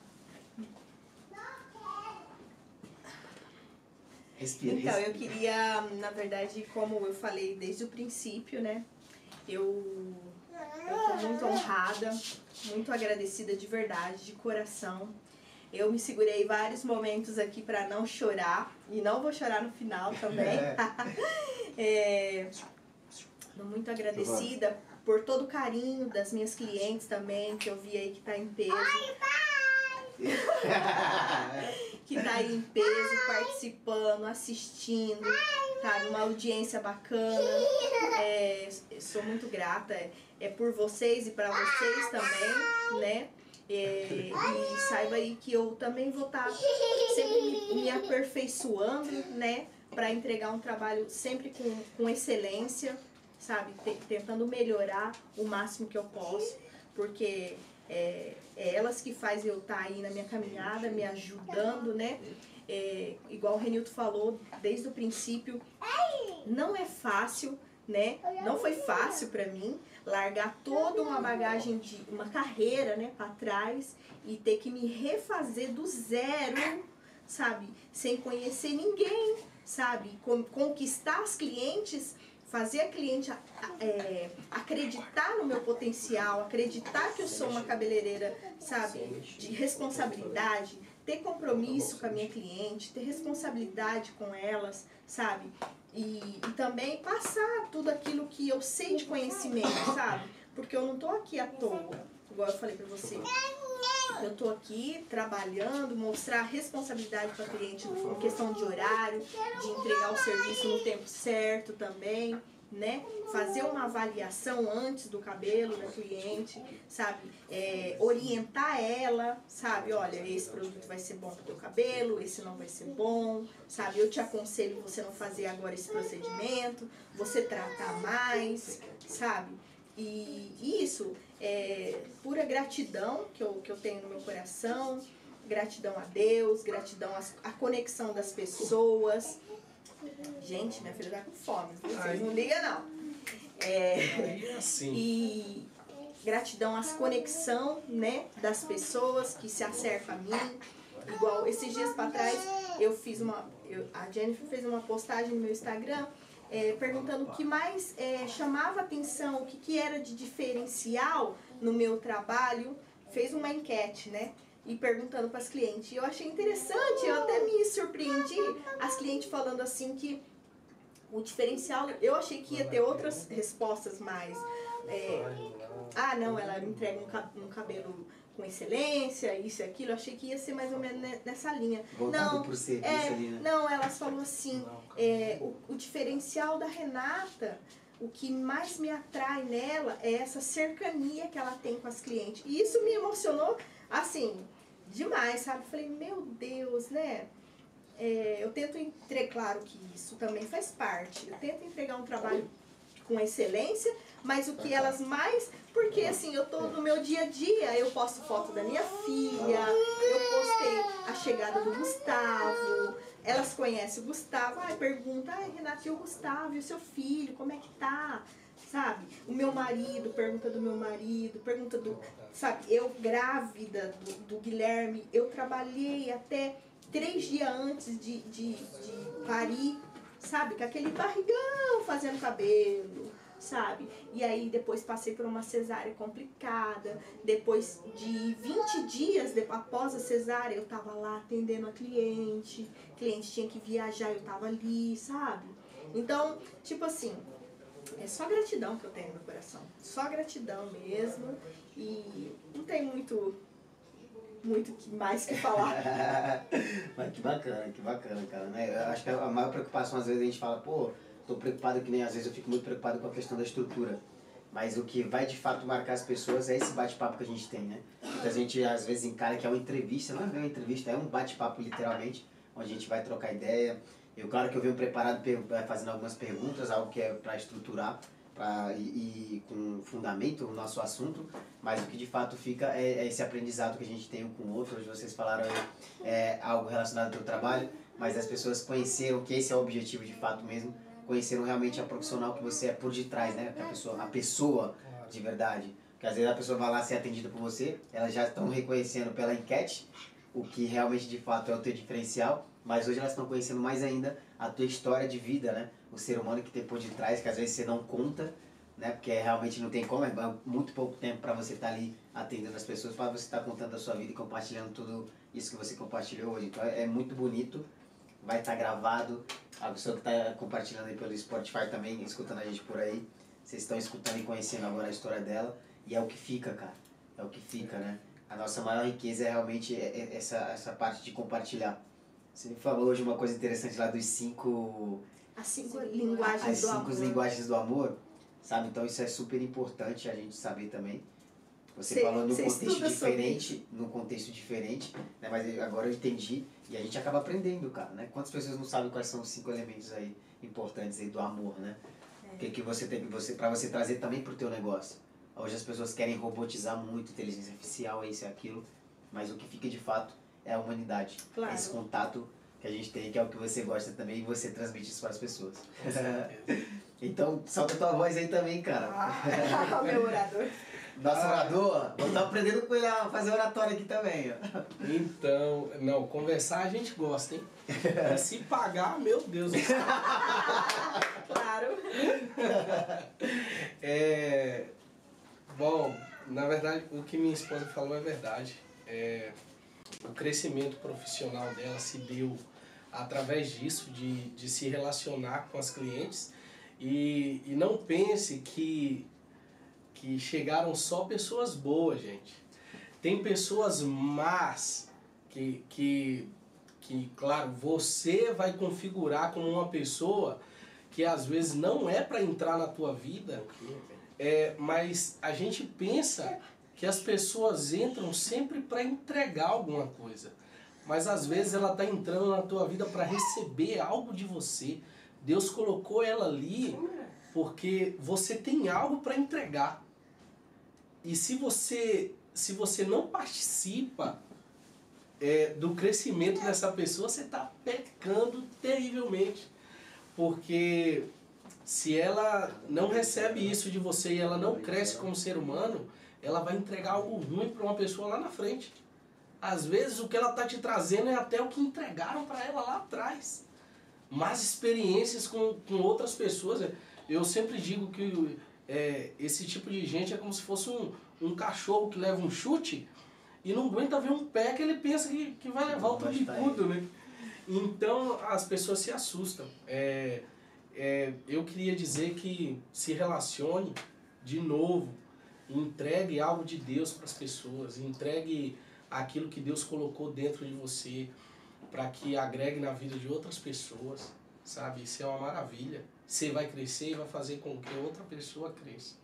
Respira, Então, eu queria, na verdade, como eu falei desde o princípio, né? Eu estou muito honrada, muito agradecida de verdade, de coração. Eu me segurei vários momentos aqui para não chorar e não vou chorar no final também. É, tô muito agradecida por todo o carinho das minhas clientes também, que eu vi aí que tá em peso. que tá aí em peso, participando, assistindo, tá? Numa audiência bacana. É, sou muito grata. É, é por vocês e para vocês também, né? É, e saiba aí que eu também vou estar sempre me, me aperfeiçoando, né? Para entregar um trabalho sempre com, com excelência, sabe? Te- tentando melhorar o máximo que eu posso, porque é, é elas que fazem eu estar aí na minha caminhada, me ajudando, né? É, igual o Renilton falou desde o princípio, não é fácil, né? Não foi fácil para mim largar toda uma bagagem de uma carreira, né, para trás e ter que me refazer do zero, sabe? Sem conhecer ninguém, sabe? Con- Conquistar as clientes, fazer a cliente é, acreditar no meu potencial, acreditar que eu sou uma cabeleireira, sabe? De responsabilidade, ter compromisso com a minha cliente, ter responsabilidade com elas, sabe? E, e também passar tudo aquilo que eu sei de conhecimento, sabe? Porque eu não tô aqui à toa, igual eu falei pra você. Eu tô aqui trabalhando, mostrar responsabilidade para cliente em questão de horário, de entregar o serviço no tempo certo também, né? Fazer uma avaliação antes do cabelo da cliente, sabe? É, orientar ela, sabe? Olha, esse produto vai ser bom pro teu cabelo, esse não vai ser bom, sabe? Eu te aconselho você não fazer agora esse procedimento, você tratar mais, sabe? E isso é pura gratidão que eu, que eu tenho no meu coração, gratidão a Deus, gratidão à conexão das pessoas. Gente, minha filha tá com fome, vocês não ligam não. É, é assim. e gratidão às conexão, né, das pessoas que se acercam a mim. Igual esses dias para trás eu fiz uma, eu- a Jennifer fez uma postagem no meu Instagram é, perguntando o que mais é, chamava atenção, o que, que era de diferencial no meu trabalho. Fez uma enquete, né? E perguntando para as clientes. E eu achei interessante, eu até me surpreendi, as clientes falando assim que o diferencial, eu achei que ia ter outras respostas mais. é, ah, não, ela entrega um cabelo com excelência, isso e aquilo. Eu achei que ia ser mais ou menos ne- nessa linha. Voltado Não, serviço É, ali, né? não, elas falou assim, é, o, o diferencial da Renata, o que mais me atrai nela é essa cercania que ela tem com as clientes. E isso me emocionou, assim, demais, sabe? Falei, meu Deus, né? É, eu tento entregar, claro que isso também faz parte. Eu tento entregar um trabalho com excelência, mas o que elas mais. Porque assim, eu tô no meu dia a dia, eu posto foto da minha filha, eu postei a chegada do Gustavo, elas conhecem o Gustavo, ai, pergunta, ai, Renata, e o Gustavo, e o seu filho, como é que tá? Sabe? O meu marido, pergunta do meu marido, pergunta do. Sabe, eu grávida do, do Guilherme, eu trabalhei até três dias antes de, de, de parir, sabe? Com aquele barrigão fazendo cabelo, sabe? E aí depois passei por uma cesárea complicada. Depois de 20 dias de- após a cesárea, eu tava lá atendendo a cliente. cliente tinha que viajar, eu tava ali, sabe? Então, tipo assim, é só gratidão que eu tenho no coração. Só gratidão mesmo. E não tem muito muito que- mais que falar. Mas que bacana, que bacana, cara, né? Eu acho que a maior preocupação às vezes a gente fala, pô, Tô preocupado que nem às vezes eu fico muito preocupado com a questão da estrutura. Mas o que vai de fato marcar as pessoas é esse bate-papo que a gente tem, né? Muita gente às vezes encara que é uma entrevista, não é uma entrevista, é um bate-papo literalmente, onde a gente vai trocar ideia. Eu, claro que eu venho preparado fazendo algumas perguntas, algo que é para estruturar pra, e, e, com fundamento o nosso assunto, mas o que de fato fica é, é, esse aprendizado que a gente tem um com o outro. Hoje vocês falaram é, algo relacionado ao teu trabalho, mas as pessoas conheceram que esse é o objetivo de fato mesmo, conheceram realmente a profissional que você é por detrás, né? A pessoa, a pessoa de verdade. Porque às vezes a pessoa vai lá ser atendida por você, elas já estão reconhecendo pela enquete o que realmente de fato é o teu diferencial, mas hoje elas estão conhecendo mais ainda a tua história de vida, né? O ser humano que tem por detrás, que às vezes você não conta, né? Porque realmente não tem como, é muito pouco tempo para você estar tá ali atendendo as pessoas, para você estar tá contando a sua vida e compartilhando tudo isso que você compartilhou hoje. Então é muito bonito, vai estar tá gravado, a pessoa que está compartilhando aí pelo Spotify também, escutando a gente por aí. Vocês estão escutando e conhecendo agora a história dela. E é o que fica, cara. É o que fica, né? A nossa maior riqueza é realmente é, é essa, essa parte de compartilhar. Você falou hoje uma coisa interessante lá dos cinco... As cinco linguagens as do cinco amor. linguagens do amor, sabe? Então isso é super importante a gente saber também. Você cê, falou num contexto diferente, num contexto diferente, né? Mas agora eu entendi e a gente acaba aprendendo, cara, né? Quantas pessoas não sabem quais são os cinco elementos aí importantes aí do amor, né? O que, que você tem você para você trazer também pro teu negócio. Hoje as pessoas querem robotizar muito inteligência artificial, isso e aquilo, mas o que fica de fato é a humanidade. Claro. Esse contato que a gente tem, que é o que você gosta também, e você transmite isso para as pessoas. então, solta tua voz aí também, cara. Ah, meu orador. Nosso ah. orador, vou estar aprendendo com ele a fazer oratória aqui também. Ó. Então, não, conversar a gente gosta, hein? E se pagar, meu Deus do céu. claro. É, bom, na verdade, o que minha esposa falou é verdade. É, o crescimento profissional dela se deu através disso, de, de se relacionar com as clientes. E, e não pense que que chegaram só pessoas boas, gente. Tem pessoas más que, que, que, claro, você vai configurar como uma pessoa que às vezes não é para entrar na tua vida, é, mas a gente pensa que as pessoas entram sempre para entregar alguma coisa. Mas às vezes ela está entrando na tua vida para receber algo de você. Deus colocou ela ali porque você tem algo para entregar. E se você, se você não participa é, do crescimento dessa pessoa, você está pecando terrivelmente. Porque se ela não recebe isso de você e ela não cresce como ser humano, ela vai entregar algo ruim para uma pessoa lá na frente. Às vezes o que ela está te trazendo é até o que entregaram para ela lá atrás. Más experiências com, com outras pessoas. Eu sempre digo que é, esse tipo de gente é como se fosse um, um cachorro que leva um chute e não aguenta ver um pé que ele pensa que, que vai levar o tudo, né? Então as pessoas se assustam. É, é, eu queria dizer que se relacione de novo, entregue algo de Deus para as pessoas, entregue aquilo que Deus colocou dentro de você para que agregue na vida de outras pessoas, sabe? Isso é uma maravilha. Você vai crescer e vai fazer com que outra pessoa cresça.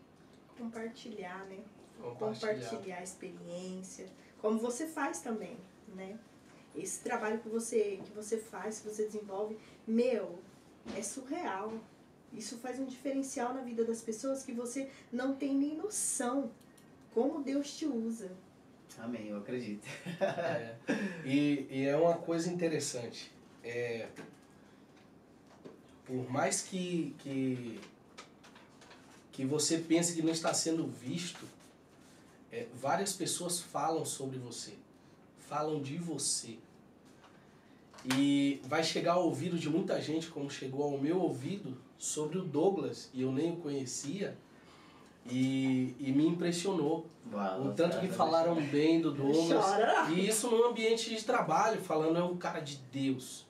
Compartilhar, né? Compartilhar. Compartilhar a experiência, como você faz também, né? Esse trabalho que você, que você faz, que você desenvolve, meu, é surreal. Isso faz um diferencial na vida das pessoas que você não tem nem noção como Deus te usa. Amém, eu acredito. é. E, e é uma coisa interessante. É, por mais que, que, que você pense que não está sendo visto, é, várias pessoas falam sobre você, falam de você. E vai chegar ao ouvido de muita gente, como chegou ao meu ouvido, sobre o Douglas, e eu nem o conhecia, e, e me impressionou. Uau, o tanto que falaram bem do Douglas. E isso num ambiente de trabalho, falando é um cara de Deus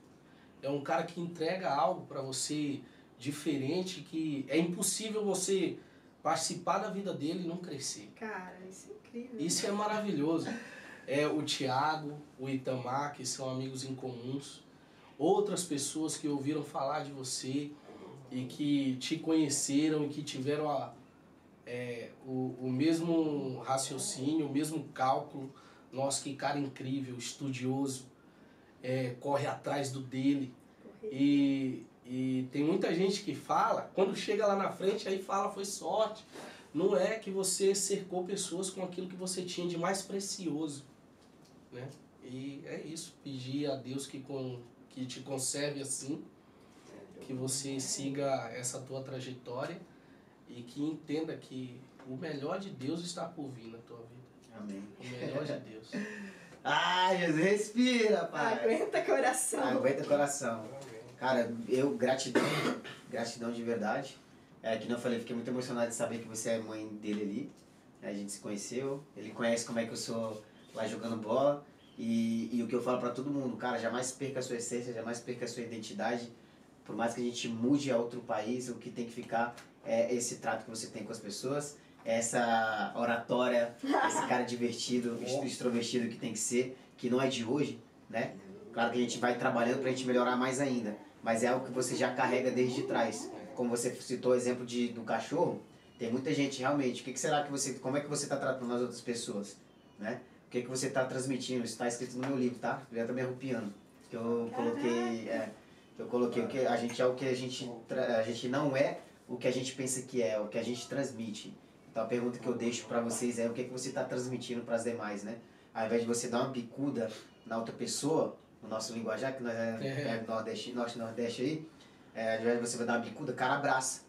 é um cara que entrega algo para você diferente que é impossível você participar da vida dele e não crescer. Cara, isso é incrível. Isso é maravilhoso. É o Tiago, o Itamar, que são amigos em comuns, outras pessoas que ouviram falar de você e que te conheceram e que tiveram a, é, o, o mesmo raciocínio, o mesmo cálculo. Nossa, que cara incrível, estudioso, é, corre atrás do dele. E, e tem muita gente que fala, quando chega lá na frente, aí fala foi sorte. Não é que você cercou pessoas com aquilo que você tinha de mais precioso. Né? E é isso, pedir a Deus que, com, que te conserve assim, que você siga essa tua trajetória e que entenda que o melhor de Deus está por vir na tua vida. Amém. O melhor de Deus. Ai, Jesus, respira, pai. Aguenta coração. Aguenta coração. Cara, eu, gratidão, gratidão de verdade. É, que não eu falei, fiquei muito emocionado de saber que você é mãe dele ali. A gente se conheceu, ele conhece como é que eu sou lá jogando bola. E, e o que eu falo para todo mundo, cara, jamais perca a sua essência, jamais perca a sua identidade. Por mais que a gente mude a outro país, o que tem que ficar é esse trato que você tem com as pessoas, essa oratória, esse cara divertido, extrovertido que tem que ser, que não é de hoje, né? Claro que a gente vai trabalhando pra gente melhorar mais ainda, mas é algo que você já carrega desde trás. Como você citou o exemplo de, do cachorro, tem muita gente realmente, o que, que será que você, como é que você está tratando as outras pessoas, né? O que, que você está transmitindo? Isso está escrito no meu livro, tá? Já tá me arrupiando. Que eu coloquei, é, eu coloquei o que a gente é o que a gente, a gente não é o que a gente pensa que é, o que a gente transmite. Então a pergunta que eu deixo para vocês é o que, que você está transmitindo para as demais, né? Ao invés de você dar uma bicuda na outra pessoa, no nosso linguajar, que nós é, É. é nordeste, norte nordeste aí, é, ao invés de você dar uma bicuda, cara abraça.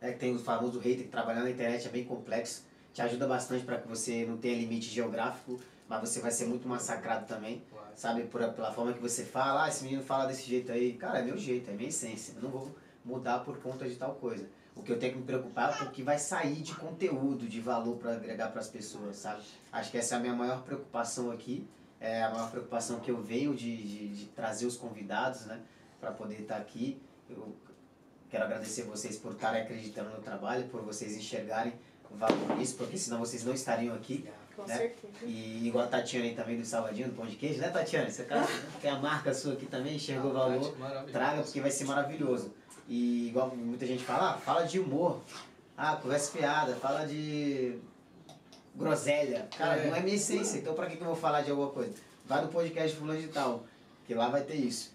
É, que tem o famoso hater que trabalhar na internet é bem complexo. Te ajuda bastante para que você não tenha limite geográfico, mas você vai ser muito massacrado também sabe? Por, pela forma que você fala, ah, esse menino fala desse jeito aí. Cara, é meu jeito, é minha essência. Eu não vou mudar por conta de tal coisa. O que eu tenho que me preocupar é o que vai sair de conteúdo, de valor para agregar para as pessoas, sabe? Acho que essa é a minha maior preocupação aqui. É a maior preocupação que eu venho de, de, de trazer os convidados, né? Para poder estar aqui. Eu quero agradecer vocês por estarem acreditando no trabalho, por vocês enxergarem o valor nisso, porque senão vocês não estariam aqui. Com né? certeza. E igual a Tatiana aí também do Salvadinho, do Pão de Queijo, né Tatiana? Você cara, tem a marca sua aqui também, enxergou o valor, traga porque vai ser maravilhoso. E igual muita gente fala, ah, fala de humor, ah, conversa fiada, fala de groselha. Cara, É. não é minha essência, então pra que, que eu vou falar de alguma coisa? Vai no podcast fulano de tal, que lá vai ter isso.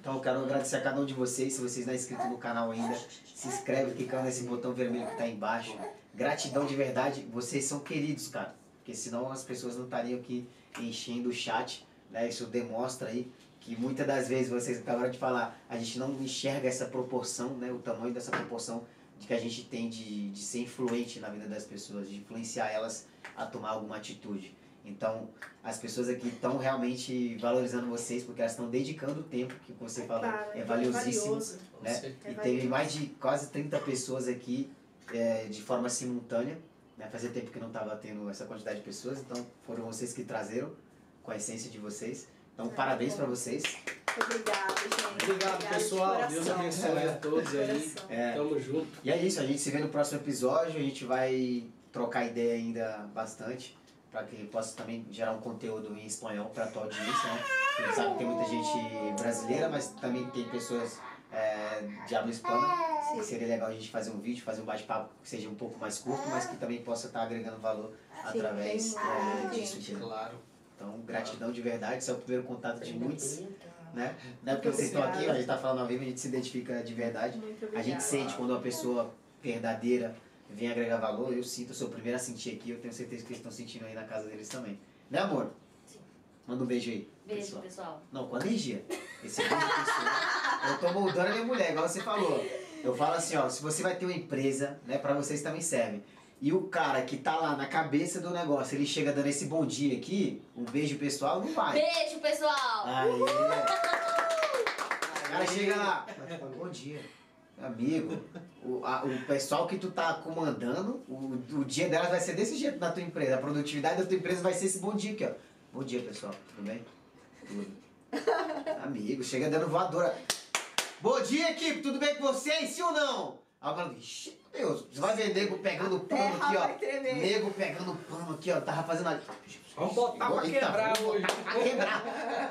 Então eu quero agradecer a cada um de vocês, se vocês não é inscrito no canal ainda, se inscreve clicando nesse botão vermelho que tá aí embaixo. Gratidão de verdade, vocês são queridos, cara. Porque senão as pessoas não estariam aqui enchendo o chat, né? Isso demonstra aí que muitas das vezes vocês acabaram de falar, a gente não enxerga essa proporção, né? O tamanho dessa proporção de que a gente tem de, de ser influente na vida das pessoas, de influenciar elas a tomar alguma atitude. Então, as pessoas aqui estão realmente valorizando vocês porque elas estão dedicando o tempo que você falou, Claro, é valiosíssimo valioso. Com né? certeza. É E teve mais de quase 30 pessoas aqui é, de forma simultânea. Né? Fazia tempo que não estava tendo essa quantidade de pessoas, então foram vocês que trazeram com a essência de vocês. Então, parabéns para vocês. Obrigada, gente. Obrigado, Obrigada de pessoal. coração. Deus abençoe a todos aí. É, Tamo junto. e é isso, a gente se vê no próximo episódio. A gente vai trocar ideia ainda bastante para que possa também gerar um conteúdo em espanhol para a tua audiência. Né? A gente sabe que tem muita gente brasileira, mas também tem pessoas é, de habla hispana. Sim. Seria legal a gente fazer um vídeo, fazer um bate-papo que seja um pouco mais curto, mas que também possa estar agregando valor Sim, através é, disso. Claro. Então, gratidão de verdade, esse é o primeiro contato de muitos, né? Não é porque vocês estão aqui, a gente está falando ao vivo, a gente se identifica de verdade. Muito A gente sente quando uma pessoa verdadeira vem agregar valor, eu sinto, eu sou o primeiro a sentir aqui, eu tenho certeza que eles estão sentindo aí na casa deles também. Né, amor? Sim. Manda um beijo aí. Beijo, pessoal. pessoal. Não, com energia. Esse beijo pessoal. Eu tô moldando a minha mulher, igual você falou. Eu falo assim, ó, se você vai ter uma empresa, né, pra vocês também serve. E o cara que tá lá na cabeça do negócio, ele chega dando esse bom dia aqui, um beijo pessoal, não vai. Beijo, pessoal. Aí. O cara chega lá, bom dia. Amigo, o, a- o pessoal que tu tá comandando, o, o dia delas vai ser desse jeito na tua empresa. A produtividade da tua empresa vai ser esse bom dia aqui, ó. Bom dia, pessoal. Tudo bem? Tudo. Amigo, chega dando voadora. Bom dia, equipe. Tudo bem com vocês? Sim ou não? Aí o cara, Deus, você vai ver nego pegando pano terra aqui, ó. Nego pegando pano aqui, ó. Tava fazendo ali. Vamos botar pra quebrar hoje. pra quebrar.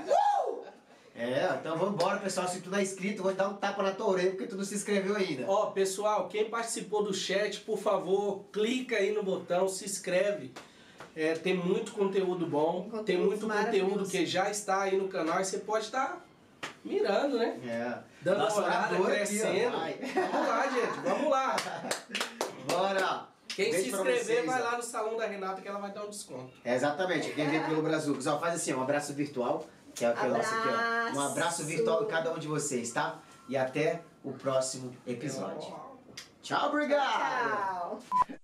Uh! É, então vamos embora, pessoal. Se tu não é inscrito, eu vou dar um tapa na tua orelha porque tu não se inscreveu ainda. Ó, pessoal, quem participou do chat, por favor, clica aí no botão, se inscreve. É, tem muito conteúdo bom, Conteúdos tem muito conteúdo que já está aí no canal e você pode estar mirando, né? É. Dando Nossa uma olhada, oradora aqui, ó, crescendo. vamos lá, gente, vamos lá. Bora! Quem Beijo se inscrever vocês, vai ó. lá no salão da Renata que ela vai dar um desconto. É, exatamente, quem vem pelo Brasil. Pessoal, faz assim, um abraço virtual, que é o que é o nosso aqui, ó. Um abraço virtual em cada um de vocês, tá? E até o próximo episódio. Tchau, obrigado! Tchau.